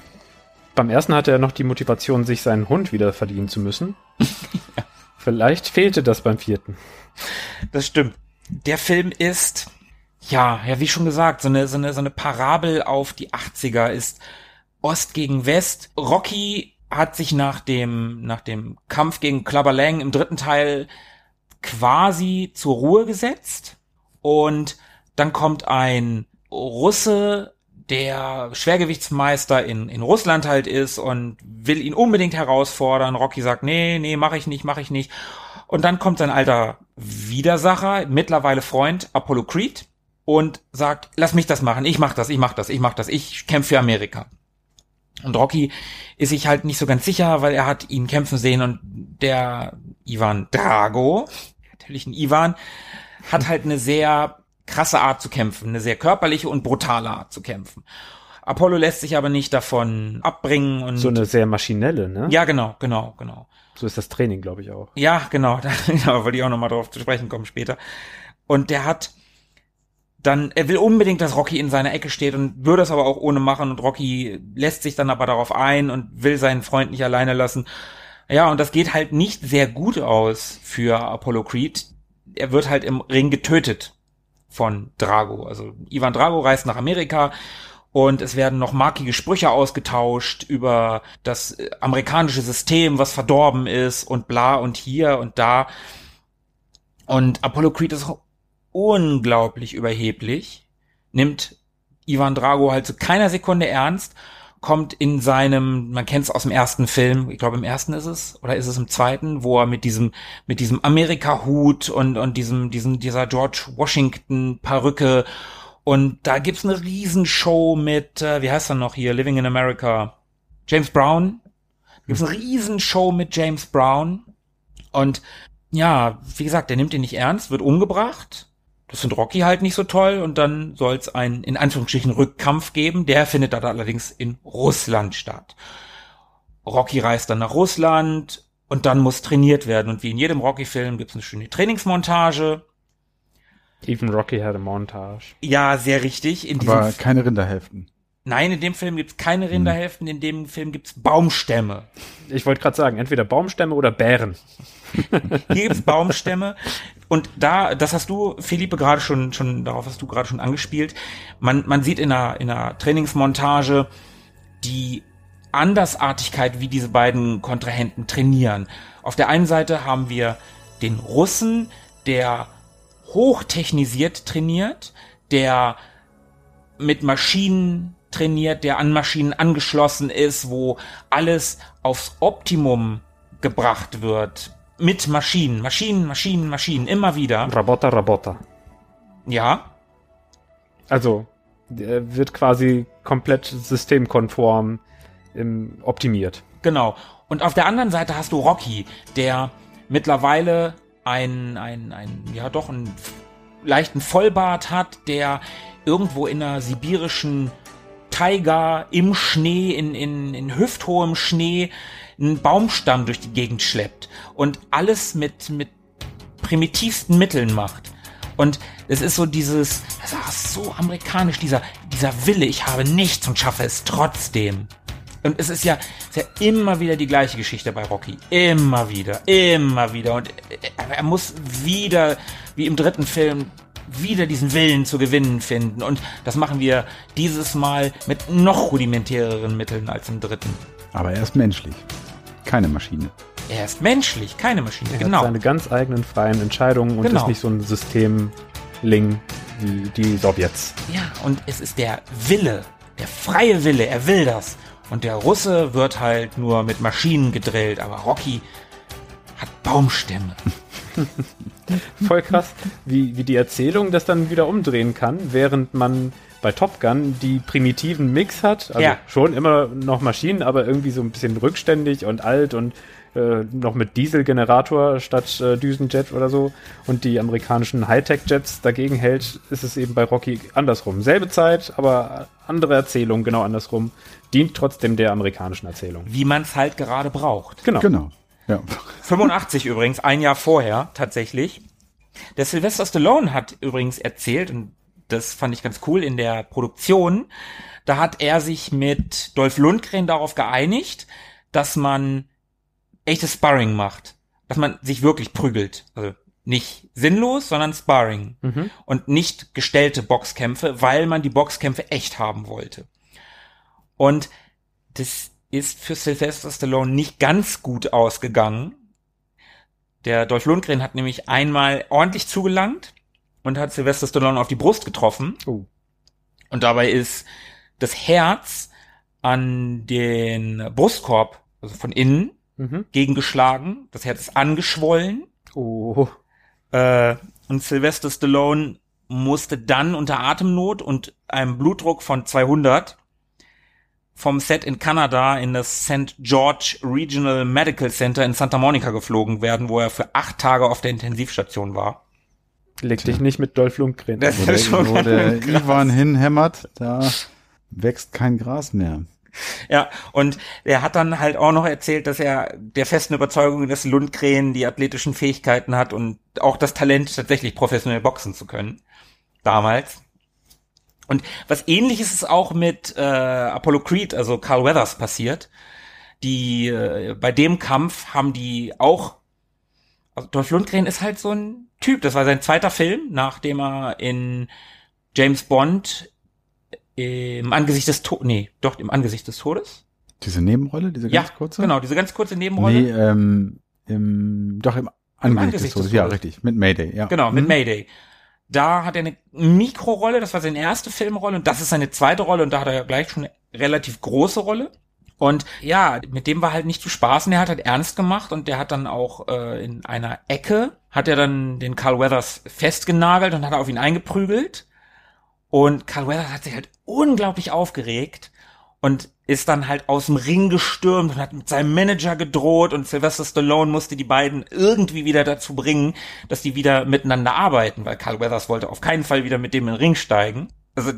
Beim ersten hatte er noch die Motivation, sich seinen Hund wieder verdienen zu müssen. Vielleicht fehlte das beim vierten. Das stimmt. Der Film ist, ja, ja, wie schon gesagt, so eine, so eine, so eine Parabel auf die 80er ist Ost gegen West. Rocky hat sich nach dem, nach dem Kampf gegen Clubber Lang im dritten Teil quasi zur Ruhe gesetzt und dann kommt ein Russe, der Schwergewichtsmeister in, in Russland halt ist und will ihn unbedingt herausfordern. Rocky sagt, nee, nee, mach ich nicht, mach ich nicht. Und dann kommt sein alter Widersacher, mittlerweile Freund, Apollo Creed, und sagt, lass mich das machen, ich mach das, ich mach das, ich mach das, ich kämpfe für Amerika. Und Rocky ist sich halt nicht so ganz sicher, weil er hat ihn kämpfen sehen und der Ivan Drago, natürlich ein Ivan, hat halt eine sehr krasse Art zu kämpfen, eine sehr körperliche und brutale Art zu kämpfen. Apollo lässt sich aber nicht davon abbringen und So eine sehr maschinelle, ne? ja genau, genau, genau. So ist das Training, glaube ich, auch. Ja, genau, da genau, wollte ich auch nochmal drauf zu sprechen kommen später. Und der hat dann, er will unbedingt, dass Rocky in seiner Ecke steht und würde es aber auch ohne machen und Rocky lässt sich dann aber darauf ein und will seinen Freund nicht alleine lassen. Ja, und das geht halt nicht sehr gut aus für Apollo Creed. Er wird halt im Ring getötet von Drago. Also Ivan Drago reist nach Amerika und es werden noch markige Sprüche ausgetauscht über das äh, amerikanische System, was verdorben ist und bla und hier und da. Und Apollo Creed ist unglaublich überheblich, nimmt Ivan Drago halt zu keiner Sekunde ernst, kommt in seinem, man kennt es aus dem ersten Film, ich glaube im ersten ist es, oder ist es im zweiten, wo er mit diesem, mit diesem Amerika-Hut und, und diesem, diesem, dieser George Washington-Perücke und da gibt's eine Riesenshow mit, äh, wie heißt er noch hier, Living in America, James Brown. Da gibt's eine Riesenshow mit James Brown und ja, wie gesagt, der nimmt ihn nicht ernst, wird umgebracht das sind Rocky halt nicht so toll und dann soll es einen in Anführungsstrichen Rückkampf geben. Der findet dann allerdings in Russland statt. Rocky reist dann nach Russland und dann muss trainiert werden. Und wie in jedem Rocky-Film gibt es eine schöne Trainingsmontage. Even Rocky had a montage. Ja, sehr richtig. In Aber keine Rinderhälften. Nein, in dem Film gibt es keine Rinderhälften, in dem Film gibt es Baumstämme. Ich wollte gerade sagen, entweder Baumstämme oder Bären. Hier gibt's Baumstämme. Und da, das hast du, Philippe, gerade schon, schon, darauf hast du gerade schon angespielt. Man, man sieht in einer, in einer Trainingsmontage die Andersartigkeit, wie diese beiden Kontrahenten trainieren. Auf der einen Seite haben wir den Russen, der hochtechnisiert trainiert, der mit Maschinen trainiert, der an Maschinen angeschlossen ist, wo alles aufs Optimum gebracht wird. Mit Maschinen, Maschinen, Maschinen, Maschinen, immer wieder. Roboter, Roboter. Ja, Also, wird quasi komplett systemkonform ähm, optimiert. Genau. Und auf der anderen Seite hast du Rocky, der mittlerweile ein, ein, ein, ja doch, einen leichten Vollbart hat, der irgendwo in einer sibirischen Taiga im Schnee, in, in, in hüfthohem Schnee, einen Baumstamm durch die Gegend schleppt und alles mit, mit primitivsten Mitteln macht. Und es ist so dieses, das ist so amerikanisch, dieser, dieser Wille, ich habe nichts und schaffe es trotzdem. Und es ist ja, es ist ja immer wieder die gleiche Geschichte bei Rocky. Immer wieder, immer wieder. Und er, er muss wieder, wie im dritten Film, wieder diesen Willen zu gewinnen finden. Und das machen wir dieses Mal mit noch rudimentäreren Mitteln als im dritten. Aber er ist menschlich. Keine Maschine. Er ist menschlich, keine Maschine. Er genau. hat seine ganz eigenen freien Entscheidungen und Genau. ist nicht so ein Systemling wie die Sowjets. Ja, und es ist der Wille, der freie Wille, er will das. Und der Russe wird halt nur mit Maschinen gedrillt, aber Rocky hat Baumstämme. Voll krass, wie, wie die Erzählung das dann wieder umdrehen kann, während man bei Top Gun die primitiven Mix hat. Also Ja. schon immer noch Maschinen, aber irgendwie so ein bisschen rückständig und alt und äh, noch mit Dieselgenerator statt äh, Düsenjet oder so. Und die amerikanischen Hightech-Jets dagegen hält, ist es eben bei Rocky andersrum. Selbe Zeit, aber andere Erzählung, genau andersrum. Dient trotzdem der amerikanischen Erzählung. Wie man es halt gerade braucht. Genau. Genau. Ja. 85 übrigens, ein Jahr vorher tatsächlich. Der Sylvester Stallone hat übrigens erzählt, und das fand ich ganz cool in der Produktion, da hat er sich mit Dolph Lundgren darauf geeinigt, dass man echtes Sparring macht. Dass man sich wirklich prügelt. Also nicht sinnlos, sondern Sparring. Und nicht gestellte Boxkämpfe, weil man die Boxkämpfe echt haben wollte. Und das ist für Sylvester Stallone nicht ganz gut ausgegangen. Der Dolph Lundgren hat nämlich einmal ordentlich zugelangt und hat Sylvester Stallone auf die Brust getroffen. Oh. Und dabei ist das Herz an den Brustkorb, also von innen, Mhm. gegengeschlagen. Das Herz ist angeschwollen. Oh. Äh, und Sylvester Stallone musste dann unter Atemnot und einem Blutdruck von 200 vom Set in Kanada in das St. George Regional Medical Center in Santa Monica geflogen werden, wo er für acht Tage auf der Intensivstation war. Leg dich nicht mit Dolph Lundgren. Das Wo der, ist schon wo der. Ivan hinhämmert, da wächst kein Gras mehr. Ja, und er hat dann halt auch noch erzählt, dass er der festen Überzeugung, dass Lundgren die athletischen Fähigkeiten hat und auch das Talent, tatsächlich professionell boxen zu können. Damals. Und was ähnliches ist auch mit äh, Apollo Creed, also Carl Weathers, passiert. Die, äh, bei dem Kampf haben die auch, also Dolph Lundgren ist halt so ein Typ, das war sein zweiter Film, nachdem er in James Bond im Angesicht des Todes, nee, doch im Angesicht des Todes. Diese Nebenrolle, diese Ja, ganz kurze? genau, diese ganz kurze Nebenrolle. Nee, ähm, im, doch im Angesicht, Angesicht des des Todes. Ja, Todes. richtig. Mit Mayday, ja. Genau, mit Mhm. Mayday. Da hat er eine Mikrorolle, das war seine erste Filmrolle und das ist seine zweite Rolle und da hat er ja gleich schon eine relativ große Rolle. Und ja, mit dem war halt nicht zu spaßen, der hat halt ernst gemacht und der hat dann auch äh, in einer Ecke, hat er dann den Carl Weathers festgenagelt und hat auf ihn eingeprügelt. Und Carl Weathers hat sich halt unglaublich aufgeregt und ist dann halt aus dem Ring gestürmt und hat mit seinem Manager gedroht und Sylvester Stallone musste die beiden irgendwie wieder dazu bringen, dass die wieder miteinander arbeiten, weil Carl Weathers wollte auf keinen Fall wieder mit dem in den Ring steigen. Also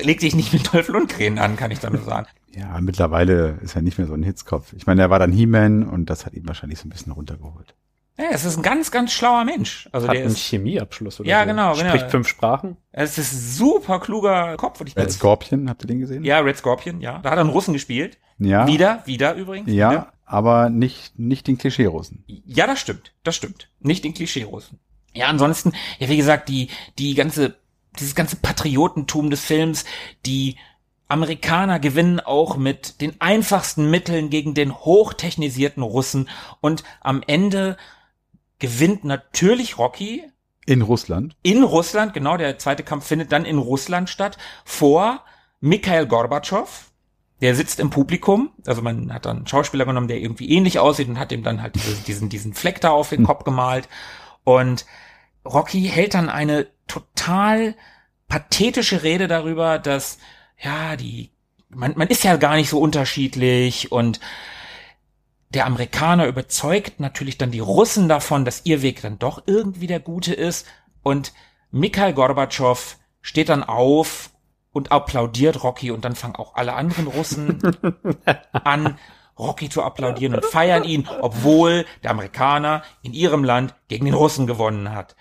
leg dich nicht mit Dolph Lundgren an, kann ich da nur sagen. Ja, mittlerweile ist er nicht mehr so ein Hitzkopf. Ich meine, er war dann He-Man und das hat ihn wahrscheinlich so ein bisschen runtergeholt. Ja, es ist ein ganz, ganz schlauer Mensch. Also Hat der einen ist, Chemieabschluss oder Ja, so. genau, genau. Spricht fünf Sprachen. es ist ein super kluger Kopf. Und ich Red Scorpion, habt ihr den gesehen? Ja, Red Scorpion, ja. Da hat er einen Russen gespielt. Ja. Wieder, wieder übrigens. Ja, Wieder. aber nicht, nicht den Klischee-Russen. Ja, das stimmt, das stimmt. Nicht den Klischee-Russen. Ja, ansonsten, ja, wie gesagt, die, die ganze, dieses ganze Patriotentum des Films, die Amerikaner gewinnen auch mit den einfachsten Mitteln gegen den hochtechnisierten Russen und am Ende gewinnt natürlich Rocky In Russland. in Russland, genau, der zweite Kampf findet dann in Russland statt, vor Mikhail Gorbatschow. Der sitzt im Publikum, also man hat dann einen Schauspieler genommen, der irgendwie ähnlich aussieht und hat ihm dann halt diese, diesen, diesen Fleck da auf den Kopf gemalt. Und Rocky hält dann eine total pathetische Rede darüber, dass, ja, die, man, man ist ja gar nicht so unterschiedlich und der Amerikaner überzeugt natürlich dann die Russen davon, dass ihr Weg dann doch irgendwie der gute ist. Und Mikhail Gorbatschow steht dann auf und applaudiert Rocky und dann fangen auch alle anderen Russen an, Rocky zu applaudieren und feiern ihn, obwohl der Amerikaner in ihrem Land gegen den Russen gewonnen hat.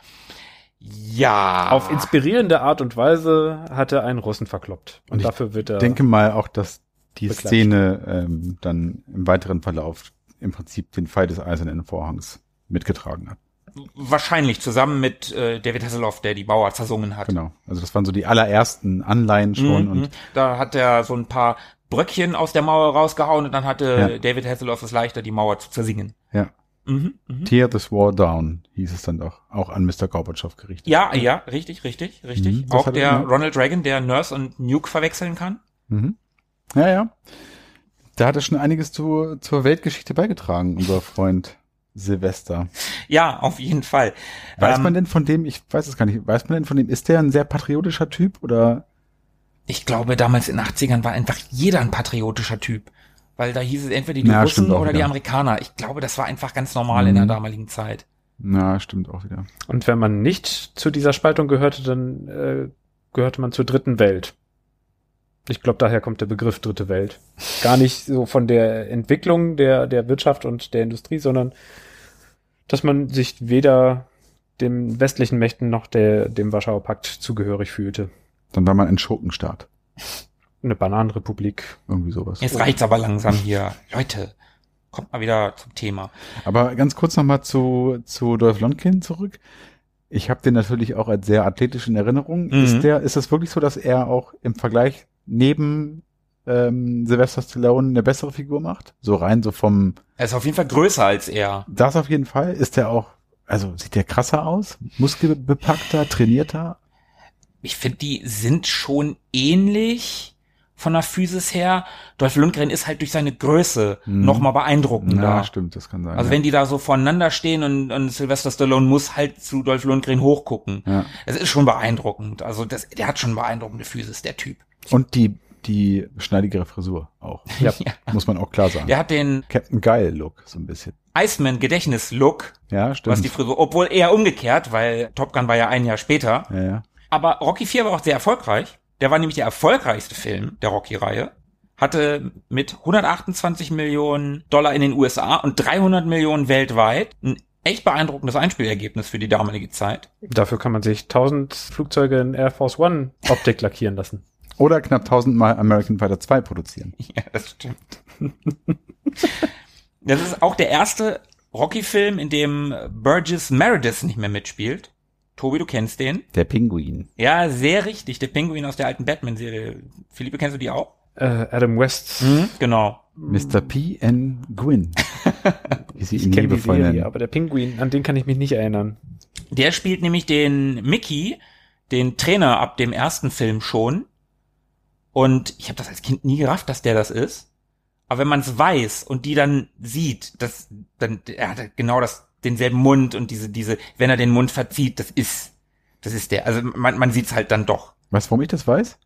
Ja. Auf inspirierende Art und Weise hat er einen Russen verkloppt. Und, Und dafür wird er. denke mal auch, dass die Beklatscht. Szene ähm, dann im weiteren Verlauf im Prinzip den Fall des Eisernen Vorhangs mitgetragen hat. wahrscheinlich zusammen mit äh, David Hasselhoff, der die Mauer zersungen hat. Genau. Also das waren so die allerersten Anleihen schon Mhm. und da hat er so ein paar Bröckchen aus der Mauer rausgehauen und dann hatte Ja. David Hasselhoff es leichter, die Mauer zu zersingen. ja. Mhm, mhm. Tear this war down, hieß es dann doch, auch an Mr. Gorbatschow gerichtet. Ja, ja, richtig, richtig, richtig. Mhm, Auch er der. Ronald Reagan, der Nurse und Nuke verwechseln kann. Mhm. Ja, ja. Da hat er schon einiges zu, zur Weltgeschichte beigetragen, unser Freund Silvester. Ja, auf jeden Fall. Weiß Ähm, man denn von dem, ich weiß es gar nicht, weiß man denn von dem, ist der ein sehr patriotischer Typ oder? Ich glaube, damals in den 80ern war einfach jeder ein patriotischer Typ. Weil da hieß es entweder die Ja, Russen oder die wieder. Amerikaner. Ich glaube, das war einfach ganz normal in der Mhm. damaligen Zeit. Na, stimmt auch wieder. Und wenn man nicht zu dieser Spaltung gehörte, dann äh, gehörte man zur dritten Welt. Ich glaube, daher kommt der Begriff dritte Welt. Gar nicht so von der Entwicklung der, der Wirtschaft und der Industrie, sondern dass man sich weder den westlichen Mächten noch der, dem Warschauer Pakt zugehörig fühlte. Dann war man ein Schurkenstaat. Eine Bananenrepublik. Irgendwie sowas. Jetzt reicht's aber langsam hier. Leute, kommt mal wieder zum Thema. Aber ganz kurz nochmal zu, zu Dolph Lundgren zurück. Ich habe den natürlich auch als sehr athletisch in Erinnerung. Mhm. Ist der, ist das wirklich so, dass er auch im Vergleich neben ähm, Sylvester Stallone eine bessere Figur macht? So rein so vom, Er ist auf jeden Fall größer als er. das auf jeden Fall. Ist der auch, also sieht der krasser aus? Muskelbepackter, trainierter? Ich finde, die sind schon ähnlich von der Physis her. Dolph Lundgren ist halt durch seine Größe Mhm. noch mal beeindruckender. Ja, stimmt, das kann sein. Also ja. wenn die da so voneinander stehen und, und Sylvester Stallone muss halt zu Dolph Lundgren hochgucken. ja. Es ist schon beeindruckend. Also das, der hat schon beeindruckende Physis, der Typ. Und die, die schneidigere Frisur auch. Ja. Muss man auch klar sagen. Der hat den Captain Geil Look, so ein bisschen. Iceman-Gedächtnis-Look, Ja, was stimmt. die Frisur, obwohl eher umgekehrt, weil Top Gun war ja ein Jahr später. ja, ja. Aber Rocky 4 war auch sehr erfolgreich. Der war nämlich der erfolgreichste Film der Rocky-Reihe. Hatte mit 128 Millionen Dollar in den USA und 300 Millionen weltweit ein echt beeindruckendes Einspielergebnis für die damalige Zeit. Dafür kann man sich 1000 Flugzeuge in Air Force One Optik lackieren lassen. Oder knapp 1000 Mal American Fighter 2 produzieren. Ja, das stimmt. das ist auch der erste Rocky-Film, in dem Burgess Meredith nicht mehr mitspielt. Tobi, du kennst den. Der Pinguin. Ja, sehr richtig. Der Pinguin aus der alten Batman-Serie. Philippe, kennst du die auch? Äh, Adam West. Genau. Mr. P. N. Gwyn. Wie sie ihn Ich kenne die Serie, nennen. aber der Pinguin, an den kann ich mich nicht erinnern. Der spielt nämlich den Mickey, den Trainer ab dem ersten Film schon. Und ich habe das als Kind nie gerafft, dass der das ist. Aber wenn man es weiß und die dann sieht, dass dann er hat genau das denselben Mund und diese diese, wenn er den Mund verzieht, das ist das ist der. Also man man sieht's halt dann doch. Weißt du, warum ich das weiß?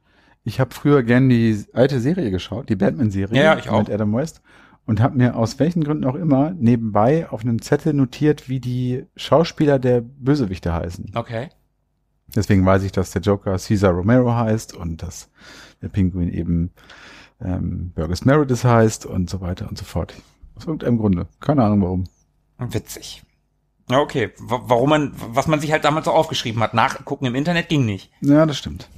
Ich habe früher gern die alte Serie geschaut, die Batman-Serie Ja, ja, ich auch. mit Adam West und habe mir aus welchen Gründen auch immer nebenbei auf einem Zettel notiert, wie die Schauspieler der Bösewichte heißen. Okay. Deswegen weiß ich, dass der Joker Cesar Romero heißt und dass der Pinguin eben ähm, Burgess Meredith heißt und so weiter und so fort. Aus irgendeinem Grunde. Keine Ahnung warum. Witzig. Ja, okay. Wa- Warum man, was man sich halt damals so aufgeschrieben hat. Nachgucken im Internet ging nicht. Ja, das stimmt.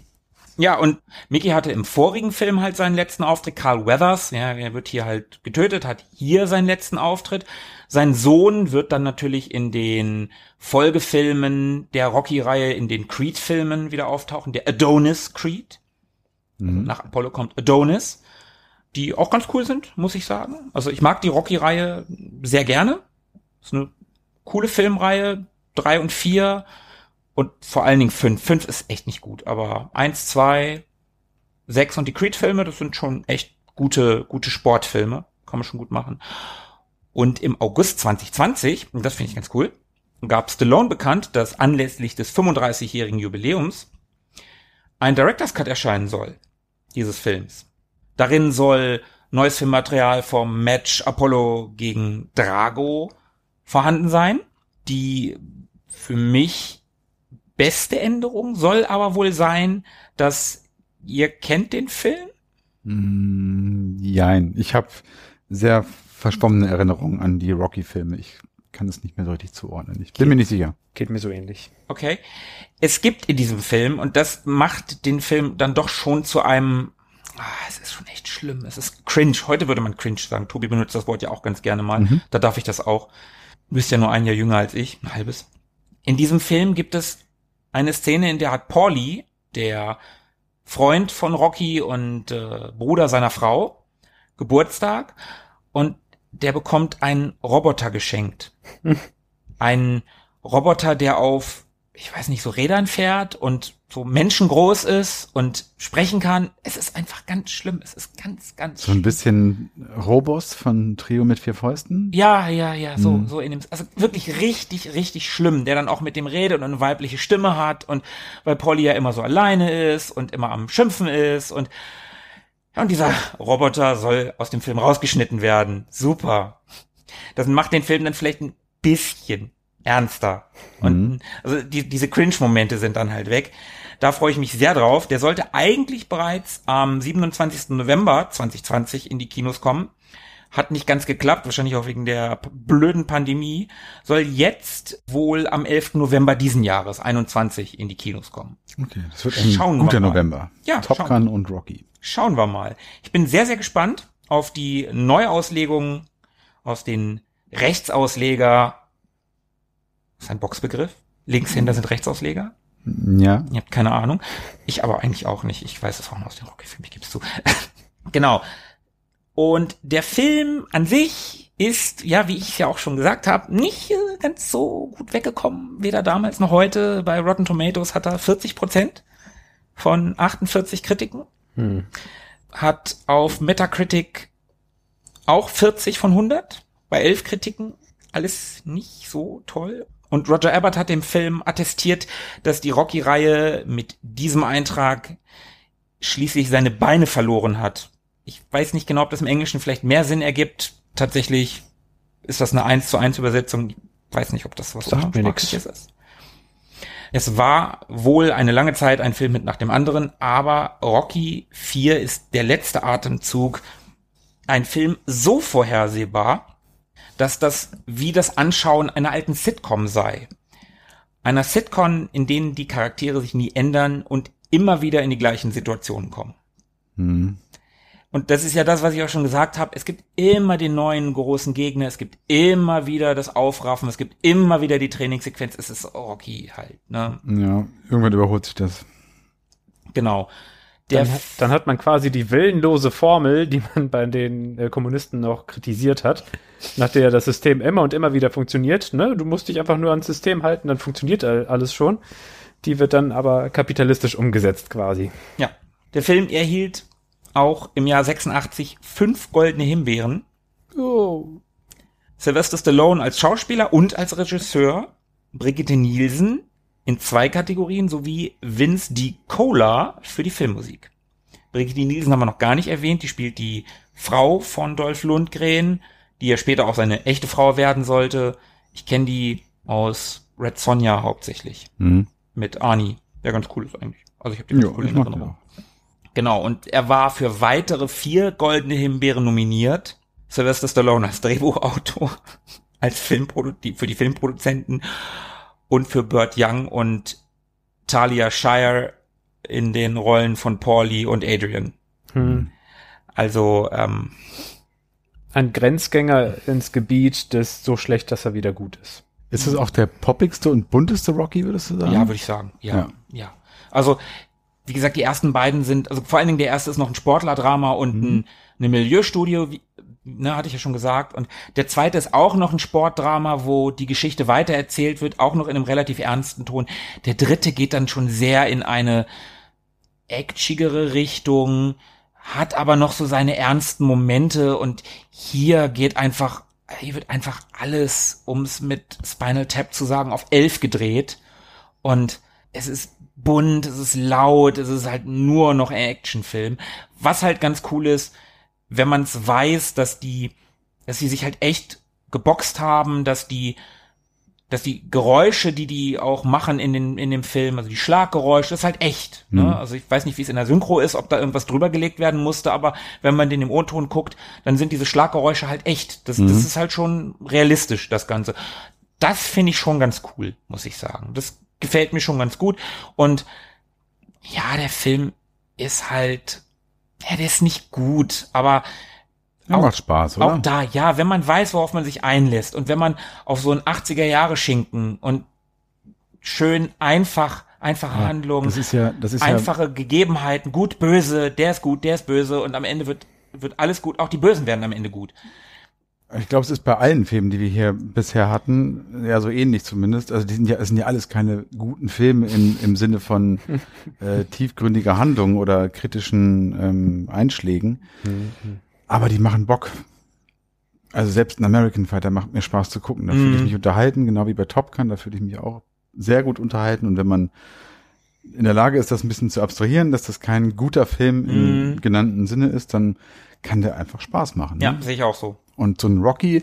Ja, und Mickey hatte im vorigen Film halt seinen letzten Auftritt. Carl Weathers, ja, er wird hier halt getötet, hat hier seinen letzten Auftritt. Sein Sohn wird dann natürlich in den Folgefilmen der Rocky-Reihe, in den Creed-Filmen wieder auftauchen. Der Adonis Creed. Also nach Apollo kommt Adonis. Die auch ganz cool sind, muss ich sagen. Also ich mag die Rocky-Reihe sehr gerne. Ist eine coole Filmreihe. Drei und vier. Und vor allen Dingen fünf. Fünf ist echt nicht gut. Aber eins, zwei, sechs und die Creed-Filme, das sind schon echt gute, gute Sportfilme. Kann man schon gut machen. Und im August 2020, und das finde ich ganz cool, gab Stallone bekannt, dass anlässlich des 35-jährigen Jubiläums ein Director's Cut erscheinen soll, dieses Films. Darin soll neues Filmmaterial vom Match Apollo gegen Drago vorhanden sein. Die für mich beste Änderung soll aber wohl sein, dass ihr kennt den Film? Mm, Jein. Ich habe sehr verschwommene Erinnerungen an die Rocky-Filme. Ich kann es nicht mehr so richtig zuordnen. Ich bin mir nicht sicher. Geht mir so ähnlich. Okay. Es gibt in diesem Film, und das macht den Film dann doch schon zu einem, ah, es ist schon echt schlimm, es ist cringe. Heute würde man cringe sagen. Tobi benutzt das Wort ja auch ganz gerne mal. Da darf ich das auch. Du bist ja nur ein Jahr jünger als ich, ein halbes. In diesem Film gibt es eine Szene, in der hat Pauli, der Freund von Rocky und äh, Bruder seiner Frau, Geburtstag und der bekommt einen Roboter geschenkt. Einen Roboter, der auf, ich weiß nicht, so Rädern fährt und so menschengroß ist und sprechen kann. Es ist einfach ganz schlimm. Es ist ganz, ganz So ein bisschen Robos von Trio mit vier Fäusten. ja, ja, ja, so, Mhm. so in dem, also wirklich richtig, richtig schlimm, der dann auch mit dem redet und eine weibliche Stimme hat und weil Polly ja immer so alleine ist und immer am Schimpfen ist und, ja, und dieser Roboter soll aus dem Film rausgeschnitten werden. Super. Das macht den Film dann vielleicht ein bisschen ernster. Und, also die, diese Cringe-Momente sind dann halt weg. Da freue ich mich sehr drauf. Der sollte eigentlich bereits am 27. November 2020 in die Kinos kommen. Hat nicht ganz geklappt, wahrscheinlich auch wegen der blöden Pandemie. Soll jetzt wohl am 11. November diesen Jahres, 21, in die Kinos kommen. Okay, das wird ein Schauen wir guter mal. November. Ja, Top schauen Gun und Rocky. Schauen wir mal. Ich bin sehr, sehr gespannt auf die Neuauslegung aus den Rechtsausleger. Das ist ein Boxbegriff. Linkshänder sind Rechtsausleger. Ja. Ihr habt keine Ahnung. Ich aber eigentlich auch nicht. Ich weiß es auch nur aus den Rocky-Filmen, ich gebe es zu. genau. Und der Film an sich ist, ja, wie ich es ja auch schon gesagt habe, nicht äh, ganz so gut weggekommen, weder damals noch heute. Bei Rotten Tomatoes hat er 40 Prozent von 48 Kritiken. Hm. Hat auf Metacritic auch 40 von 100 bei 11 Kritiken. Alles nicht so toll. Und Roger Ebert hat dem Film attestiert, dass die Rocky-Reihe mit diesem Eintrag schließlich seine Beine verloren hat. Ich weiß nicht genau, ob das im Englischen vielleicht mehr Sinn ergibt. Tatsächlich ist das eine 1 zu 1 Übersetzung. Ich weiß nicht, ob das was Umgangssprachliches ist. Es war wohl eine lange Zeit ein Film mit nach dem anderen, aber Rocky 4 ist der letzte Atemzug. Ein Film so vorhersehbar, dass das wie das Anschauen einer alten Sitcom sei. Einer Sitcom, in denen die Charaktere sich nie ändern und immer wieder in die gleichen Situationen kommen. Hm. Und das ist ja das, was ich auch schon gesagt habe. Es gibt immer den neuen großen Gegner. Es gibt immer wieder das Aufraffen. Es gibt immer wieder die Trainingssequenz. Es ist Rocky halt, ne? Ja, irgendwann überholt sich das. Genau. Der Dann, dann hat man quasi die willenlose Formel, die man bei den äh, Kommunisten noch kritisiert hat, nach der das System immer und immer wieder funktioniert. Ne? Du musst dich einfach nur ans System halten, dann funktioniert all- alles schon. Die wird dann aber kapitalistisch umgesetzt quasi. Ja. Der Film erhielt auch im Jahr 86 fünf goldene Himbeeren. Oh. Sylvester Stallone als Schauspieler und als Regisseur. Brigitte Nielsen in zwei Kategorien sowie Vince D. Cola für die Filmmusik. Brigitte Nielsen haben wir noch gar nicht erwähnt. Die spielt die Frau von Dolph Lundgren, die ja später auch seine echte Frau werden sollte. Ich kenne die aus Red Sonja hauptsächlich. Mhm. Mit Arnie, der ganz cool ist eigentlich. Also ich habe die ganz Ja, cool in Erinnerung. Genau, und er war für weitere vier goldene Himbeeren nominiert. Sylvester Stallone als Drehbuchautor, als Filmprodu die, für die Filmproduzenten und für Burt Young und Talia Shire in den Rollen von Paulie und Adrian. Hm. Also, ähm, Ein Grenzgänger ins Gebiet, das so schlecht, dass er wieder gut ist. Ist das auch der poppigste und bunteste Rocky, würdest du sagen? ja, würde ich sagen. Ja, ja, Ja. Also, wie gesagt, die ersten beiden sind, also vor allen Dingen der erste ist noch ein Sportlerdrama und ein, eine Milieustudie, wie, ne, hatte ich ja schon gesagt. Und der zweite ist auch noch ein Sportdrama, wo die Geschichte weitererzählt wird, auch noch in einem relativ ernsten Ton. Der dritte geht dann schon sehr in eine actionigere Richtung, hat aber noch so seine ernsten Momente und hier geht einfach, hier wird einfach alles, um es mit Spinal Tap zu sagen, auf elf gedreht. Und es ist bunt, es ist laut, es ist halt nur noch ein Actionfilm. Was halt ganz cool ist, wenn man es weiß, dass die, dass sie sich halt echt geboxt haben, dass die, dass die Geräusche, die die auch machen in den in dem Film, also die Schlaggeräusche, das ist halt echt. Ne? Also ich weiß nicht, wie es in der Synchro ist, ob da irgendwas drüber gelegt werden musste, aber wenn man den im O-Ton guckt, dann sind diese Schlaggeräusche halt echt. Das, das ist halt schon realistisch, das Ganze. Das finde ich schon ganz cool, muss ich sagen. Das gefällt mir schon ganz gut. Und ja, der Film ist halt, ja, der ist nicht gut, aber Ja, macht Spaß, oder? auch da, ja, wenn man weiß, worauf man sich einlässt und wenn man auf so ein 80er Jahre Schinken und schön einfach, einfache Handlungen, das ist ja, das ist einfache Gegebenheiten, gut, böse, der ist gut, der ist böse und am Ende wird, wird alles gut. Auch die Bösen werden am Ende gut. Ich glaube, es ist bei allen Filmen, die wir hier bisher hatten, ja so ähnlich zumindest. Also die sind ja, es sind ja alles keine guten Filme im, im Sinne von äh, tiefgründiger Handlung oder kritischen ähm, Einschlägen. Aber die machen Bock. Also selbst ein American Fighter macht mir Spaß zu gucken. Da fühle ich Mhm. mich unterhalten, genau wie bei Top Gun, da fühle ich mich auch sehr gut unterhalten. Und wenn man in der Lage ist, das ein bisschen zu abstrahieren, dass das kein guter Film im Mhm. genannten Sinne ist, dann kann der einfach Spaß machen. ne? Ja, sehe ich auch so. Und so ein Rocky,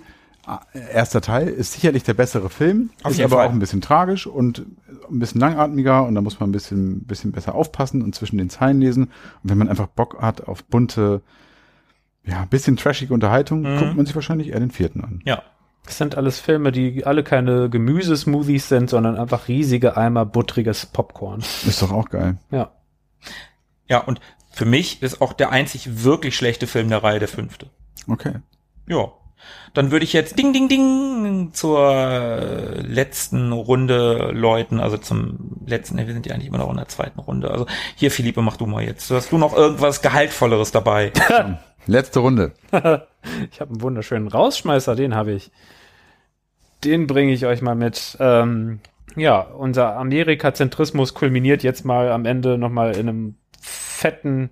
äh, erster Teil, ist sicherlich der bessere Film, Auf ist aber Fall. auch ein bisschen tragisch und ein bisschen langatmiger und da muss man ein bisschen, bisschen besser aufpassen und zwischen den Zeilen lesen. Und wenn man einfach Bock hat auf bunte, ja, bisschen trashige Unterhaltung, Mhm. guckt man sich wahrscheinlich eher den vierten an. Ja. Das sind alles Filme, die alle keine Gemüsesmoothies sind, sondern einfach riesige Eimer buttriges Popcorn. Ist doch auch geil. Ja. Ja, und für mich ist auch der einzig wirklich schlechte Film der Reihe der fünfte. Okay. Ja. Dann würde ich jetzt Ding, Ding, Ding zur letzten Runde läuten, also zum letzten, wir sind ja eigentlich immer noch in der zweiten Runde. Also hier, Philippe, mach du mal jetzt. Hast du noch irgendwas Gehaltvolleres dabei? Letzte Runde. Ich habe einen wunderschönen Rausschmeißer, den habe ich. Den bringe ich euch mal mit. Ähm, ja, unser Amerikazentrismus kulminiert jetzt mal am Ende nochmal in einem fetten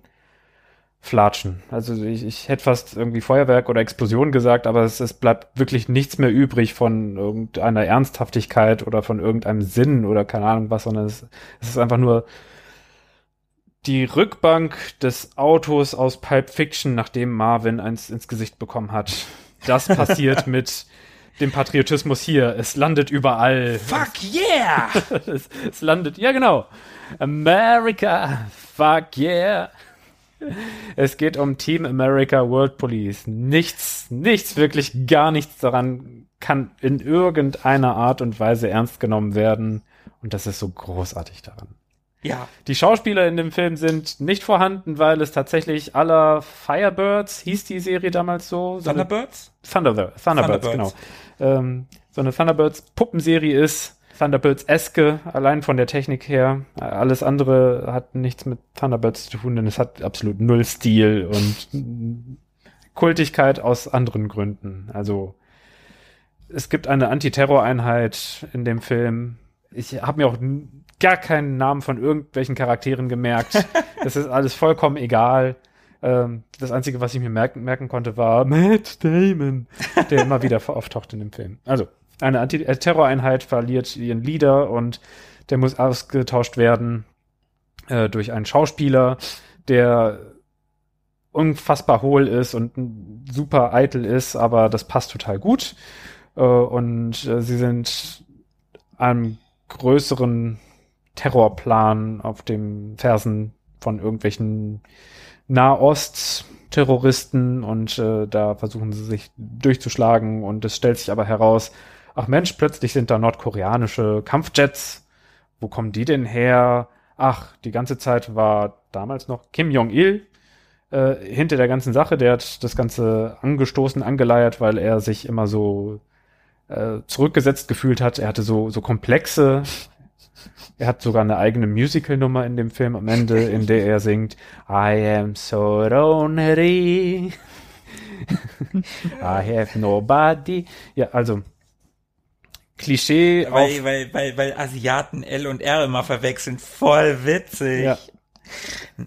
Flatschen. Also ich, ich hätte fast irgendwie Feuerwerk oder Explosion gesagt, aber es, es bleibt wirklich nichts mehr übrig von irgendeiner Ernsthaftigkeit oder von irgendeinem Sinn oder keine Ahnung was, sondern es, es ist einfach nur die Rückbank des Autos aus Pulp Fiction, nachdem Marvin eins ins Gesicht bekommen hat. Das passiert mit dem Patriotismus hier. Es landet überall. Fuck yeah! es, es landet, ja genau. America, fuck yeah. Es geht um Team America World Police. Nichts, nichts, wirklich gar nichts daran kann in irgendeiner Art und Weise ernst genommen werden. Und das ist so großartig daran. Ja. Die Schauspieler in dem Film sind nicht vorhanden, weil es tatsächlich aller Firebirds, hieß die Serie damals so? so eine- Thunderbirds? Thunderbirds, Thunderbirds, Thunderbirds. genau. Ähm, so eine Thunderbirds Puppenserie ist Thunderbirds-eske, allein von der Technik her. Alles andere hat nichts mit Thunderbirds zu tun, denn es hat absolut null Stil und Kultigkeit aus anderen Gründen. Also es gibt eine Antiterror-Einheit in dem Film. Ich habe mir auch gar keinen Namen von irgendwelchen Charakteren gemerkt. Es ist alles vollkommen egal. Ähm, das Einzige, was ich mir merken, merken konnte, war Matt Damon, der immer wieder auftaucht in dem Film. Also, eine Antiterror-Einheit verliert ihren Leader und der muss ausgetauscht werden äh, durch einen Schauspieler, der unfassbar hohl ist und super eitel ist, aber das passt total gut. Äh, und äh, sie sind einem größeren Terrorplan auf dem Fersen von irgendwelchen Nahost-Terroristen und äh, da versuchen sie sich durchzuschlagen und es stellt sich aber heraus, ach Mensch, plötzlich sind da nordkoreanische Kampfjets. Wo kommen die denn her? Ach, die ganze Zeit war damals noch Kim Jong-il äh, hinter der ganzen Sache. Der hat das Ganze angestoßen, angeleiert, weil er sich immer so äh, zurückgesetzt gefühlt hat. Er hatte so, so komplexe. Er hat sogar eine eigene Musical-Nummer in dem Film am Ende, in der er singt I am so lonely. I have nobody. Ja, also Klischee auf Weil, weil, weil, weil Asiaten L und R immer verwechseln. Voll witzig. Ja.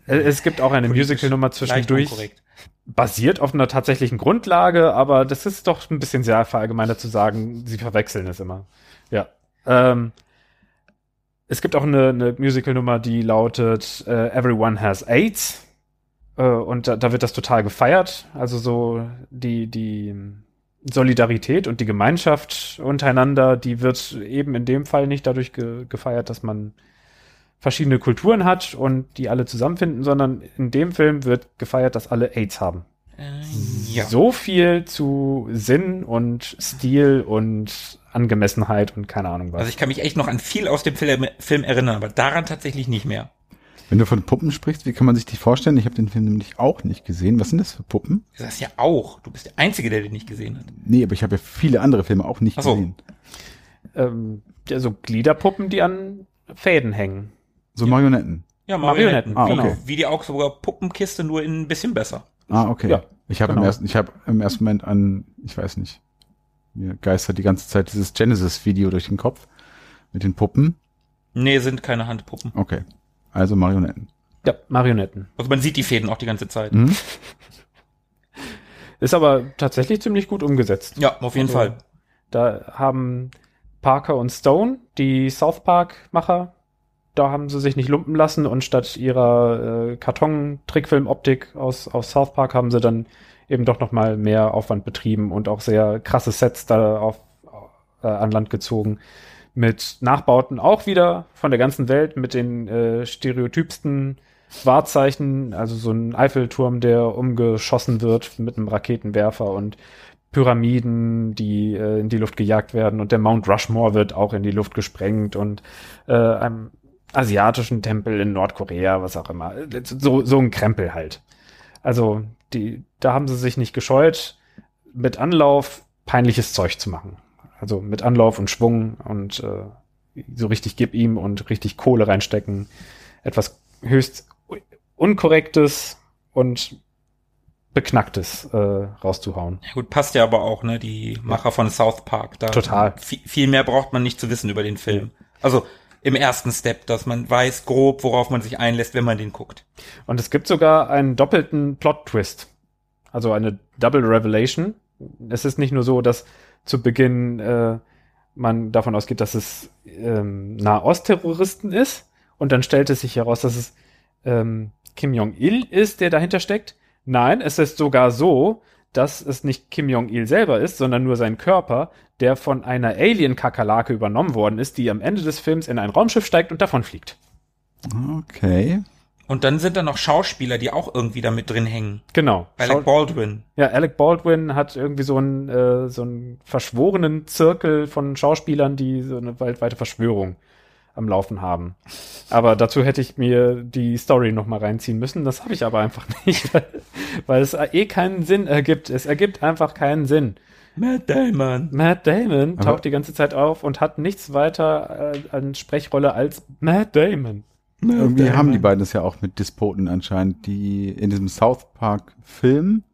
Es gibt auch eine Musical-Nummer zwischendurch, basiert auf einer tatsächlichen Grundlage, aber das ist doch ein bisschen sehr verallgemeinert zu sagen, sie verwechseln es immer. Ja. Ähm, es gibt auch eine, eine Musical-Nummer, die lautet äh, Everyone Has AIDS. Äh, und da, da wird das total gefeiert. Also so die, die Solidarität und die Gemeinschaft untereinander, die wird eben in dem Fall nicht dadurch ge gefeiert, dass man verschiedene Kulturen hat und die alle zusammenfinden, sondern in dem Film wird gefeiert, dass alle AIDS haben. Äh, ja. So viel zu Sinn und Stil und Angemessenheit und keine Ahnung was. Also ich kann mich echt noch an viel aus dem Film, Film erinnern, aber daran tatsächlich nicht mehr. Wenn du von Puppen sprichst, wie kann man sich die vorstellen? Ich habe den Film nämlich auch nicht gesehen. Was sind das für Puppen? Das ist ja auch. Du bist der Einzige, der den nicht gesehen hat. Nee, aber ich habe ja viele andere Filme auch nicht Ach so. gesehen. ähm, ja, so Gliederpuppen, die an Fäden hängen. So Marionetten. Ja, Marionetten, Ah, genau. okay. Wie die Augsburger Puppenkiste, nur in ein bisschen besser. Ah, okay. Ja, ich habe genau. im ersten, ich habe im ersten Moment an, ich weiß nicht, mir geistert die ganze Zeit dieses Genesis-Video durch den Kopf mit den Puppen. Nee, sind keine Handpuppen. Okay. Also Marionetten. Ja, Marionetten. Also man sieht die Fäden auch die ganze Zeit. Mhm. Ist aber tatsächlich ziemlich gut umgesetzt. Ja, auf jeden Also, Fall. Da haben Parker und Stone, die South Park-Macher, da haben sie sich nicht lumpen lassen und statt ihrer äh, Karton-Trickfilm-Optik aus, aus South Park haben sie dann eben doch noch mal mehr Aufwand betrieben und auch sehr krasse Sets da auf, äh, an Land gezogen. Mit Nachbauten auch wieder von der ganzen Welt, mit den äh, stereotypsten Wahrzeichen, also so ein Eiffelturm, der umgeschossen wird mit einem Raketenwerfer und Pyramiden, die äh, in die Luft gejagt werden und der Mount Rushmore wird auch in die Luft gesprengt und äh, einem asiatischen Tempel in Nordkorea, was auch immer. So, so ein Krempel halt. Also, die, da haben sie sich nicht gescheut, mit Anlauf peinliches Zeug zu machen. Also mit Anlauf und Schwung und äh, so richtig gib ihm und richtig Kohle reinstecken. Etwas höchst unkorrektes und beknacktes äh, rauszuhauen. Ja, gut, passt ja aber auch, ne? Die Macher von South Park. Da Total. Viel, viel mehr braucht man nicht zu wissen über den Film. Also im ersten Step, dass man weiß grob, worauf man sich einlässt, wenn man den guckt. Und es gibt sogar einen doppelten Plot-Twist. Also eine Double Revelation. Es ist nicht nur so, dass zu Beginn äh, man davon ausgeht, dass es ähm, Nahost-Terroristen ist. Und dann stellt es sich heraus, dass es ähm, Kim Jong-il ist, der dahinter steckt. Nein, es ist sogar so, dass es nicht Kim Jong-il selber ist, sondern nur sein Körper, der von einer Alien-Kakerlake übernommen worden ist, die am Ende des Films in ein Raumschiff steigt und davon fliegt. Okay. Und dann sind da noch Schauspieler, die auch irgendwie da mit drin hängen. Genau. Alec Schau- Baldwin. Ja, Alec Baldwin hat irgendwie so einen, äh, so einen verschworenen Zirkel von Schauspielern, die so eine weltweite Verschwörung am Laufen haben. Aber dazu hätte ich mir die Story noch mal reinziehen müssen. Das habe ich aber einfach nicht, weil, weil es eh keinen Sinn ergibt. Es ergibt einfach keinen Sinn. Matt Damon. Matt Damon Aber- taucht die ganze Zeit auf und hat nichts weiter äh, an Sprechrolle als Matt Damon. Irgendwie haben die beiden es ja auch mit Despoten anscheinend, die in diesem South Park Film,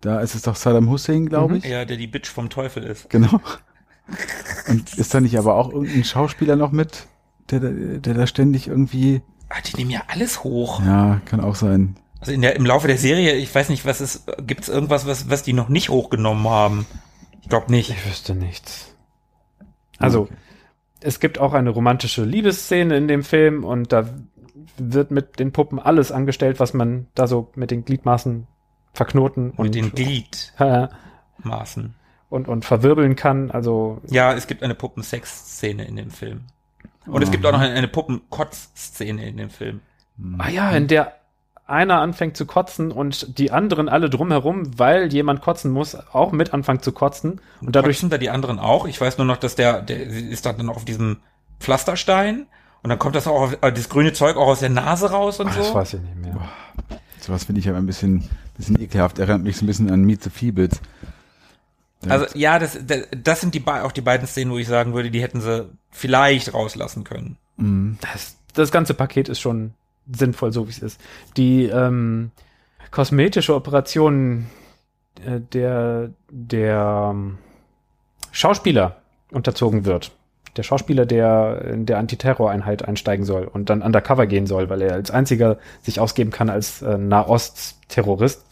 da ist es doch Saddam Hussein, glaube Mhm. ich. Ja, der die Bitch vom Teufel ist. Genau. Und ist da nicht aber auch irgendein Schauspieler noch mit, der, da- der da ständig irgendwie, Ah, die nehmen ja alles hoch. ja, kann auch sein. Also in der, im Laufe der Serie, ich weiß nicht, was ist, gibt es irgendwas, was, was die noch nicht hochgenommen haben? Ich glaube nicht. Ich wüsste nichts. Also, es gibt auch eine romantische Liebesszene in dem Film und da wird mit den Puppen alles angestellt, was man da so mit den Gliedmaßen verknoten und, Mit den äh, Gliedmaßen. und, und verwirbeln kann. Also, Ja, es gibt eine Puppensex-Szene in dem Film. Und es gibt auch noch eine, eine Puppenkotz-Szene in dem Film. ah ja, in der einer anfängt zu kotzen und die anderen alle drumherum, weil jemand kotzen muss, auch mit anfangen zu kotzen. Und dadurch Kotzen da die anderen auch. Ich weiß nur noch, dass der, der ist dann auf diesem Pflasterstein und dann kommt das auch, auf, äh, das grüne Zeug auch aus der Nase raus und Ach, so. das weiß ich nicht mehr. Sowas finde ich aber ein bisschen, bisschen ekelhaft. Erinnert mich so ein bisschen an Meet the Feebles. Also ja, das, das, das sind die auch die beiden Szenen, wo ich sagen würde, die hätten sie vielleicht rauslassen können. Mhm. das, das ganze Paket ist schon sinnvoll, so wie es ist. Die ähm, kosmetische Operation äh, der, der ähm, Schauspieler unterzogen wird. Der Schauspieler, der in der Antiterroreinheit einsteigen soll und dann undercover gehen soll, weil er als einziger sich ausgeben kann als äh, Nahost-Terrorist.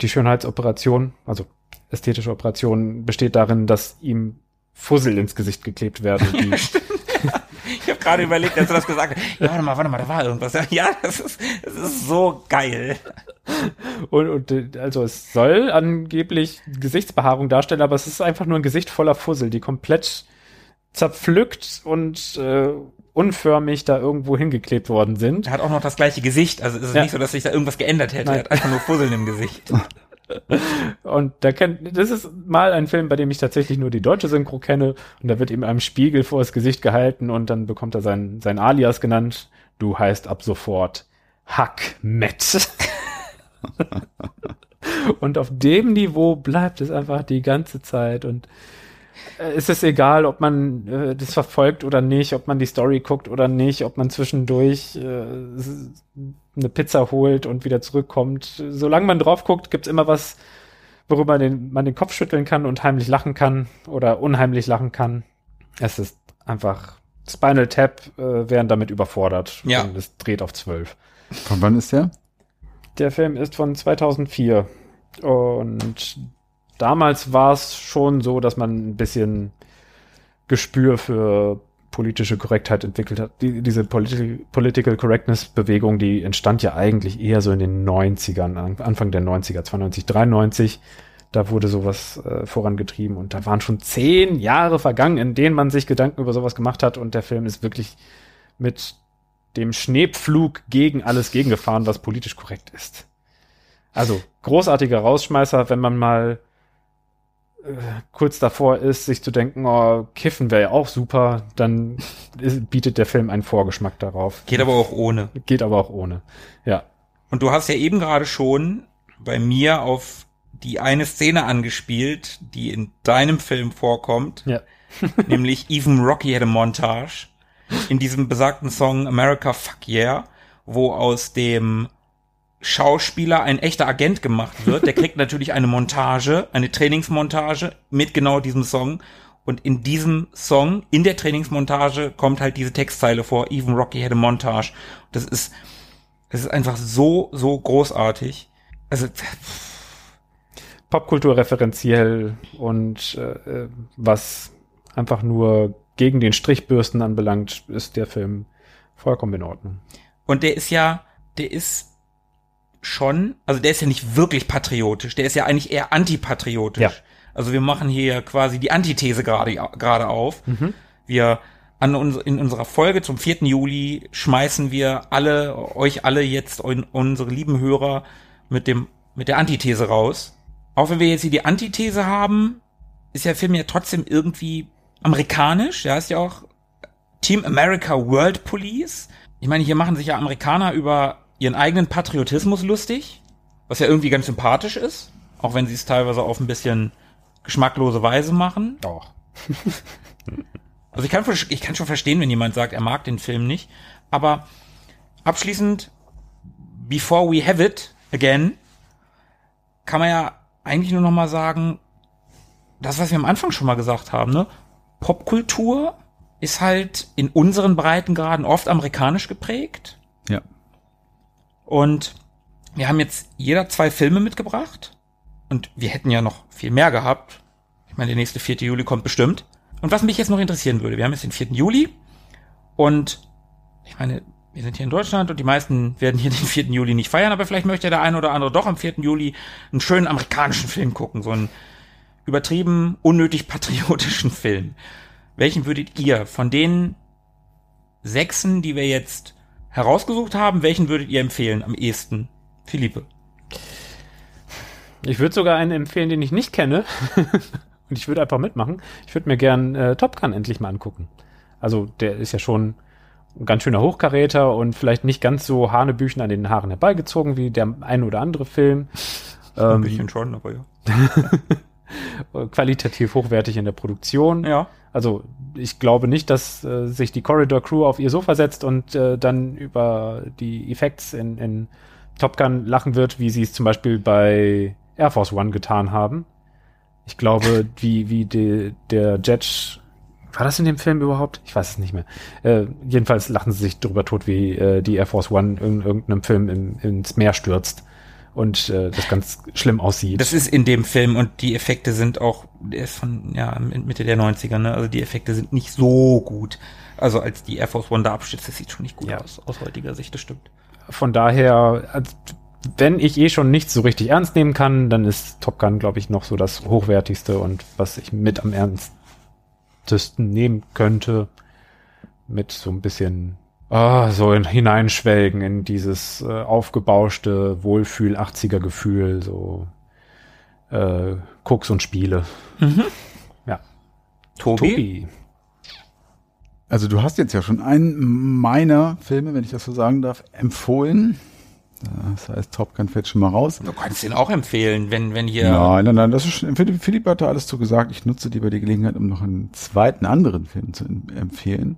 Die Schönheitsoperation, also ästhetische Operation, besteht darin, dass ihm Fussel ins Gesicht geklebt werden, die Ich habe gerade überlegt, als du das gesagt hast. Ja, warte mal, warte mal, da war irgendwas. Ja, das ist, das ist so geil. Und, und also es soll angeblich Gesichtsbehaarung darstellen, aber es ist einfach nur ein Gesicht voller Fussel, die komplett zerpflückt und äh, unförmig da irgendwo hingeklebt worden sind. Er hat auch noch das gleiche Gesicht. Also es ist Ja. nicht so, dass sich da irgendwas geändert hätte. Nein. Er hat einfach nur Fusseln im Gesicht. Und da kennt, das ist mal ein Film, bei dem ich tatsächlich nur die deutsche Synchro kenne. Und da wird ihm einem Spiegel vor das Gesicht gehalten und dann bekommt er sein, sein Alias genannt. Du heißt ab sofort Hackmet. und auf dem Niveau bleibt es einfach die ganze Zeit und es ist egal, ob man äh, das verfolgt oder nicht, ob man die Story guckt oder nicht, ob man zwischendurch äh, eine Pizza holt und wieder zurückkommt. Solange man drauf guckt, gibt's immer was, worüber den, man den Kopf schütteln kann und heimlich lachen kann oder unheimlich lachen kann. Es ist einfach Spinal Tap äh, wären damit überfordert. Ja. Und es dreht auf zwölf. Von wann ist der? Der Film ist von 2004 und damals war es schon so, dass man ein bisschen Gespür für politische Korrektheit entwickelt hat. Die, diese Politi Political Correctness Bewegung, die entstand ja eigentlich eher so in den 90ern, an- Anfang der 90er, 92, 93. Da wurde sowas äh, vorangetrieben und da waren schon zehn Jahre vergangen, in denen man sich Gedanken über sowas gemacht hat und der Film ist wirklich mit dem Schneepflug gegen alles gegengefahren, was politisch korrekt ist. Also großartiger Rausschmeißer, wenn man mal kurz davor ist, sich zu denken, oh, Kiffen wäre ja auch super, dann ist, bietet der Film einen Vorgeschmack darauf. Geht aber auch ohne. Geht aber auch ohne. Ja. Und du hast ja eben gerade schon bei mir auf die eine Szene angespielt, die in deinem Film vorkommt, Ja. nämlich Even Rocky had a Montage in diesem besagten Song America Fuck Yeah, wo aus dem Schauspieler ein echter Agent gemacht wird. Der kriegt natürlich eine Montage, eine Trainingsmontage mit genau diesem Song. Und in diesem Song, in der Trainingsmontage, kommt halt diese Textzeile vor, Even Rocky had a Montage. Das ist, das ist einfach so, so großartig. Also, Popkulturreferenziell und äh, äh, was einfach nur gegen den Strichbürsten anbelangt, ist der Film vollkommen in Ordnung. Und der ist ja, der ist schon, also der ist ja nicht wirklich patriotisch, der ist ja eigentlich eher antipatriotisch. Ja. Also wir machen hier quasi die Antithese gerade gerade auf. Wir an uns, in unserer Folge zum 4. Juli schmeißen wir alle, euch alle jetzt, un, unsere lieben Hörer, mit dem, mit der Antithese raus. Auch wenn wir jetzt hier die Antithese haben, ist der Film ja trotzdem irgendwie amerikanisch, ja, ist ja auch Team America World Police. Ich meine, hier machen sich ja Amerikaner über ihren eigenen Patriotismus lustig, was ja irgendwie ganz sympathisch ist, auch wenn sie es teilweise auf ein bisschen geschmacklose Weise machen. Doch. Also ich kann, ich kann schon verstehen, wenn jemand sagt, er mag den Film nicht. Aber abschließend, before we have it again, kann man ja eigentlich nur noch mal sagen, das, was wir am Anfang schon mal gesagt haben, ne? Popkultur ist halt in unseren Breitengraden oft amerikanisch geprägt. Ja. Und wir haben jetzt jeder zwei Filme mitgebracht. Und wir hätten ja noch viel mehr gehabt. Ich meine, der nächste 4. Juli kommt bestimmt. Und was mich jetzt noch interessieren würde, wir haben jetzt den 4. Juli. Und ich meine, wir sind hier in Deutschland und die meisten werden hier den 4. Juli nicht feiern, aber vielleicht möchte der eine oder andere doch am 4. Juli einen schönen amerikanischen Film gucken. So einen übertrieben, unnötig patriotischen Film. Welchen würdet ihr von den sechsen, die wir jetzt herausgesucht haben, welchen würdet ihr empfehlen am ehesten? Philippe. Ich würde sogar einen empfehlen, den ich nicht kenne. Und ich würde einfach mitmachen. Ich würde mir gern äh, Top Gun endlich mal angucken. Also der ist ja schon ein ganz schöner Hochkaräter und vielleicht nicht ganz so Hanebüchen an den Haaren herbeigezogen wie der ein oder andere Film. Ein Ähm, bisschen schon, aber ja. qualitativ hochwertig in der Produktion. Ja. Also ich glaube nicht, dass äh, sich die Corridor Crew auf ihr Sofa setzt und äh, dann über die Effekts in, in Top Gun lachen wird, wie sie es zum Beispiel bei Air Force One getan haben. Ich glaube, wie, wie die, der Jet, war das in dem Film überhaupt? Ich weiß es nicht mehr. Äh, jedenfalls lachen sie sich drüber tot, wie äh, die Air Force One in irgendeinem Film im, ins Meer stürzt und äh, das ganz schlimm aussieht. Das ist in dem Film und die Effekte sind auch, der ist von, ja, Mitte der 90er, ne? Also die Effekte sind nicht so gut. Also als die Air Force One da abstürzt, das sieht schon nicht gut Ja. aus, aus heutiger Sicht, das stimmt. von daher, wenn ich eh schon nichts so richtig ernst nehmen kann, dann ist Top Gun, glaube ich, noch so das hochwertigste und was ich mit am ernstesten nehmen könnte. Mit so ein bisschen ah, so in, hineinschwelgen in dieses äh, aufgebauschte Wohlfühl 80er Gefühl, so äh, Koks und Spiele. Ja. Tobi? Tobi. Also du hast jetzt ja schon einen meiner Filme, wenn ich das so sagen darf, empfohlen. Das heißt, Top Gun fällt schon mal raus. Du kannst den auch empfehlen, wenn, wenn hier. Nein, nein, nein, das ist schon, Philipp, Philipp hat da alles zu gesagt. Ich nutze lieber die Gelegenheit, um noch einen zweiten anderen Film zu em- empfehlen.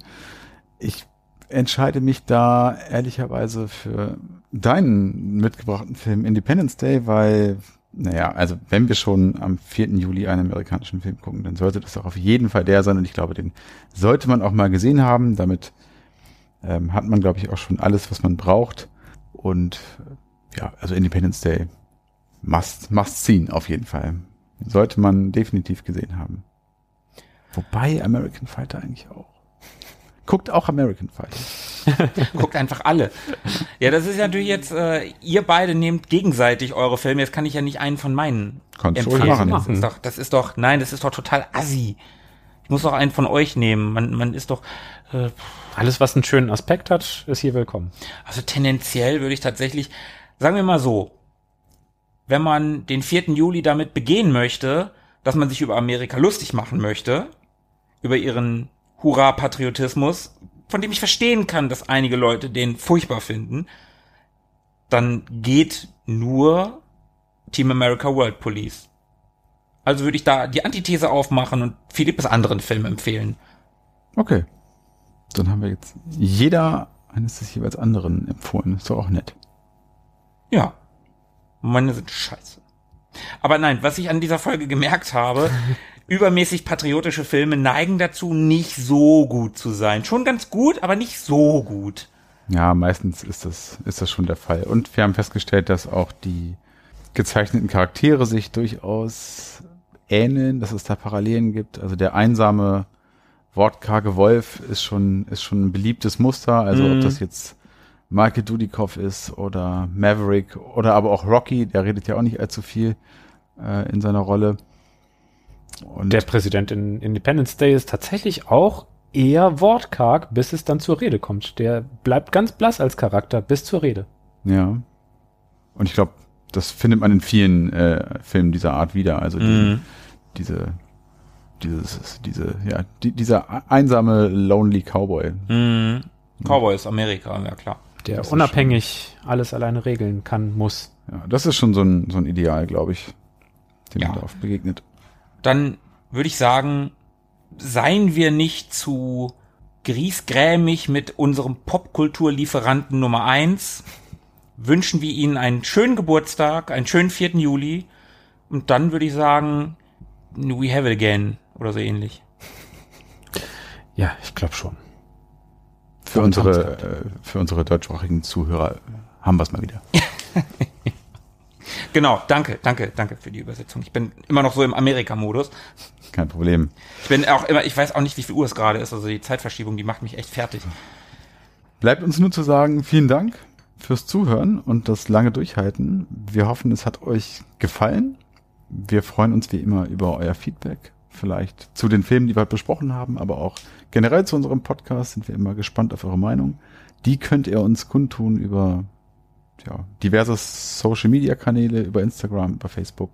Ich entscheide mich da ehrlicherweise für deinen mitgebrachten Film Independence Day, weil, naja, also wenn wir schon am 4. Juli einen amerikanischen Film gucken, dann sollte das auch auf jeden Fall der sein und ich glaube, den sollte man auch mal gesehen haben. Damit ähm, hat man, glaube ich, auch schon alles, was man braucht. Und äh, ja, also Independence Day must, must seen auf jeden Fall. Sollte man definitiv gesehen haben. Wobei American Fighter eigentlich auch. Guckt auch American Fighter. Guckt einfach alle. Ja, das ist ja natürlich jetzt, äh, ihr beide nehmt gegenseitig eure Filme. Jetzt kann ich ja nicht einen von meinen Kannst du empfehlen. machen. Das ist doch, das ist doch, nein, das ist doch total assi. Ich muss doch einen von euch nehmen. Man, man ist doch, äh, Alles, was einen schönen Aspekt hat, ist hier willkommen. also tendenziell würde ich tatsächlich, sagen wir mal so, wenn man den 4. Juli damit begehen möchte, dass man sich über Amerika lustig machen möchte, über ihren Hurra-Patriotismus, von dem ich verstehen kann, dass einige Leute den furchtbar finden, dann geht nur Team America World Police. Also würde ich da die Antithese aufmachen und Philippes anderen Film empfehlen. Okay. Dann haben wir jetzt jeder eines des jeweils anderen empfohlen. Ist doch auch nett. Ja. Meine sind scheiße. Aber nein, was ich an dieser Folge gemerkt habe, übermäßig patriotische Filme neigen dazu, nicht so gut zu sein. Schon ganz gut, aber nicht so gut. Ja, meistens ist das, ist das schon der Fall. Und wir haben festgestellt, dass auch die gezeichneten Charaktere sich durchaus ähneln, dass es da Parallelen gibt. Also der einsame, wortkarge Wolf ist schon, ist schon ein beliebtes Muster. Also ob das jetzt Michael Dudikoff ist oder Maverick oder aber auch Rocky, der redet ja auch nicht allzu viel äh, in seiner Rolle. Und Der Präsident in Independence Day ist tatsächlich auch eher wortkarg, bis es dann zur Rede kommt. Der bleibt ganz blass als Charakter bis zur Rede. Ja. Und ich glaube, das findet man in vielen äh, Filmen dieser Art wieder. Also die, diese dieses, diese, ja, die, dieser einsame, lonely Cowboy. Mhm. Cowboy ist Amerika, ja klar. Der Das unabhängig alles alleine regeln kann, muss. Ja, das ist schon so ein, so ein Ideal, glaube ich, dem Ja. man da oft begegnet. Dann würde ich sagen, seien wir nicht zu griesgrämig mit unserem Popkulturlieferanten Nummer eins. Wünschen wir Ihnen einen schönen Geburtstag, einen schönen 4. Juli. Und dann würde ich sagen, we have it again oder so ähnlich. Ja, ich glaube schon. Für unsere, äh, für unsere deutschsprachigen Zuhörer haben wir es mal wieder. Genau, danke, danke, danke für die Übersetzung. Ich bin immer noch so im Amerika-Modus. Kein Problem. Ich bin auch immer, ich weiß auch nicht, wie viel Uhr es gerade ist. Also die Zeitverschiebung, die macht mich echt fertig. Bleibt uns nur zu sagen, vielen Dank fürs Zuhören und das lange Durchhalten. Wir hoffen, es hat euch gefallen. Wir freuen uns wie immer über euer Feedback. Vielleicht zu den Filmen, die wir heute besprochen haben, aber auch generell zu unserem Podcast sind wir immer gespannt auf eure Meinung. Die könnt ihr uns kundtun über ja, diverse Social Media Kanäle, über Instagram, über Facebook,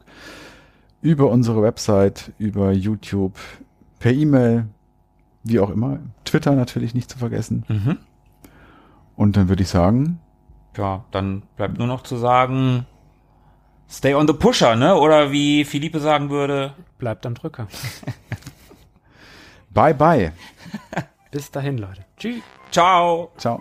über unsere Website, über YouTube, per E-Mail, wie auch immer. Twitter natürlich nicht zu vergessen. Mhm. Und dann würde ich sagen, Ja, dann bleibt nur noch zu sagen, stay on the pusher, ne? Oder wie Philippe sagen würde, Bleibt am Drücker. bye bye. Bis dahin, Leute. Tschüss. ciao. Ciao.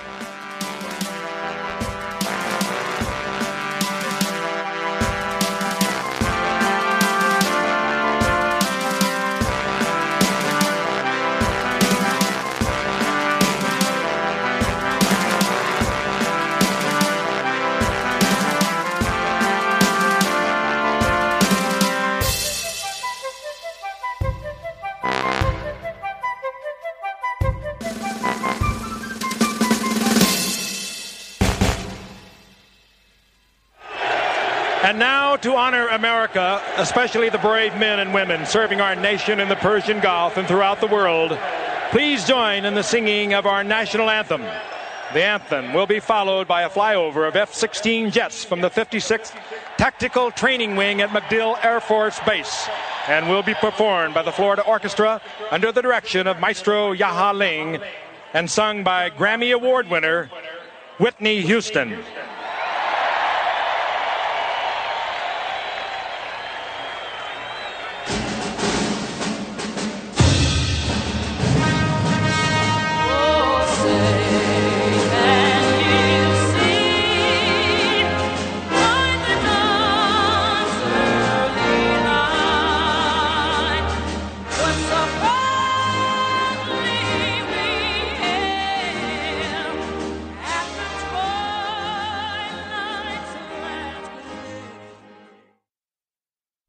To honor America, especially the brave men and women serving our nation in the Persian Gulf and throughout the world, please join in the singing of our national anthem. The anthem will be followed by a flyover of F 16 jets from the 56th Tactical Training Wing at MacDill Air Force Base and will be performed by the Florida Orchestra under the direction of Maestro Yaha Ling and sung by Grammy Award winner Whitney Houston.